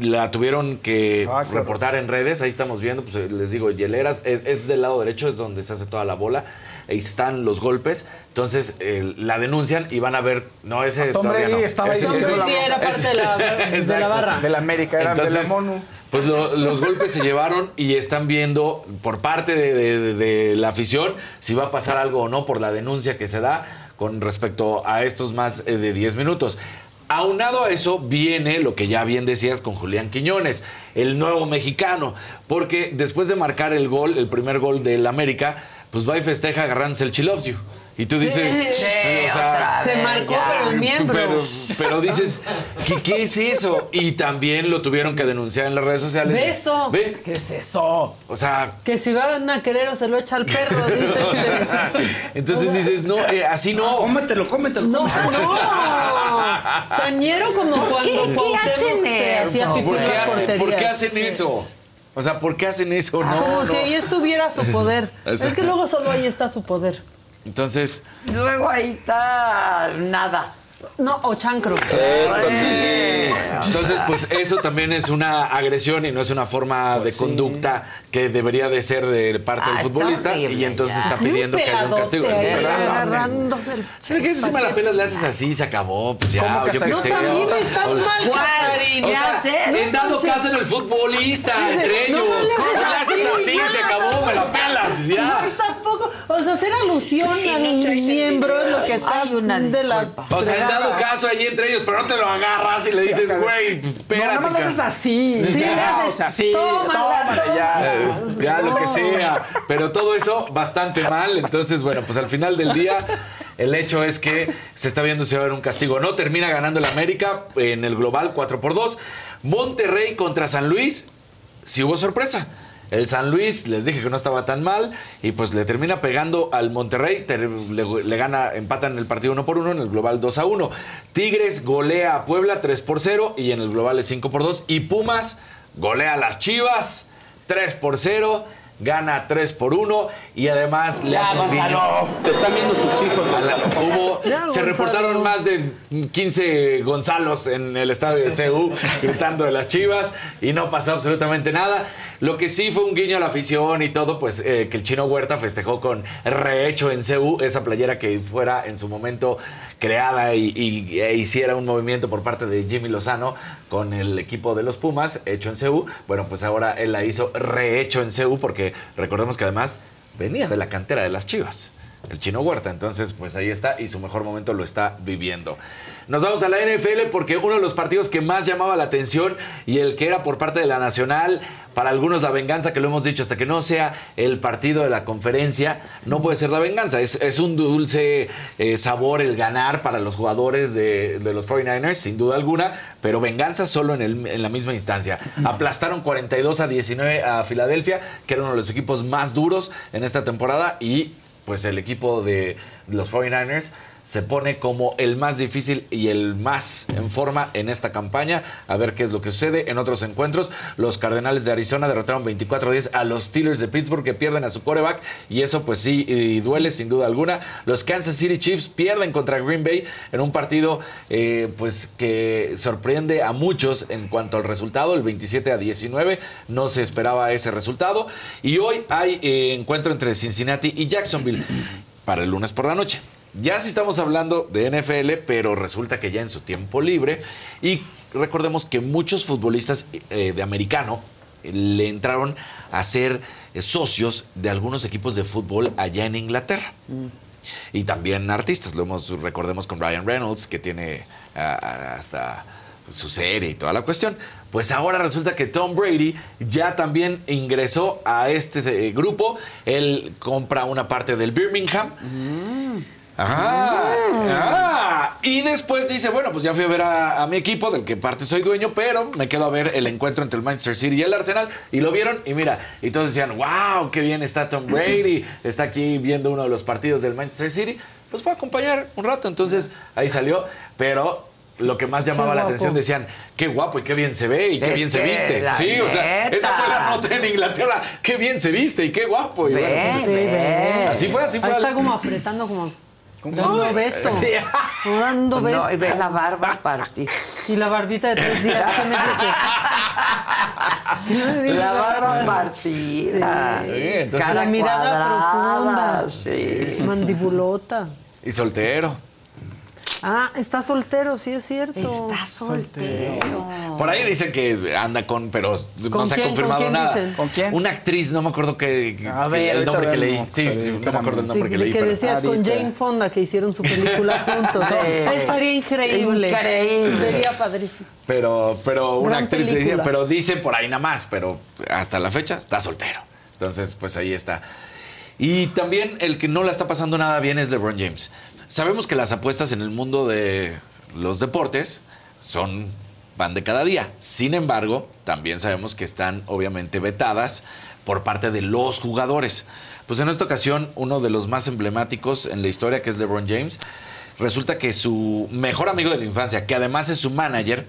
La tuvieron que Ah, claro. reportar en redes, ahí estamos viendo, pues eh, les digo, hieleras, es, es del lado derecho, es donde se hace toda la bola, ahí están los golpes, entonces eh, la denuncian y van a ver, no, ese Tom todavía Brady no. estaba Ese- ahí ese- era parte de la, [laughs] de la Exacto. barra. De la América, era de la Entonces, MONU. Pues lo- los golpes se llevaron y están viendo por parte de, de- de la afición si va a pasar algo o no por la denuncia que se da con respecto a estos más eh, de 10 minutos. Aunado a eso viene lo que ya bien decías con Julián Quiñones, el nuevo mexicano, porque después de marcar el gol, el primer gol del América, pues va y festeja agarrándose el chilovsio. Y tú dices, Sí, o sea, Se marcó, pero miembro. pero, pero dices, ¿qué, qué es eso? Y también lo tuvieron que denunciar en las redes sociales. Beso. ¿Ve? ¿Qué es eso? O sea, Que si van a querer o se lo echa al perro, [laughs] dice. o sea, entonces dices, no, eh, así no. Cómetelo, cómetelo. No, no. [laughs] Tañero como cuando qué Cuauhtémoc hacen eso? ¿Por qué, hacen, por qué eso? O sea, ¿por qué hacen eso? No, Como no. si ahí estuviera su poder. [laughs] Es que luego solo ahí está su poder. Entonces, Luego ahí está nada. No, o chancro. entonces, pues eso también es una agresión y no es una forma de conducta que debería de ser de parte Ah, del futbolista horrible, y entonces ya. está pidiendo que haya un castigo. Agarrándose el- Sí, que si me la pelas le haces así, se acabó, pues ya, ¿Cómo o que yo qué sé. No, también está o- mal. O ¿Qué sea, haces? en dado caso en el futbolista, entre no ellos. me le ¿Cómo haces le haces así, así? Se acabó, me la pelas, ya. No, tampoco. O sea, hacer alusión Y al no traes el miembro es lo que está de la. O sea, en dado caso ahí entre ellos, pero no te lo agarras y le dices, güey, No, espérate. nada más lo haces así. Sí, [laughs] ya, le haces, tómala, tómala, ya. Lo que sea. Pero todo eso bastante mal. Entonces, bueno, pues al final del día, el hecho es que se está viendo si va a haber un castigo o no. Termina ganando el América en el global 4 por 2. Monterrey contra San Luis. Si hubo sorpresa. El San Luis, les dije que no estaba tan mal y pues le termina pegando al Monterrey, ter- le, le gana, empatan el partido 1 por 1 en el global 2 a 1. Tigres golea a Puebla 3 por 0 y en el global es 5 por 2 y Pumas golea a las Chivas 3 por 0, gana 3 por 1 y además le hace un guiño. Te están viendo tus hijos. a la- hubo, Ya, se Gonzalo. reportaron más de 15 Gonzalos en el estadio de CU [laughs] gritando de las chivas y no pasó absolutamente nada. Lo que sí fue un guiño a la afición y todo, pues eh, que el chino Huerta festejó con rehecho en CU, esa playera que fuera en su momento creada y, e hiciera un movimiento por parte de Jimmy Lozano con el equipo de los Pumas, hecho en CU. Bueno, pues ahora él la hizo rehecho en CU porque recordemos que además venía de la cantera de las chivas el chino Huerta. Entonces, pues ahí está y su mejor momento lo está viviendo. Nos vamos a la NFL porque uno de los partidos que más llamaba la atención y el que era por parte de la Nacional, para algunos la venganza, que lo hemos dicho, hasta que no sea el partido de la conferencia, no puede ser la venganza. Es, es un dulce eh, sabor el ganar para los jugadores de, de los 49ers, sin duda alguna, pero venganza solo en, el- en la misma instancia. Aplastaron 42 a 19 a Filadelfia, que era uno de los equipos más duros en esta temporada y pues el equipo de los 49ers se pone como el más difícil y el más en forma en esta campaña. A ver qué es lo que sucede. En otros encuentros, los Cardenales de Arizona derrotaron 24-10 a los Steelers de Pittsburgh que pierden a su coreback y eso pues sí duele sin duda alguna. Los Kansas City Chiefs pierden contra Green Bay en un partido eh, pues que sorprende a muchos en cuanto al resultado, el 27 a 19. No se esperaba ese resultado. Y hoy hay eh, encuentro entre Cincinnati y Jacksonville para el lunes por la noche. Ya sí estamos hablando de NFL, pero resulta que ya en su tiempo libre. Y recordemos que muchos futbolistas eh, de americano le entraron a ser eh, socios de algunos equipos de fútbol allá en Inglaterra. Y también artistas, lo hemos, recordemos con Ryan Reynolds, que tiene ah, ah, hasta su serie y toda la cuestión. Pues ahora resulta que Tom Brady ya también ingresó a este eh, grupo. Él compra una parte del Birmingham. Ajá, ah, y después dice, bueno, pues ya fui a ver a, a mi equipo, del que parte soy dueño, pero me quedo a ver el encuentro entre el Manchester City y el Arsenal, y lo vieron, y mira, y todos decían, wow, qué bien está Tom Brady, está aquí viendo uno de los partidos del Manchester City, pues fue a acompañar un rato. Entonces ahí salió, pero lo que más llamaba la atención decían, qué guapo y qué bien se ve y qué Es bien se que, viste. la Sí, o sea, neta. esa fue la nota en Inglaterra, qué bien se viste y qué guapo. Y Ve, bueno, pues, ve. Así fue, así fue. Ahí está al- como apretando, como dando beso. Sí. Dando beso. No, y ve la barba partida. Y la barbita de tres días. ¿qué me? [laughs] La barba partida. Sí, entonces- Cara la mirada cuadrada, profunda. Sí. Mandibulota. Y soltero. Ah, está soltero, sí es cierto. Está soltero. Por ahí dicen que anda con, pero no ¿Con se ha confirmado ¿Con nada. dicen? ¿Con quién? Una actriz, no me acuerdo que, que- A ver, el nombre que leí. Sí, sí, no me acuerdo el nombre que que, leí. pero- decías con Ahorita. Jane Fonda que hicieron su película [laughs] juntos. Sí. Estaría increíble. Increíble. Sería padrísimo. Pero, pero una Gran actriz le decía, película. pero dice por ahí nada más, pero hasta la fecha está soltero. Entonces, pues ahí está. Y también el que no la está pasando nada bien es LeBron James. Sabemos que las apuestas en el mundo de los deportes son de cada día. Sin embargo, también sabemos que están obviamente vetadas por parte de los jugadores. Pues en esta ocasión, uno de los más emblemáticos en la historia, que es LeBron James, resulta que su mejor amigo de la infancia, que además es su manager,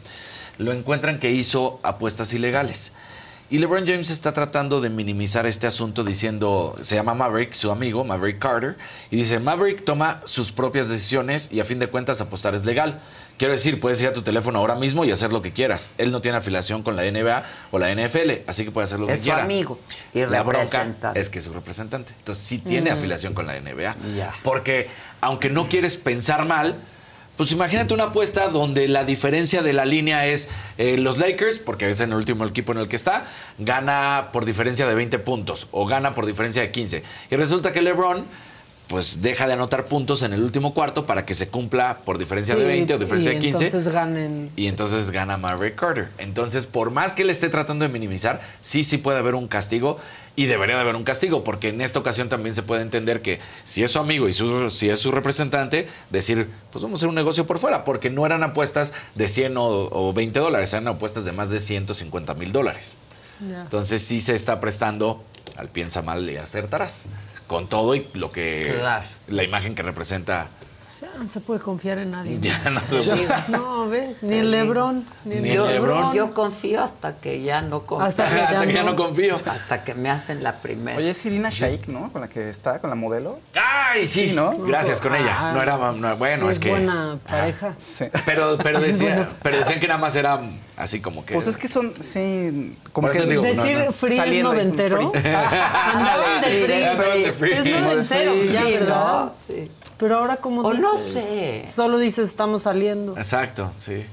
lo encuentran que hizo apuestas ilegales. Y LeBron James está tratando de minimizar este asunto diciendo, se llama Maverick, su amigo, Maverick Carter, y dice, Maverick toma sus propias decisiones y a fin de cuentas apostar es legal. Quiero decir, puedes ir a tu teléfono ahora mismo y hacer lo que quieras. Él no tiene afiliación con la NBA o la NFL, así que puede hacer lo Es que su quiera. amigo y la bronca es que es su representante. Entonces sí tiene Mm. afiliación con la NBA. Ya. Porque aunque no quieres pensar mal, pues imagínate una apuesta donde la diferencia de la línea es eh, los Lakers, porque es en el último equipo en el que está, gana por diferencia de 20 puntos o gana por diferencia de 15. Y resulta que LeBron pues deja de anotar puntos en el último cuarto para que se cumpla por diferencia de Sí, 20 o diferencia y de 15. Entonces ganen. Y entonces gana Maverick Carter. Entonces, por más que le esté tratando de minimizar, sí, sí puede haber un castigo y debería de haber un castigo, porque en esta ocasión también se puede entender que si es su amigo y su- si es su representante, decir, pues vamos a hacer un negocio por fuera, porque no eran apuestas de 100 o, o 20 dólares, eran apuestas de más de 150 mil dólares. Entonces sí se está prestando al piensa mal y acertarás. Con todo y lo que... Claro. La imagen que representa... Ya no se puede confiar en nadie. [laughs] Ya no te- No, ¿ves? Ni el Lebrón. Ni, Ni el el LeBron. Yo confío hasta que ya no confío. Hasta que ya Hasta que ya no. no confío. Hasta que me hacen la primera. Oye, es Irina Shayk, ¿no? Con la que está, con la modelo. ¡Ay, sí! Sí, ¿no? Gracias con ella. Ah. No era no, bueno, es es que. buena pareja. Sí. Pero, pero, [laughs] decía- pero decían que nada más era así como que. Pues es que son, sí, como que digo, no, Decir no. free es noventero. Andaban [laughs] de free. Es noventero, Sí. ¿no? Sí. Pero ahora, ¿cómo O dices? no sé. Solo dices, estamos saliendo. Exacto, sí.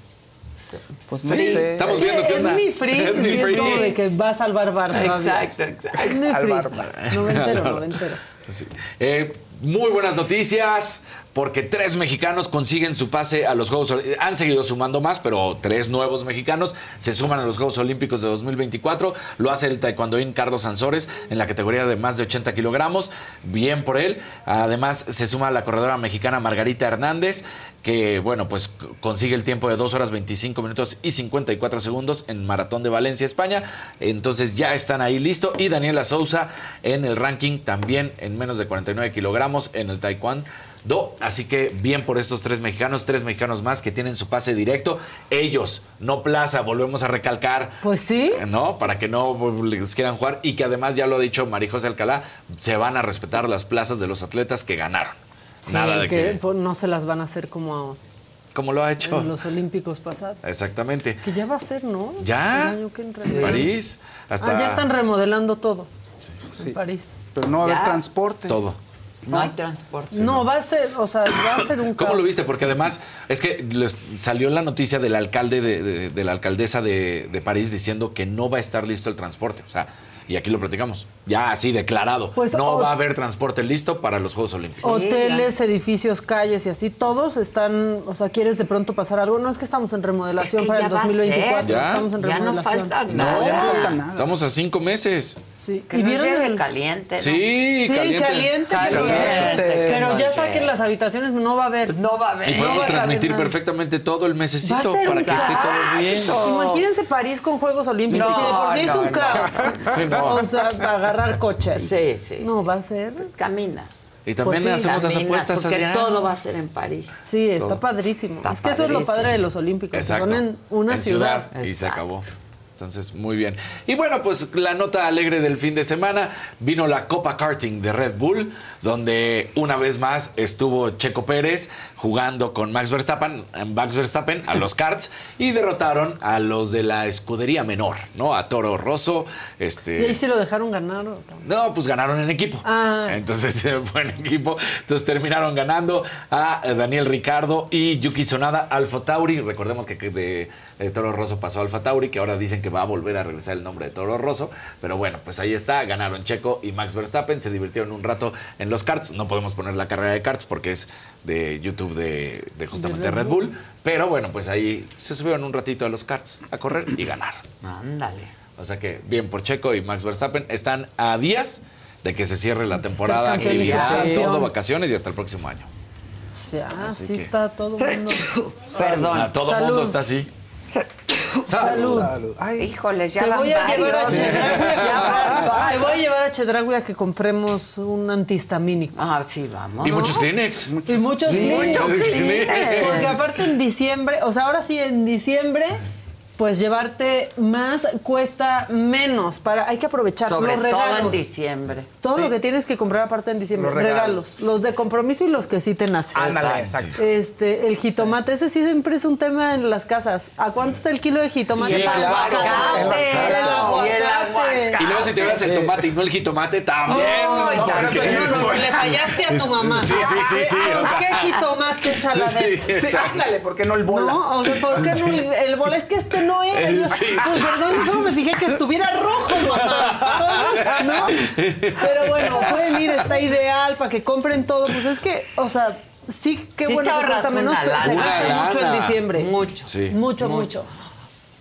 Pues no Free. sé. Estamos viendo qué Es onda. mi free, Es mi sí, es free. como de que va a salvar barba. Exacto, exacto. Es mi free. Noventero, [laughs] noventero. Sí. Eh, muy buenas noticias, porque tres mexicanos consiguen su pase a los Juegos Olí- Han seguido sumando más, pero tres nuevos mexicanos se suman a los Juegos Olímpicos de 2024. Lo hace el taekwondoín Carlos Sansores en la categoría de más de 80 kilogramos. Bien por él. Además, se suma la corredora mexicana Margarita Hernández, que, bueno, pues consigue el tiempo de 2 horas 25 minutos y 54 segundos en Maratón de Valencia, España. Entonces ya están ahí listo. Y Daniela Sousa en el ranking también en menos de 49 kilogramos en el taekwondo. Así que bien por estos tres mexicanos, tres mexicanos más que tienen su pase directo. Ellos, no Plaza, volvemos a recalcar. Pues sí. ¿no? Para que no les quieran jugar y que además, ya lo ha dicho Marijose Alcalá, se van a respetar las plazas de los atletas que ganaron. Sí, Nada de que que, pues, no se las van a hacer como como lo ha hecho. en los Olímpicos pasados. Exactamente. Que ya va a ser, ¿no? Ya. El año que entra. París, hasta Ah, ya están remodelando todo. Sí. En París. Pero no va a haber transporte. todo. No hay transporte. no, va a ser, o sea, va a ser un ¿Cómo lo viste? Porque además es que les salió la noticia del alcalde, de, de- de la alcaldesa de, de París diciendo que no va a estar listo el transporte. O sea, y aquí lo platicamos. Ya así declarado. Pues, no o- va a haber transporte listo para los Juegos Olímpicos. Hoteles, edificios, calles y así, todos están, o sea, ¿quieres de pronto pasar algo? No es que estamos en remodelación Es que para ya el va a 2024, ser. Ya. estamos en Ya no remodelación. No, nada. ya no falta nada. estamos a cinco meses. Sí. Que ¿Y nos vieron lleve el- caliente. ¿no? Sí, Sí, caliente. caliente. Caliente, Pero ya saquen las habitaciones, no va a haber. Pues no va a haber. Y podemos No a transmitir nada. perfectamente todo el a mesecito para que esté todo bien. Imagínense París con Juegos Olímpicos. No, de por sí es un no. caos. Sí, no. [laughs] O sea, agarrar coche. ahí. Sí, sí. No, sí. va a ser. Caminas. Y también Pues sí, hacemos las apuestas Porque todo va a ser en París. Sí, está Todo. padrísimo. Está es que eso es lo padre de los Olímpicos. Exacto. Son en una En ciudad. y se acabó. Entonces, muy bien. Y bueno, pues la nota alegre del fin de semana vino la Copa Karting de Red Bull, donde una vez más estuvo Checo Pérez jugando con Max Verstappen, Max Verstappen a los karts y derrotaron a los de la escudería menor, ¿no? A Toro Rosso, Y ahí este sí lo dejaron ganar. ¿o? no, pues ganaron en equipo. Ah. Entonces [laughs] fue en equipo. Entonces terminaron ganando a Daniel Ricardo y Yuki Sonada, Alfa Tauri. Recordemos que de, Toro Rosso pasó a Alfa Tauri, que ahora dicen que va a volver a regresar el nombre de Toro Rosso. Pero bueno, pues ahí está. Ganaron Checo y Max Verstappen. Se divirtieron un rato en los karts. No podemos poner la carrera de karts porque es de YouTube de, de justamente De Red Red Bull. Pero bueno, pues ahí se subieron un ratito a los karts a correr y ganaron. Ándale. O sea que bien por Checo y Max Verstappen están a días de que se cierre la temporada, actividad, todo, vacaciones y hasta el próximo año. Ya, Así sí que- está todo el mundo. Perdón. A todo Salud. mundo está así. [laughs] Salud. Híjoles, ya Te van voy a llevar a te voy a llevar a Chedraui a que compremos un antihistamínico. Ah, sí, vamos. Y muchos Kleenex. Y muchos Y Kleenex. muchos Kleenex. Porque aparte en diciembre, o sea, ahora sí en diciembre, pues llevarte más cuesta menos. Para, hay que aprovechar Sobre los todo regalos. en diciembre. Todo lo que tienes que comprar aparte en diciembre. Los regalos. regalos. Los de compromiso y los que sí te nacen. Ándale, exacto. Este, el jitomate, ese sí siempre es un tema en las casas. ¿A cuánto está el kilo de jitomate? Y el Sí, claro. aguacate. Y el aguacate. Y luego si te vas el tomate y no el jitomate, también. ¿no? también. No, no, [laughs] le fallaste a tu mamá. Sí, sí, sí, sí, o ¿Por sea. qué jitomate saladete? [laughs] Sí, Sí, exacto. ándale, ¿por qué no el bola? No, o sea, ¿por qué no el, el bola? Es que este no era. Yo, Sí. Pues perdón, yo solo me fijé que estuviera rojo, mamá. ¿No? Pero bueno, pueden ir, está ideal para que compren todo. Pues es que, o sea, sí, qué Sí bueno te que menos, pero se gasta mucho en diciembre. Mucho. Sí. Mucho, mucho.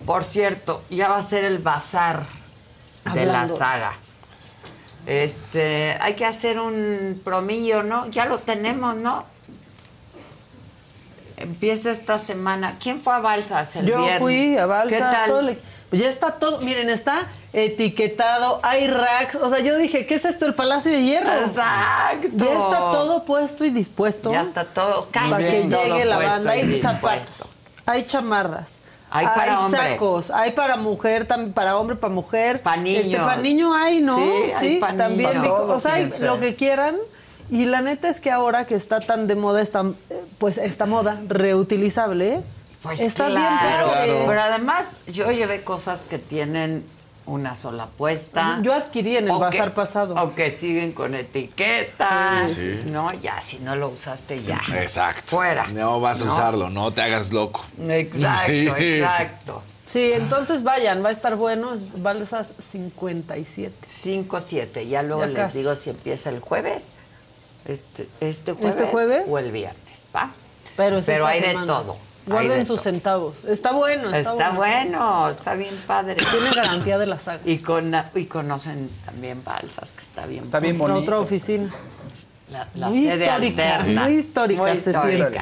Por cierto, ya va a ser el bazar de la saga. Este, hay que hacer un promillo, ¿no? Ya lo tenemos, ¿no? Empieza esta semana. ¿Quién fue a Balsas el Yo viernes? fui a Balsa. ¿Qué tal? todo le- pues ya está todo, miren, está etiquetado, hay racks. O sea, yo dije, ¿qué es esto? El Palacio de Hierro. Exacto. Ya está todo puesto y dispuesto. Ya está todo, para casi que todo llegue la puesto banda. y Hay dispuesto. zapatos, hay chamarras. Hay para hombre. sacos, hay para mujer, también para hombre, para mujer. Pa' niños. Este, para niño hay, ¿no? Sí, hay pa' también. Todo, o sea, hay lo que quieran. Y la neta es que ahora que está tan de moda esta, pues esta moda reutilizable, Pues está claro. bien. Claro. Pero además, yo llevé cosas que tienen una sola puesta. Yo adquirí en el que- bazar pasado. O que siguen con etiqueta. Sí. Sí. No, ya, si no lo usaste, ya. Exacto. Fuera. No vas a ¿No? usarlo, no te hagas loco. Exacto, Sí. exacto. Sí, entonces vayan, va a estar bueno. Balsas 57. 5-7. Ya luego Ya les casi. digo si empieza el jueves. Este, este jueves. ¿Este jueves? O el viernes, ¿va? Pero, es Pero hay de todo. Guarden de sus todo. centavos. Está bueno. Está, Está bueno, está bien padre. Tiene garantía de la saga. Y, con, y conocen también Balsas, que está bien Está bien bonito. Otra oficina. La, sede histórica, alterna. muy histórica Muy se histórica.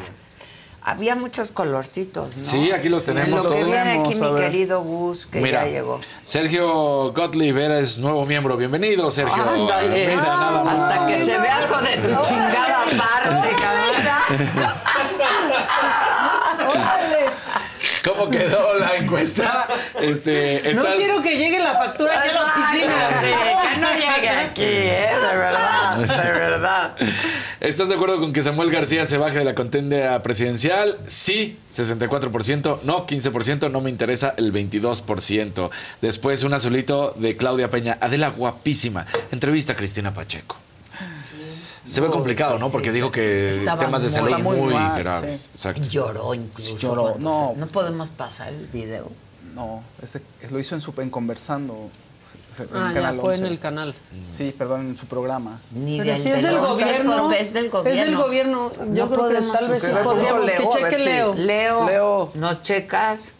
Había muchos colorcitos, ¿no? Sí, aquí los tenemos En lo que todos. viene aquí mi querido Gus, que Mira, ya llegó. Sergio Gottlieb eres nuevo miembro. Bienvenido, Sergio. Ándale. Mira, nada más. Hasta que se vea algo de tu chingada parte, cabrón. [laughs] ¿Cómo quedó encuesta? Este, No estás- quiero que llegue la factura aquí a la oficina. Sí, que no llegue aquí, ¿eh? De verdad, de verdad. ¿Estás de acuerdo con que Samuel García se baje de la contienda presidencial? Sí, 64%, no 15%, no me interesa el 22%. Después un azulito de Claudia Peña, Adela guapísima. Entrevista a Cristina Pacheco. Se ve complicado, ¿no? Porque dijo que Estaba temas de muy- salud muy muy mal, graves. sí. Exacto. Lloró incluso. Lloró, no. se- no podemos pasar el video. No, ese- lo hizo en su en conversando. en Ah, ya fue en 11. el canal. Sí, perdón, en su programa. Ni Pero del si es del gobierno. Es del gobierno. Es del gobierno. Yo No creo que tal vez sí podríamos. Que cheque Leo. Leo, Leo. ¿no checas?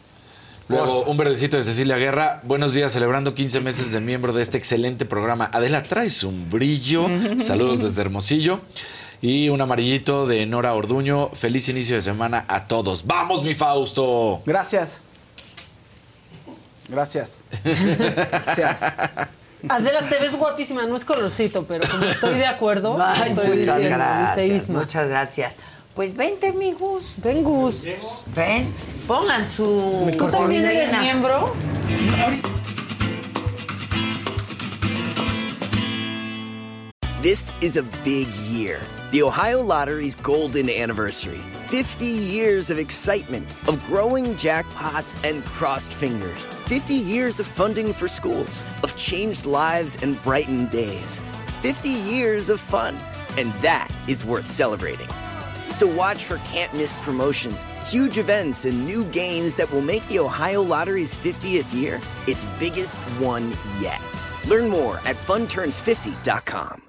Luego, un verdecito de Cecilia Guerra. Buenos días, celebrando 15 meses de miembro de este excelente programa. Adela, traes un brillo. [laughs] Saludos desde Hermosillo. Y un amarillito de Nora Orduño. Feliz inicio de semana a todos. ¡Vamos, mi Fausto! Gracias. Gracias. Gracias. Adela, te ves guapísima, no es colorcito, pero como estoy de acuerdo. Ay, estoy muchas gracias, muchas gracias. Pues vente, mi Gus. Ven, Gus. Ven, pongan su... ¿Tú también eres miembro? This is a big year. The Ohio Lottery's golden anniversary. 50 years of excitement, of growing jackpots and crossed fingers. 50 years of funding for schools, of changed lives and brightened days. 50 years of fun. And that is worth celebrating. So watch for can't miss promotions, huge events, and new games that will make the Ohio Lottery's 50th year its biggest one yet. Learn more at funturns50.com.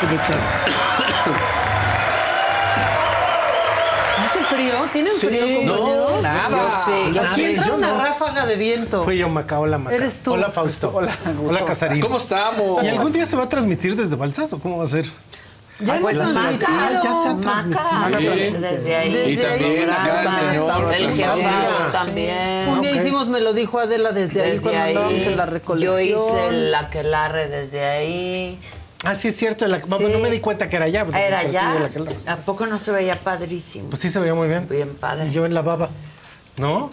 [coughs] ¿Hace frío? ¿Tienen frío, compañeros? No, nada. Yo sí. Aquí entra Yo una no. ráfaga de viento. Fui yo, Maca. Hola, Maca. Eres tú. Hola, Fausto. [laughs] Hola, Hola, Casarín. ¿Cómo estamos? ¿Y algún día se va a transmitir desde Balsas o cómo va a ser? Ya Pues hemos Maca, ya se ha transmitido. Sí. Desde ahí. Y también acá el señor. El también. Un día hicimos, me lo dijo Adela desde, ahí Desde cuando ahí. estábamos en la recolección. Yo hice el aquelarre desde ahí. Ah, sí, es cierto. la- No me di cuenta que era allá. Era la la- ¿A poco no se veía padrísimo? Pues sí se veía muy bien. Bien padre. Y yo en la baba. ¿No?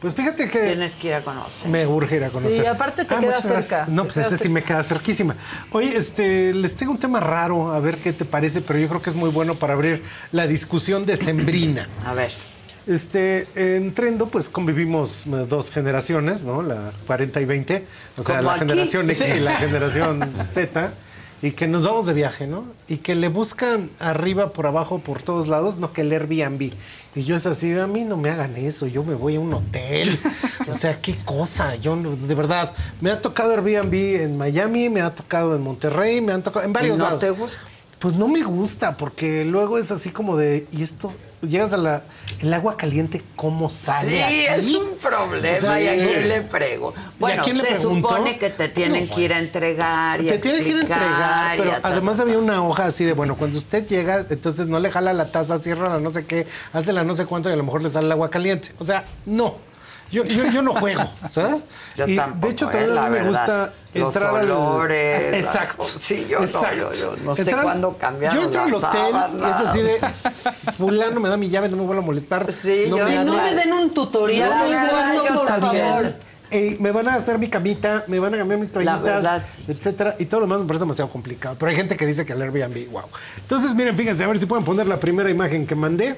Pues fíjate que Tienes que ir a conocer. me urge ir a conocer. Sí, aparte te Ah, queda cerca. No, Te pues este sí me queda cerquísima. Oye, este, les tengo un tema raro, a ver qué te parece, pero yo creo que es muy bueno para abrir la discusión de Sembrina. A ver. Este, en Trendo, pues convivimos eh, dos generaciones, ¿no? La 40 y 20, o sea, la aquí. generación X y la generación [laughs] Z, y que nos vamos de viaje, ¿no? Y que le buscan arriba, por abajo, por todos lados, no que el Airbnb. Y yo es así, a mí no me hagan eso, yo me voy a un hotel. [laughs] o sea, qué cosa, yo de verdad, me ha tocado Airbnb en Miami, me ha tocado en Monterrey, me han tocado en varios ¿Y no lados. te gusta? Pues no me gusta, porque luego es así como de, y esto, llegas a la, el agua caliente, ¿cómo sale Sí, aquí? es un problema. ¿Y a sí. quién le prego? Bueno, se supone que te tienen No, que ir a entregar y Te a tiene que ir a entregar, pero además había una hoja así de, bueno, cuando usted llega, entonces no le jala la taza, cierra la no sé qué, hace la no sé cuánto y a lo mejor le sale el agua caliente. O sea, no. Yo, yo, yo no juego, ¿sabes? Yo y tampoco, de hecho, eh, también la a mí me verdad. gusta Los entrar al- olores, las Exacto. Sí, yo no, yo- yo no sé Entrar- cuándo cambiaron Yo entro al hotel y es así de, fulano me da mi llave, no me vuelvo a molestar. Sí, yo- me Si no me den un tutorial, La verdad, cuarto, yo por también. favor. Ey, me van a hacer mi camita, me van a cambiar mis toallitas, verdad, sí. etcétera, y todo lo demás me parece demasiado complicado. Pero hay gente que dice que el Airbnb, wow. Entonces, miren, fíjense, a ver si pueden poner la primera imagen que mandé.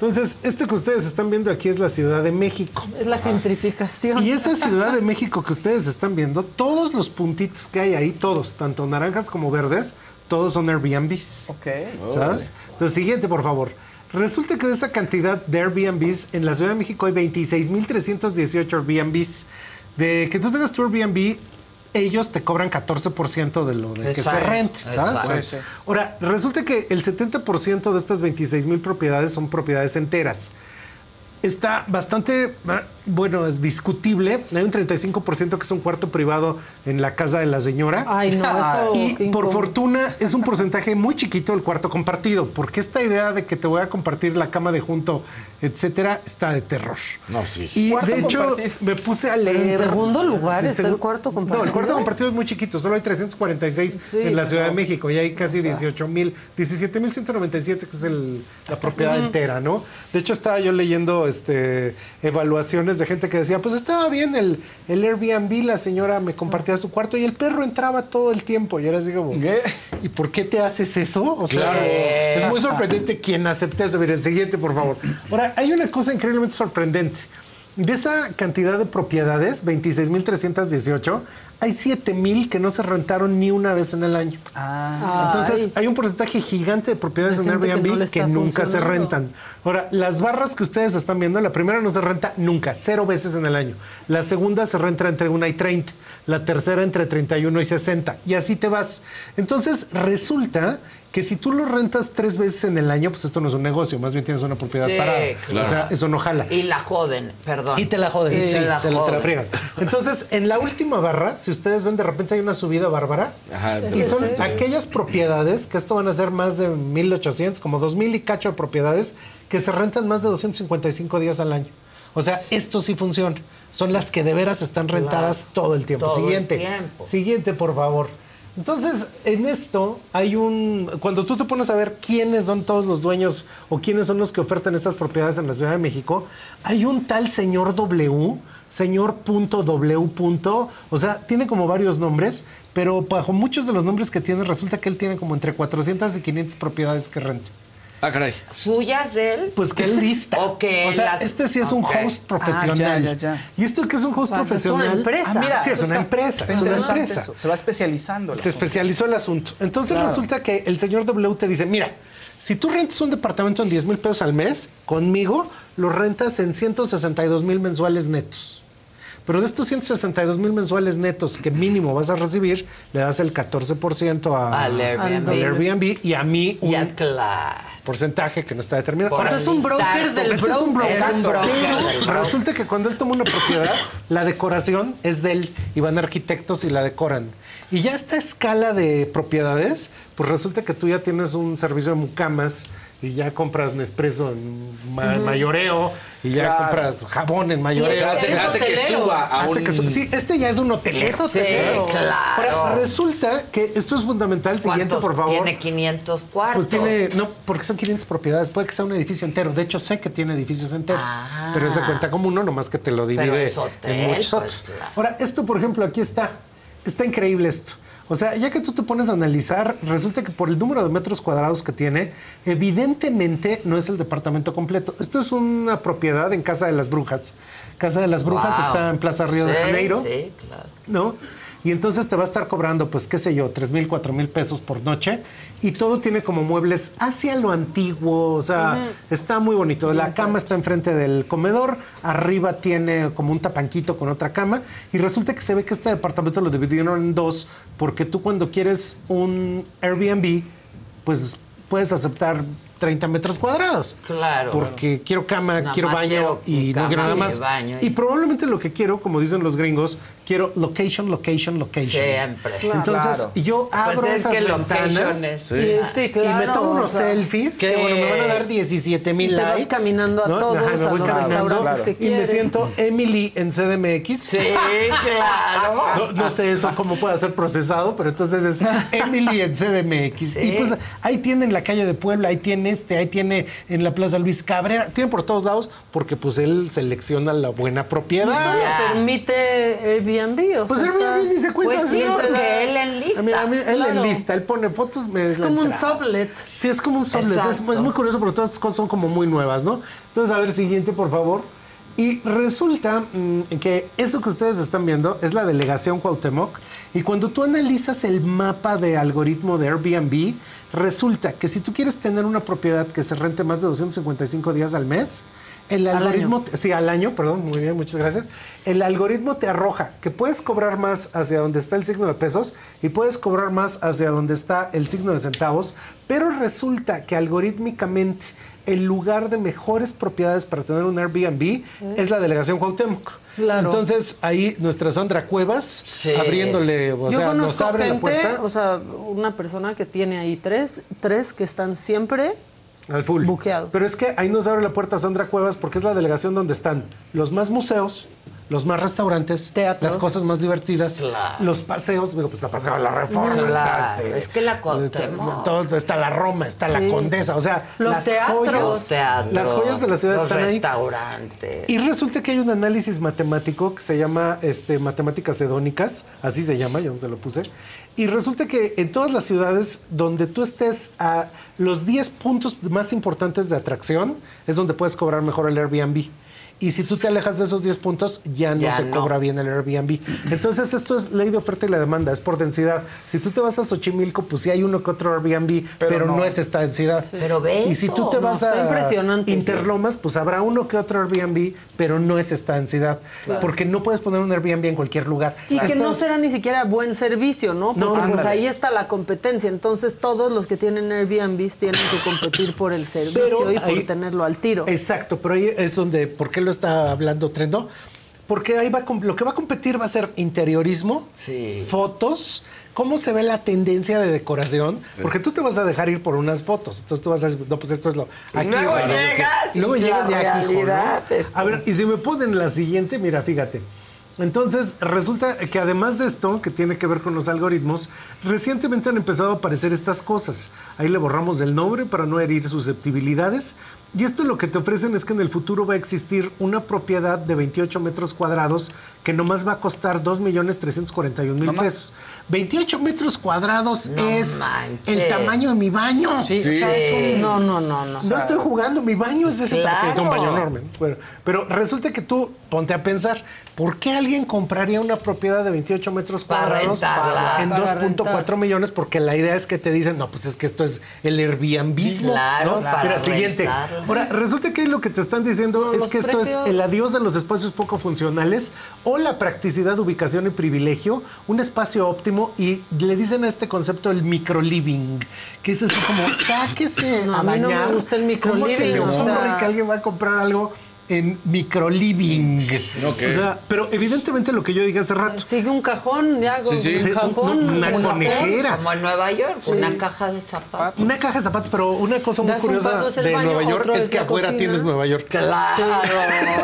Entonces, este que ustedes están viendo aquí es la Ciudad de México. Es la gentrificación. Y esa Ciudad de México que ustedes están viendo, todos los puntitos que hay ahí, todos, tanto naranjas como verdes, todos son Airbnbs. Ok. ¿Sabes? Entonces, siguiente, por favor. Resulta que de esa cantidad de Airbnbs, en la Ciudad de México hay 26.318 Airbnbs. De que tú tengas tu Airbnb, ellos te cobran 14% de lo de que se rente, ¿sabes? exacto. Sí, sí. Ahora, resulta que el 70% de estas 26.000 propiedades son propiedades enteras. Está bastante, bueno, es discutible. Hay un 35% que es un cuarto privado en la casa de la señora. Ay, no, eso. [laughs] Y por incómodo. fortuna es un porcentaje muy chiquito el cuarto compartido, porque esta idea de que te voy a compartir la cama de junto, etcétera, está de terror. No, sí. Y Cuarto de hecho compartido. me puse a En leer. segundo lugar En está el segu- cuarto No, el compartido. cuarto compartido es muy chiquito, solo hay 346 Sí, en la Ciudad de México y hay casi 18 mil, 17 mil 197 que es el- la propiedad entera, ¿no? De hecho estaba yo leyendo este evaluaciones de gente que decía, pues estaba bien el, el Airbnb, la señora me compartía su cuarto y el perro entraba todo el tiempo y era así como, ¿Qué? ¿y por qué te haces eso? O sea, Claro. es muy sorprendente quien acepte eso. Miren, siguiente, por favor. Ahora, hay una cosa increíblemente sorprendente. De esa cantidad de propiedades, 26.318, hay 7 mil que no se rentaron ni una vez en el año. Ah. Entonces, hay un porcentaje gigante de propiedades De en que Airbnb no que, está nunca se rentan. Ahora, las barras que ustedes están viendo, la primera no se renta nunca, cero veces en el año. La segunda se renta entre 1 y 30. La tercera entre 31 y 60. Y así te vas. Entonces, resulta que si tú lo rentas tres veces en el año, pues esto no es un negocio, más bien tienes una propiedad Sí, parada. claro. O sea, eso no jala. Y la joden, perdón. Y te la joden, Sí, sí, te la te, la, te la joden. friegan. Entonces, en la última barra, si ustedes ven, de repente hay una subida bárbara. Ajá, Y son sí. aquellas propiedades, que esto van a ser más de 1800, como 2000 y cacho de propiedades, que se rentan más de 255 días al año. O sea, esto sí funciona. Son las que de veras están rentadas todo el tiempo. Todo el Siguiente. tiempo. Siguiente, por favor. Entonces, en esto hay un... Cuando tú te pones a ver quiénes son todos los dueños o quiénes son los que ofertan estas propiedades en la Ciudad de México, hay un tal señor W, señor punto W punto, o sea, tiene como varios nombres, pero bajo muchos de los nombres que tiene, resulta que él tiene como entre 400 y 500 propiedades que renta. Ah, caray. ¿Suyas de él? Pues que él lista. [laughs] O que O sea, las- este sí es un host profesional. Ah, ya, ya, ya. ¿Y esto qué es un host O sea, es profesional? una empresa. Ah, mira, sí, es una empresa. Es una empresa. eso. Se va especializando. Se asunto. especializó el asunto. Entonces Claro. resulta que el señor W te dice, mira, si tú rentas un departamento en 10 mil pesos al mes, conmigo lo rentas en 162 mil mensuales netos. Pero de estos 162 mil mensuales netos que mínimo vas a recibir, le das el 14% a, Al Airbnb. al Airbnb y a mí un porcentaje que no está determinado. Por Ahora, es un broker del este es un broker. Es un broker Pero del broker. Resulta que cuando él toma una propiedad, la decoración es de él y van arquitectos y la decoran. Y ya esta escala de propiedades, pues resulta que tú ya tienes un servicio de mucamas y ya compras Nespresso en ma- mayoreo y ya Claro. compras jabón en mayoreo. O sea, hace, hace que suba a Hace un... que su- sí, este ya es un hotelero. Sí, claro. Ahora, resulta que esto es fundamental. Siguiente, ¿Cuántos por favor. Tiene 500 cuartos. Pues tiene, no, porque son 500 propiedades, puede que sea un edificio entero. De hecho, sé que tiene edificios enteros, Ah. pero ese cuenta como uno, nomás que te lo divide Pero es hotel, en muchos pues, claro. Ahora, esto, por ejemplo, aquí está. Está increíble esto. O sea, ya que tú te pones a analizar, resulta que por el número de metros cuadrados que tiene, evidentemente no es el departamento completo. Esto es una propiedad en Casa de las Brujas. Casa de las Brujas Wow. está en Plaza Río de Janeiro. Sí, claro. ¿no? Y entonces te va a estar cobrando, pues, qué sé yo, tres mil, cuatro mil pesos por noche. Y todo tiene como muebles hacia lo antiguo, o sea, está muy bonito. La cama está enfrente del comedor, arriba tiene como un tapanquito con otra cama. Y resulta que se ve que este departamento lo dividieron en dos, porque tú cuando quieres un Airbnb, pues puedes aceptar 30 metros cuadrados. Claro. Porque quiero cama, quiero baño quiero y no cama quiero nada y más. baño y- Y probablemente lo que quiero, como dicen los gringos, quiero location, location, location. Siempre. Entonces, Claro. yo abro Pues es esas que ventanas location es... Sí. Y, sí, claro. y me tomo unos o sea, selfies que, bueno, me van a dar 17 mil Y likes. vas caminando a ¿no? todos, Ajá, me a voy los caminando restaurantes que Y me quieres. siento Emily en CDMX. Sí, claro. [laughs] No, no sé eso cómo puede ser procesado, pero entonces es Emily en CDMX. Sí. Y pues ahí tiene en la calle de Puebla, ahí tiene este, ahí tiene en la Plaza Luis Cabrera, tiene por todos lados, porque pues él selecciona la buena Y propiedad. eso Ya. lo permite Airbnb. O Pues sea, Airbnb está- ni se cuenta. Pues sí, ¿no? porque él enlista. A mí- a mí- él Claro. enlista, él pone fotos. me- Es como un sublet. Sí, es como un sublet. Es, es muy curioso, pero todas estas cosas son como muy nuevas, ¿no? Entonces, a ver, siguiente, por favor. Y resulta mm, que eso que ustedes están viendo es la delegación Cuauhtémoc. Y cuando tú analizas el mapa de algoritmo de Airbnb, resulta que si tú quieres tener una propiedad que se rente más de 255 días al mes, el Al algoritmo, sí, al año, perdón, muy bien, muchas gracias. El algoritmo te arroja que puedes cobrar más hacia donde está el signo de pesos y puedes cobrar más hacia donde está el signo de centavos, pero resulta que algorítmicamente el lugar de mejores propiedades para tener un Airbnb es la delegación Cuauhtémoc. Claro. Entonces ahí nuestra Sandra Cuevas Sí. abriéndole, o Yo sea, nos abre la puerta o sea, una persona que tiene ahí tres, tres que están siempre al full. buqueado. Pero es que ahí nos abre la puerta Sandra Cuevas porque es la delegación donde están los más museos, los más restaurantes, Teatros. las cosas más divertidas, Claro. los paseos, digo, pues la paseo de la reforma. Claro, está, este, es que la Cuauhtémoc. todo, está la Roma, está la. Condesa, o sea, Los las teatros. joyas, Los teatros. las joyas de la ciudad los están ahí. restaurantes. Y resulta que hay un análisis matemático que se llama este, matemáticas hedónicas, así se llama, yo no se lo puse. Y resulta que en todas las ciudades donde tú estés a los 10 puntos más importantes de atracción es donde puedes cobrar mejor el Airbnb. Y si tú te alejas de esos 10 puntos, ya no Ya se no. cobra bien el Airbnb. Entonces, esto es ley de oferta y la demanda, es por densidad. Si tú te vas a Xochimilco, pues sí hay uno que otro Airbnb, pero, no. no. es esta densidad. Pero ve Y si tú te vas a sí. Interlomas, pues habrá uno que otro Airbnb, pero no es esta densidad. Claro. Porque no puedes poner un Airbnb en cualquier lugar. Y que no será ni siquiera buen servicio, ¿no? Porque No, pues ándale. ahí está la competencia. Entonces todos los que tienen Airbnb tienen que competir por el servicio Pero y por ahí- tenerlo al tiro. Exacto, pero ahí es donde, ¿por qué lo está hablando Trendo? Porque ahí va, lo que va a competir va a ser interiorismo, fotos, cómo se ve la tendencia de decoración, porque tú te vas a dejar ir por unas fotos, entonces tú vas a decir, no, pues esto es lo... Y luego lo llegas y luego y la llegas ya aquí, realidad es A ver, y si me ponen la siguiente, mira, fíjate. Entonces, resulta que además de esto, que tiene que ver con los algoritmos, recientemente han empezado a aparecer estas cosas. Ahí le borramos el nombre para no herir susceptibilidades. Y esto lo que te ofrecen es que en el futuro va a existir una propiedad de 28 metros cuadrados que nomás va a costar 2.341.000 ¿No pesos. 28 metros cuadrados No es manches. el tamaño de mi baño. Sí, O sea, sí. es un- No, no, no, no. no estoy jugando, mi baño es de ese Claro. tamaño, es un baño enorme. Bueno, pero resulta que tú ponte a pensar, ¿por qué alguien compraría una propiedad de 28 metros Para cuadrados rentarla. en Para 2.4 rentar. millones? Porque la idea es que te dicen, no, pues es que esto es el Airbnbismo. Claro, ¿no? para Mira, siguiente. Ahora, resulta que lo que te están diciendo es que esto es el adiós de los espacios poco funcionales o la practicidad, ubicación y privilegio, un espacio óptimo y le dicen a este concepto el microliving, que es así como, [coughs] sáquese No, a a mí no me gusta el ¿Cómo se microliving, o sea- que alguien va a comprar algo en microliving? Ok. O sea, pero evidentemente lo que yo dije hace rato. Sigue un cajón, ya, Sí, sí. Japón. un- una en Japón. conejera. Como en Nueva York, una caja de zapatos. Una caja de zapatos, pero una cosa muy curiosa de baño, Nueva York es que afuera cocina. tienes Nueva York. Claro,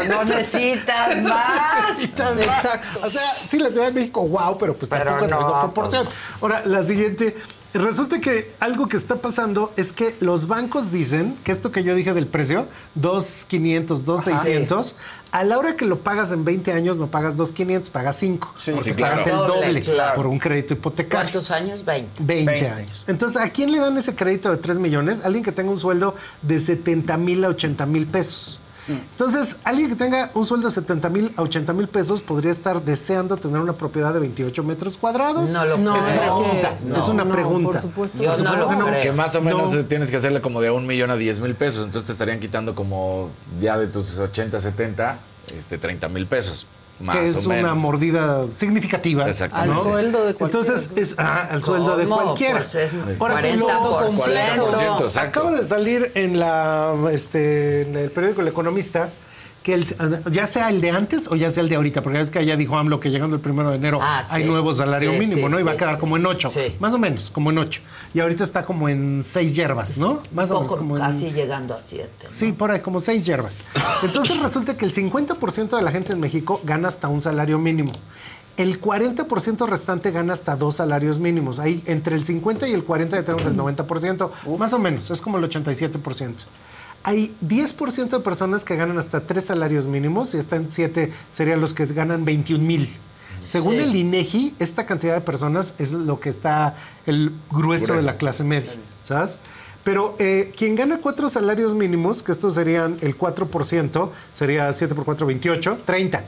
no necesitas [laughs] más. Necesitas más. Exacto. O sea, sí, la Ciudad de México, wow, pero pues Pero tampoco es la no, misma pues. proporción. Ahora, la siguiente. Resulta que algo que está pasando es que los bancos dicen que esto que yo dije del precio, 2.500, 2.600, a la hora que lo pagas en 20 años no pagas 2.500, pagas 5. Sí, porque sí, claro. pagas el Doble, doble claro. por un crédito hipotecario. ¿Cuántos años? 20. 20, 20. años. Entonces, ¿a quién le dan ese crédito de 3 millones? Alguien que tenga un sueldo de 70 mil a 80 mil pesos. Entonces, alguien que tenga un sueldo de 70 mil a 80 mil pesos podría estar deseando tener una propiedad de 28 metros cuadrados. No lo No, es pregunta, No. es una No, pregunta. por supuesto. Yo Por no supuesto lo que creo. Que más o menos No. tienes que hacerle como de un millón a 10 mil pesos. Entonces te estarían quitando como ya de tus 80, 70, este, 30 mil pesos. Más que o es menos. una mordida significativa. Exactamente. Al sueldo de cualquiera. Entonces, es ah, al sueldo de cualquiera. Pues es Ahora, lo- 40%. 40%, exacto. Acaba de salir en la este en el periódico El Economista que el- ya sea el de antes o ya sea el de ahorita, porque es que allá dijo AMLO que llegando el primero de enero Ah, hay sí. nuevo salario Sí, mínimo, sí, ¿no? Y va a quedar como en ocho, Sí. más o menos, como en ocho. Y ahorita está como en seis hierbas, ¿no? Más o menos como en- casi llegando a 7. Sí, por ahí, como seis hierbas. Entonces resulta que el 50% de la gente en México gana hasta un salario mínimo. El 40% restante gana hasta dos salarios mínimos. Ahí entre el 50 y el 40 ya tenemos el 90%, más o menos, es como el 87%. Hay 10% de personas que ganan hasta tres salarios mínimos y hasta en 7 serían los que ganan 21 mil. Según Sí. el INEGI, esta cantidad de personas es lo que está el grueso, de Grueso. la clase media, ¿sabes? Pero eh, quien gana cuatro salarios mínimos, que estos serían el 4%, sería 7 por 4, 28, 30.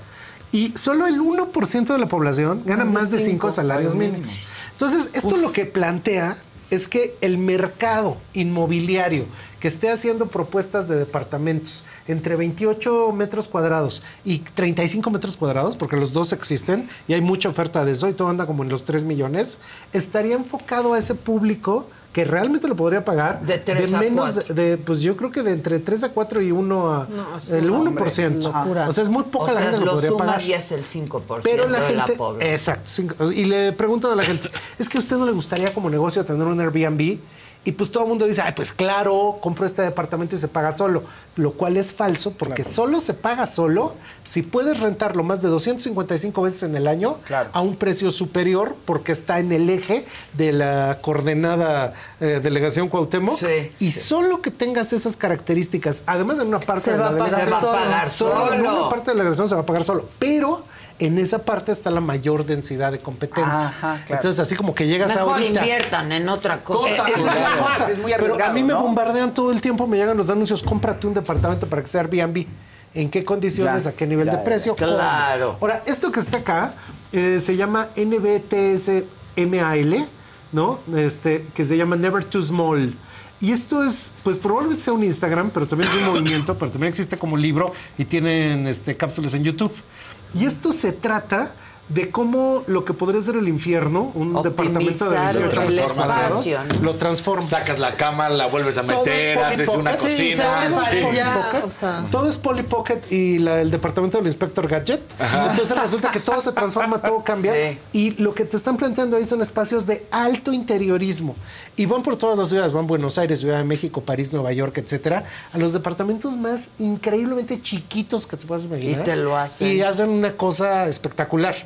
Y solo el 1% de la población gana más de 5 salarios mínimos. Entonces, esto lo que plantea es que el mercado inmobiliario que esté haciendo propuestas de departamentos entre 28 metros cuadrados y 35 metros cuadrados, porque los dos existen y hay mucha oferta de eso y todo anda como en los 3 millones, estaría enfocado a ese público que realmente lo podría pagar De tres a menos cuatro. de, de, pues yo creo que de entre 3 a 4 y 1 a No, es el una 1%. locura. O sea, es muy poca O la sea, gente que lo lo podría sumas pagar. y es el 5% Pero la de la gente, población. exacto, cinco- y le pregunto a la gente, es que a usted no le gustaría como negocio tener un Airbnb y pues todo el mundo dice, ay, pues claro, compro este departamento y se paga solo, lo cual es falso porque solo se paga solo si puedes rentarlo más de 255 veces en el año Claro. a un precio superior porque está en el eje de la coordenada eh, delegación Cuauhtémoc Sí, y sí. solo que tengas esas características, además en una parte Se de la delegación Se va a pagar solo en una parte de la delegación se va a pagar solo, pero en esa parte está la mayor densidad de competencia. Ajá, claro. Entonces, así como que llegas Mejor ahorita. inviertan en otra cosa. Es Claro. cosa. Es muy Pero a mí me bombardean todo el tiempo, me llegan los anuncios, cómprate un departamento para que sea Airbnb. en qué condiciones, Ya, a qué nivel ya, de ya. precio. Claro. Ahora, esto que está acá eh, se llama NBTSMAL, ¿no? Este, que se llama Never Too Small. Y esto es, pues probablemente sea un Instagram, pero también es un [coughs] movimiento, pero también existe como libro y tienen este, cápsulas en YouTube. Y esto se trata de cómo lo que podría ser el infierno, un departamento de Optimizar 28 el metros cuadrados, espacio, ¿no? lo transformas. Sacas la cama, la vuelves a Todo es meter, Polly haces una cocina. Todo es sí. Polly Pocket. Todo es Polly Pocket y la, el departamento del inspector Gadget. Ajá. Entonces resulta que todo se transforma, todo cambia. Sí. Y lo que te están planteando ahí son espacios de alto interiorismo. Y van por todas las ciudades, van Buenos Aires, Ciudad de México, París, Nueva York, etcétera, a los departamentos más increíblemente chiquitos que te puedas imaginar. Y te lo hacen. Y hacen una cosa espectacular,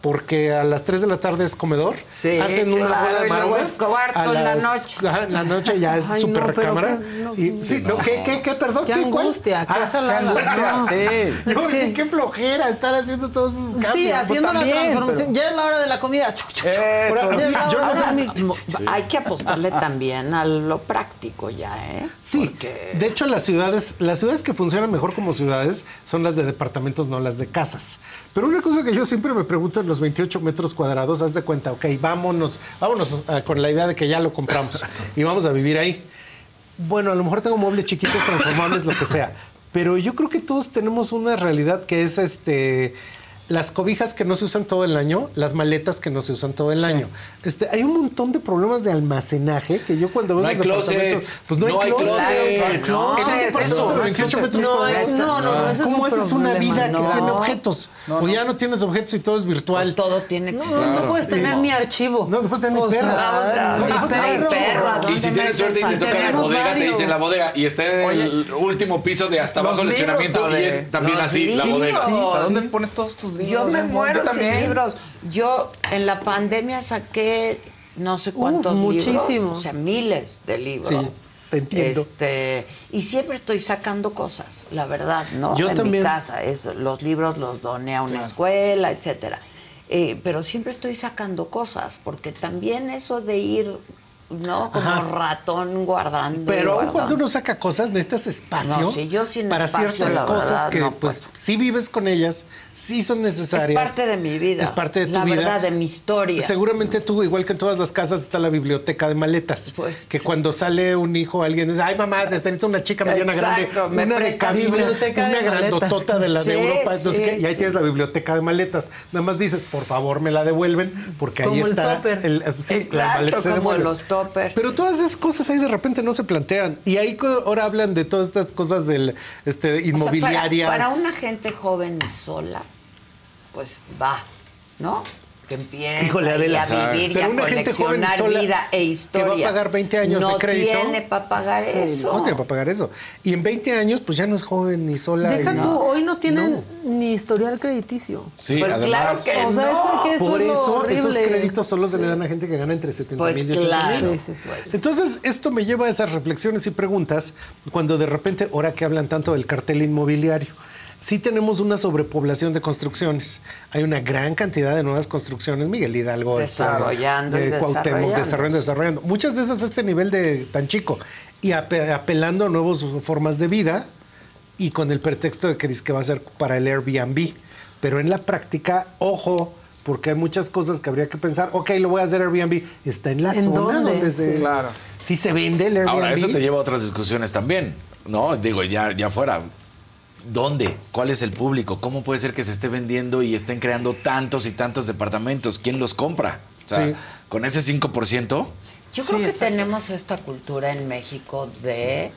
porque a las 3 de la tarde es comedor. Sí, hacen una claro, de A en la noche. [laughs] Ajá, en la noche ya es súper no, recámara. qué- no, Y- no. sí, no, ¿qué, qué, qué, perdón? Qué ¿Qué, cuál? angustia, qué Ah, angustia, [laughs] No. sí. Yo que- decía, qué flojera estar haciendo todos esos cambios. Sí, haciendo la transformación. Ya es la hora de la comida. La yo no sé Hay que apostarle también a lo práctico ya, ¿eh? Sí, de hecho las ciudades, las ciudades que funcionan mejor como ciudades son las de departamentos, no las de casas. Pero una cosa que yo siempre me pregunto en los 28 metros cuadrados, haz de cuenta, ok, vámonos, vámonos ah, con la idea de que ya lo compramos y vamos a vivir ahí. Bueno, a lo mejor tengo muebles chiquitos, transformables, lo que sea. Pero yo creo que todos tenemos una realidad que es este las cobijas que no se usan todo el año, las maletas que no se usan todo el año. Este, hay un montón de problemas de almacenaje que yo cuando veo No esos hay departamentos, closets. pues no, No hay hay closet. closets. No hay No, closet. eso, En un departamento eso. de 28 metros No, no, no, no, ese es ¿Cómo un haces una vida No. que tiene objetos? o ya no tienes objetos y todo es virtual. Pues todo tiene que No, ser. no puedes tener ni archivo. No, no puedes tener sea, perro. perro. perro, ¿a Y si tienes suerte y te toca la bodega, te dicen la bodega y está en el último piso de hasta abajo el libros, estacionamiento y es también así la bodega. Sí, ¿para Sí. dónde pones todos tus libros? Yo me Yo muero sin también. libros. Yo en la pandemia saqué no sé cuántos muchísimos. libros, o sea, miles de libros. Sí, te entiendo. Este, y siempre estoy sacando cosas, la verdad, ¿no? Yo en también. mi casa, es- los libros los doné a una escuela, etcétera. Eh, pero siempre estoy sacando cosas, porque también eso de ir, ¿no? Como Ajá. ratón guardando. Pero guardando. cuando uno saca cosas, necesitas espacio No, sí, yo sin para espacio, ciertas la cosas verdad, que no pues sí vives con ellas, sí son es necesarias. parte de mi vida. Es parte de tu la vida. verdad, de mi historia. Seguramente tú, igual que en todas las casas, está la biblioteca de maletas. Pues, que cuando sale un hijo, alguien dice, ay mamá, necesito una chica mediana grande, me una de cabina, una de maletas". grandotota de la Sí, de Europa. Entonces, sí, ¿qué? y ahí sí. tienes la biblioteca de maletas. Nada más dices, por favor, me la devuelven, porque ahí Como el está. el- sí, las Exacto, maletas se como los toppers. Pero todas esas cosas ahí de repente no se plantean. Y ahí ahora hablan de todas estas cosas del este, O sea, para- inmobiliarias. para, una gente joven y sola, pues va, ¿no? Que empieza Híjole, Adela, a vivir y a coleccionar vida e historia. que va a pagar 20 años no de crédito. tiene para pagar eso. No tiene para pagar eso. Y en 20 años, pues ya no es joven ni sola. Deja y- tú, hoy no tienen ni historial crediticio. Sí, Pues claro que O sea, no. es que eso Por es eso esos créditos solo se le dan a gente que gana entre 70 Pues mil y 80 claro. mil. Sí, sí, sí. Pues, Entonces, esto me lleva a esas reflexiones y preguntas cuando de repente, ahora que hablan tanto del cartel inmobiliario, sí tenemos una sobrepoblación de construcciones. Hay una gran cantidad de nuevas construcciones, Miguel Hidalgo. este, Desarrollando y de Cuauhtémoc, desarrollando. desarrollando, desarrollando. Muchas de esas a este nivel de tan chico y ape- apelando a nuevas formas de vida y con el pretexto de que dice que va a ser para el Airbnb. Pero en la práctica, ojo, porque hay muchas cosas que habría que pensar. Ok, lo voy a hacer Airbnb. Está en la ¿En zona dónde? donde se. Sí. Claro. Si se vende el Airbnb. Ahora, eso te lleva a otras discusiones también, ¿no? Digo, ya, ya fuera. ¿Dónde? ¿Cuál es el público? ¿Cómo puede ser que se esté vendiendo y estén creando tantos y tantos departamentos? ¿Quién los compra? O sea, Sí. con ese 5%, Yo creo que tenemos esta cultura en México de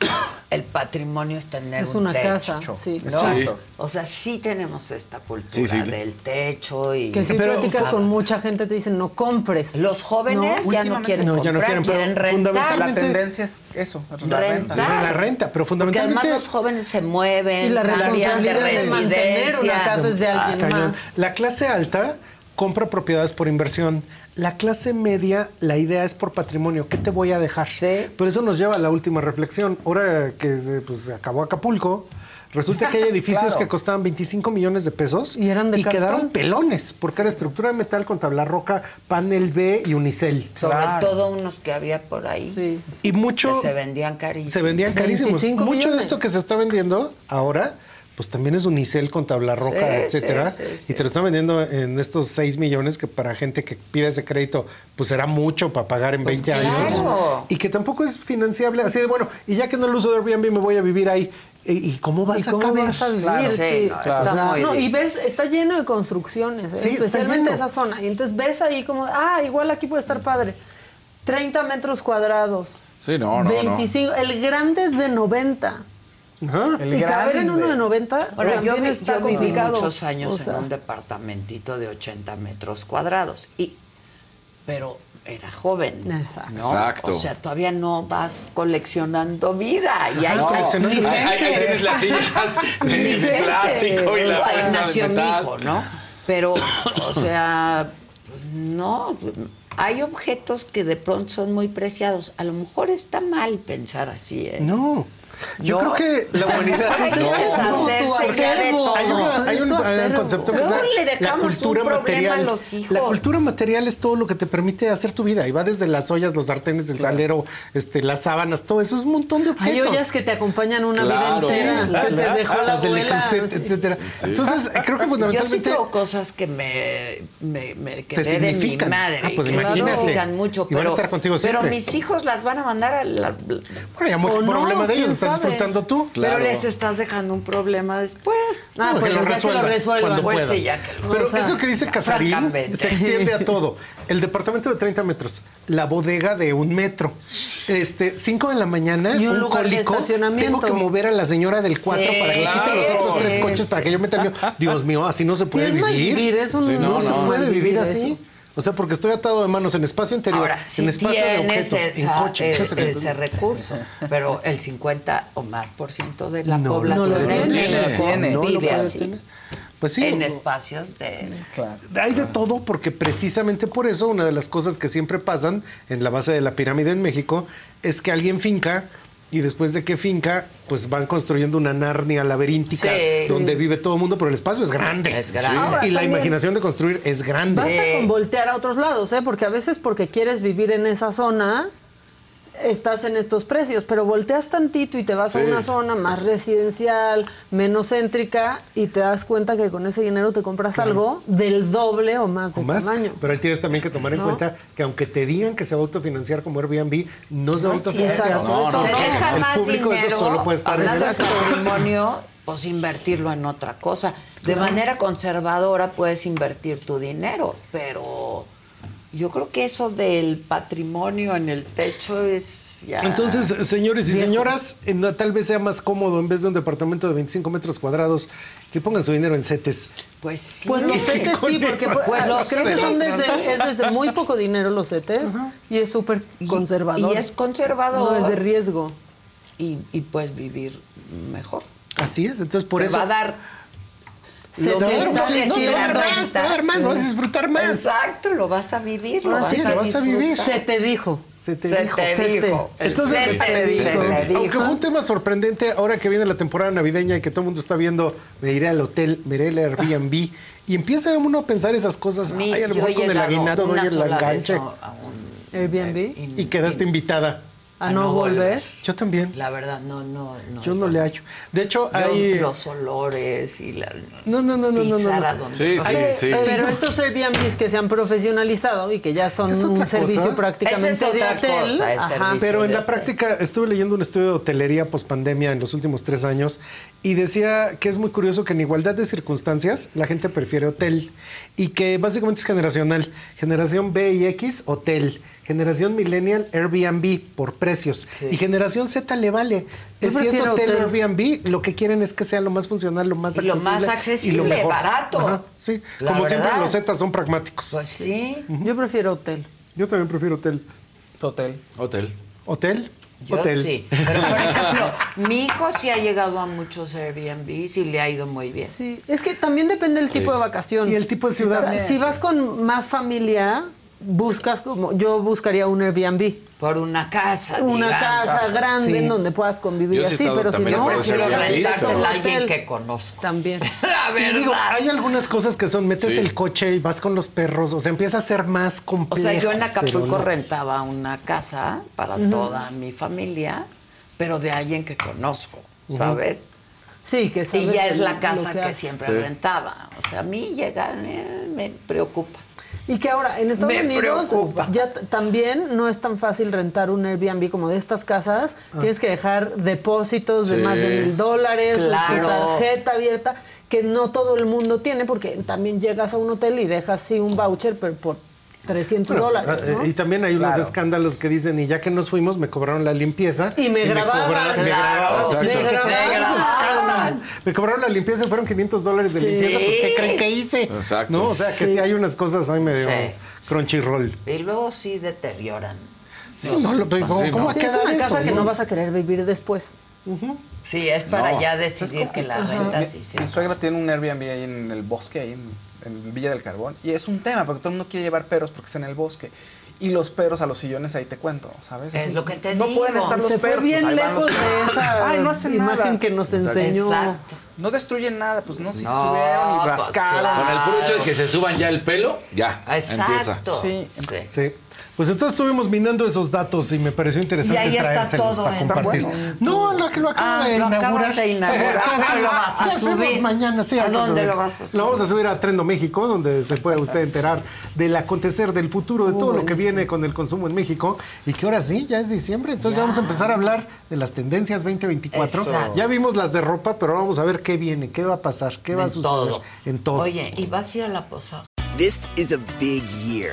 [coughs] el patrimonio es tener Es un una techo, casa, sí. ¿no? Sí. O sea, sí tenemos esta cultura Sí, sí. del techo y Que si Pero- platicas con mucha gente te dicen no compres. los jóvenes No, ya no quieren No, ya no comprar, quieren, rentar. La tendencia es eso, la Renta. La renta, pero Porque fundamentalmente. además los jóvenes se mueven, Y la cambian de de residencia. una casa es de alguien más. La clase alta compra propiedades por inversión. La clase media, la idea es por patrimonio. ¿Qué te voy a dejar? Sí. Pero eso nos lleva a la última reflexión. Ahora que se, pues, se acabó Acapulco, resulta que hay [laughs] edificios Claro. que costaban 25 millones de pesos Y eran de cartón. quedaron pelones, porque era estructura de metal con tabla roca, panel B y unicel. Sobre Claro. todo unos que había por ahí Y mucho que se vendían carísimos. se vendían carísimos. 25 Mucho de millones. esto que se está vendiendo ahora, pues también es unicel con tabla roja, Sí, etcétera. sí, sí, sí. Y te lo están vendiendo en estos 6 millones que para gente que pide ese crédito, pues será mucho para pagar en Pues 20 claro. años. Y que tampoco es financiable. Así de, bueno, y ya que no lo uso de Airbnb, me voy a vivir ahí. ¿Y, cómo vas ¿Y a cómo caber? vas a vivir? Claro, Sí. sí, no, está muy No, y ves, está lleno de construcciones, ¿eh? Sí, especialmente esa zona. Y entonces ves ahí como, ah, igual aquí puede estar padre. 30 metros cuadrados. Sí, no, no, 25. El grande es de 90. El y caber en uno de 90 Bueno, yo, también vi- está yo viví muchos años O sea, en un departamentito de 80 metros cuadrados. Y, pero era joven. Exacto. ¿no? Exacto. O sea, todavía no vas coleccionando vida. Y hay No, coleccionando. ahí, ahí- ahí tienes las [laughs] sillas de, de plástico y la Ahí mesa de nació mi hijo, ¿no? Pero, o [coughs] sea, no, hay objetos que de pronto son muy preciados. A lo mejor está mal pensar así, ¿eh? No. Yo No. creo que la humanidad. [laughs] Hay todo. Hay, una- hay un, hay concepto que es Luego la, le la dejamos cultura un problema material. a los hijos. La cultura material es todo lo que te permite hacer tu vida. Y va desde las ollas, los sartenes, el salero, este, las sábanas, todo eso es un montón de Hay objetos. ollas que te acompañan una Claro. vida entera. que te dejó la las del abuela. Etcétera. Entonces, creo que Yo sí fundamentalmente. tengo cosas que me, me, me quedé de mi significan. madre. Ah, pues que me imagínate. significan mucho. Y van a Pero, estar contigo pero siempre. mis hijos las van a mandar a la... Bueno, ya muy O no, problema de ellos, quién estás disfrutando tú. Pero les estás dejando un problema después. Ah, No, pues lo ya que lo resuelvan. cuando Pues pueda. sí, ya que lo- Pero O sea, eso que dice Casarín se extiende a todo. El departamento de 30 metros, la bodega de un metro, este, 5 de la mañana, Y un lugar de estacionamiento. tengo que mover a la señora del 4 Sí, para que quite los otros tres coches sí. para que yo meta el mío. Dios mío, así no se Sí, puede es vivir. vivir, es un Sí, no, no, No se puede vivir eso. O sea, porque estoy atado de manos en espacio interior, Ahora, si en espacio de tienes objetos, en coche, eh, etcétera. ese recurso, pero el 50 o más por ciento de la No, población no en tiene. México Tiene. No lo vive así, tener. Pues sí. en espacios de... Claro. Hay de todo porque precisamente por eso una de las cosas que siempre pasan en la base de la pirámide en México es que alguien finca y después de que finca pues van construyendo una Narnia laberíntica Sí. donde vive todo el mundo pero el espacio es grande. Es grande. Sí. Ahora, y la imaginación de construir es grande. Basta Sí. con voltear a otros lados, ¿eh? Porque a veces porque quieres vivir en esa zona, estás en estos precios, pero volteas tantito y te vas a una zona más residencial, menos céntrica, y te das cuenta que con ese dinero te compras algo del doble o más de o más. tamaño. Pero ahí tienes también que tomar en ¿No? cuenta que aunque te digan que se va a autofinanciar como Airbnb, no se va a autofinanciar. No, no, te El más público eso solo puede estar en patrimonio, pues invertirlo en otra cosa. De manera conservadora puedes invertir tu dinero, pero yo creo que eso del patrimonio en el techo es ya... Entonces, señores y Viejo. señoras, en- tal vez sea más cómodo en vez de un departamento de 25 metros cuadrados que pongan su dinero en CETES. Pues sí. Pues los CETES sí, porque. Pues los creo que son CETES. desde, es desde muy poco dinero los CETES y es súper conservador. y es conservador. No es de riesgo. y, y puedes vivir mejor. Así es, entonces por Te eso. va a dar Te lo más, que no, dar más, dar más, vas a disfrutar más. Exacto, lo vas a vivir, lo vas sí, a lo vas a vivir. Se te dijo. Se te Se dijo. te Se te- dijo. Entonces, se te se dijo. dijo. Se te dijo. Aunque fue un tema sorprendente, ahora que viene la temporada navideña y que todo el mundo está viendo, me iré al hotel, me iré al Airbnb, y empieza uno a pensar esas cosas, Mi- ay, a lo mejor con el aguinaldo doy el enganche, a- a un- Airbnb. y quedaste invitada. A no volver. Yo también, La verdad, no, no, no. yo no le hallo. De hecho, Yo, hay... los olores y la No, no, no, no, no, no, donde- Sí, sí, Eh, sí. Pero estos Airbnbs que se han profesionalizado y que ya son un servicio prácticamente Esa es otra de hotel. cosa, es ajá. servicio. Pero en la práctica estuve leyendo un estudio de hotelería post pandemia en los últimos tres años y decía que es muy curioso que en igualdad de circunstancias la gente prefiere hotel y que básicamente es generacional. Generación B y X, hotel. Generación millennial, Airbnb por precios. Y generación Z le vale. Yo si es hotel, hotel. Airbnb, lo que quieren es que sea lo más funcional, lo más Y lo más accesible, barato. Sí, La como siempre los Z son pragmáticos. Pues sí. Yo prefiero hotel. Yo también prefiero hotel. Hotel. Hotel. ¿Hotel? Yo hotel. sí. Pero, por [laughs] ejemplo, mi hijo sí ha llegado a muchos Airbnbs y le ha ido muy bien. Sí, es que también depende del tipo de vacación. Y el tipo de ciudad. O sea, si vas con más familia, buscas como yo buscaría un Airbnb. Por una casa, Una digamos. casa grande Sí. en donde puedas convivir así, pero si no, Prefiero rentársela a alguien que conozco. También. [laughs] La digo, verdad. hay algunas cosas que son, metes Sí. el coche y vas con los perros, o sea, empieza a ser más O complejo. sea, yo en Acapulco no. rentaba una casa para toda mi familia, pero de alguien que conozco, ¿sabes? Sí, que Y ya es la casa que, siempre Sí. rentaba. O sea, a mí llega, eh, me preocupa. Y que ahora en Estados Me Unidos preocupa. ya también no es tan fácil rentar un Airbnb como de estas casas. Ah. Tienes que dejar depósitos de más de mil dólares, Claro. tu tarjeta abierta, que no todo el mundo tiene, porque también llegas a un hotel y dejas sí un voucher, pero por 300 Bueno, dólares. eh, ¿no? Y también hay unos escándalos que dicen, y ya que nos fuimos, me cobraron la limpieza. Y me grababan. cobraron- me grabaron. me grababan. Me cobraron la limpieza y fueron 500 dólares de Sí. limpieza. Pues, ¿qué creen que hice? Exacto. ¿No? O sea, que Sí. sí hay unas cosas ahí medio Sí. crunchyroll. Y luego sí deterioran. Sí, no, lo-. ¿cómo- cómo va a Sí, es una eso, casa que no? no vas a querer vivir después. Sí, es para No. ya decidir que la renta sí mi, sí. mi suegra tiene un Airbnb ahí en el bosque, ahí en, en Villa del Carbón. Y es un tema, porque todo el mundo quiere llevar perros porque está en el bosque. Y los perros a los sillones ahí te cuento, ¿sabes? Es lo que te no digo. pueden estar los Se fue perros. bien pues, los lejos de esa Ay, no hacen imagen nada. que nos enseñó. Exacto. No destruyen nada, pues no, si No, subieron y pues, rascaron. claro. Con el puro hecho de que se suban ya el pelo, ya empieza. Exacto. Sí. Sí. Pues entonces estuvimos minando esos datos y me pareció interesante Y ahí está todo para en- compartir. en No, lo que lo acabo Ah, de lo inaugurar. acabas de inaugurar. Sí, ¿Cuándo sí, lo vas a ¿qué hacemos subir? mañana? Sí, ¿A dónde lo vas a subir? Lo vamos a subir a Trendo México, donde se puede usted enterar del acontecer, del futuro, de todo lo que viene con el consumo en México. Y que ahora sí, ya es diciembre, entonces ya vamos a empezar a hablar de las tendencias 2024. Exacto. Ya vimos las de ropa, pero vamos a ver qué viene, qué va a pasar, qué va a suceder todo. en todo. Oye, y vas a ir a la posada. This is a big year.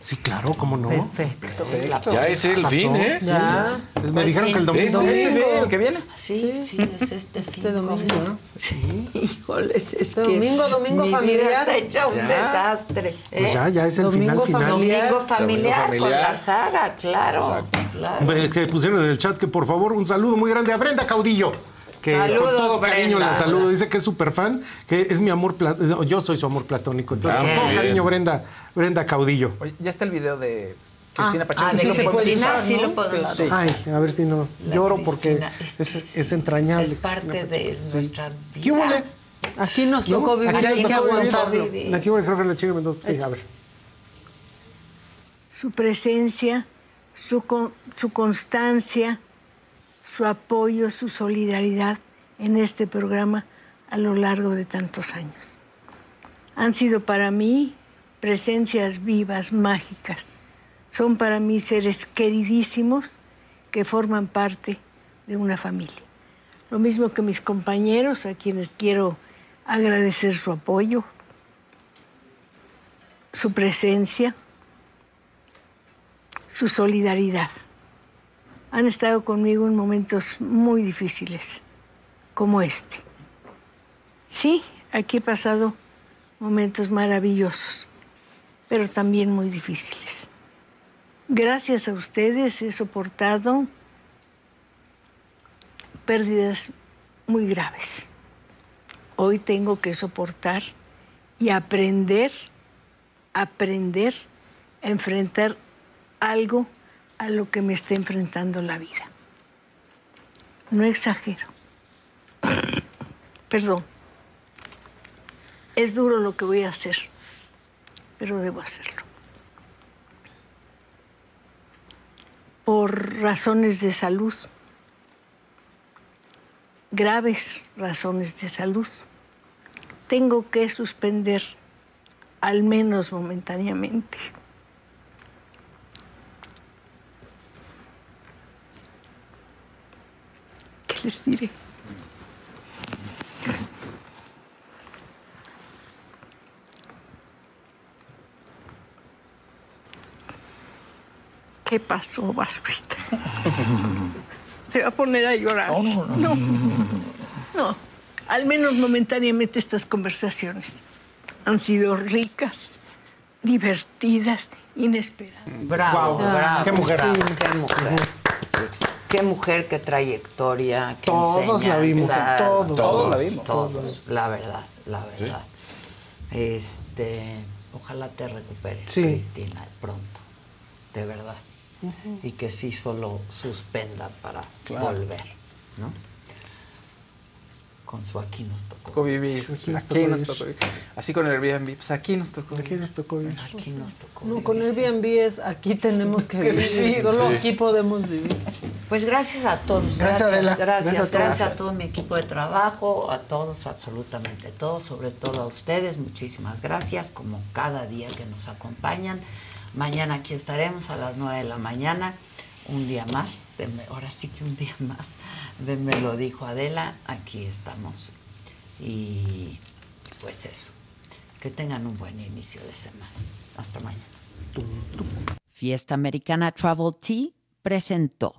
Sí, claro, ¿cómo no? Perfecto. Ya es el fin, ¿eh? Ya. Pues me dijeron que el domingo. Este, Este, el que viene. Sí, sí, es este fin. ¿cómo? Sí, [laughs] híjoles, es que Domingo, domingo mi vida familiar. está hecha un Ya. desastre. Pues ¿eh? ya, ya es el Domingo final final. familiar. Domingo familiar, con familiar. la saga, claro. Exacto. claro. Que pusieron en el chat que por favor un saludo muy grande a Brenda Caudillo. Que Saludos, con todo cariño Brenda. la saludo. Dice que es súper fan, que es mi amor platónico. Yo soy su amor platónico. Entonces, Ah, con todo cariño, Brenda, Brenda Caudillo. Oye, ya está el video de Cristina Ah, Pacheco. ah, de ¿Sí lo podemos Cristina usar, sí lo podemos Sí. usar. Ay, a ver si no. La Lloro porque Cristina es, es- es, entrañable. Es parte de nuestra vida. ¿Qué huele? Aquí nos tocó vivir, Aquí hay nos que tocó vivir. aguantarlo. vivir. Aquí huele, creo que la chica me Sí, a ver. su presencia, su, con- su constancia, su apoyo, su solidaridad en este programa a lo largo de tantos años. Han sido para mí presencias vivas, mágicas. Son para mí seres queridísimos que forman parte de una familia. Lo mismo que mis compañeros, a quienes quiero agradecer su apoyo, su presencia, su solidaridad. Han estado conmigo en momentos muy difíciles, como este. Sí, aquí he pasado momentos maravillosos, pero también muy difíciles. Gracias a ustedes he soportado pérdidas muy graves. Hoy tengo que soportar y aprender, aprender a enfrentar algo a lo que me está enfrentando la vida. No exagero. Perdón. Es duro lo que voy a hacer, pero debo hacerlo. Por razones de salud, graves razones de salud, tengo que suspender, al menos momentáneamente, les diré. ¿Qué pasó, basurita? [laughs] Se va a poner a llorar. No, no, no. No. Al menos momentáneamente estas conversaciones han sido ricas, divertidas, inesperadas. Bravo. Qué mujer. Qué mujer. Sí. Qué mujer, qué trayectoria, qué Todos la vimos, todos. Todos la vimos. Todos, la verdad, la verdad. Este, ojalá te recuperes, Sí. Cristina, pronto, de verdad. Y que sí solo suspenda para Claro. volver, ¿no? Con su aquí nos tocó. tocó vivir. Aquí nos Aquí tocó nos vivir. tocó vivir. Así con el Airbnb, pues aquí nos tocó Aquí nos tocó vivir. Aquí nos tocó. No, con Airbnb es aquí tenemos que [laughs] vivir. Sí, Solo sí. aquí podemos vivir. Pues gracias a todos, Gracias, gracias, gracias, Gracias gracias, a todo mi equipo de trabajo, a todos, absolutamente todos, sobre todo a ustedes, muchísimas gracias, como cada día que nos acompañan. Mañana aquí estaremos a las 9 de la mañana, un día más, de ahora sí que un día más, de Me lo dijo Adela, aquí estamos. Y pues eso, que tengan un buen inicio de semana. Hasta mañana. Fiesta Americana Travel Tea presentó.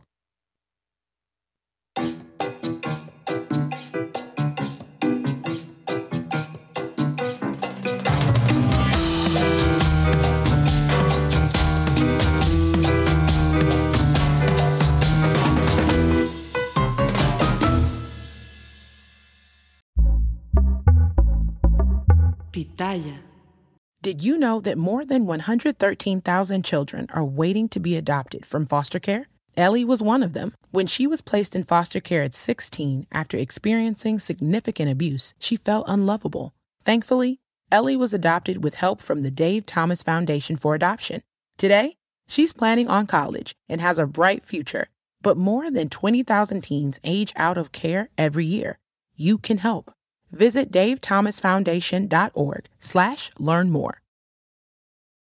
Did you know that more than 113,000 children are waiting to be adopted from foster care? Ellie was one of them. When she was placed in foster care at 16 after experiencing significant abuse, she felt unlovable. Thankfully, Ellie was adopted with help from the Dave Thomas Foundation for Adoption. Today, she's planning on college and has a bright future. But more than 20,000 teens age out of care every year. You can help. Visit davethomasfoundation.org slash learn more.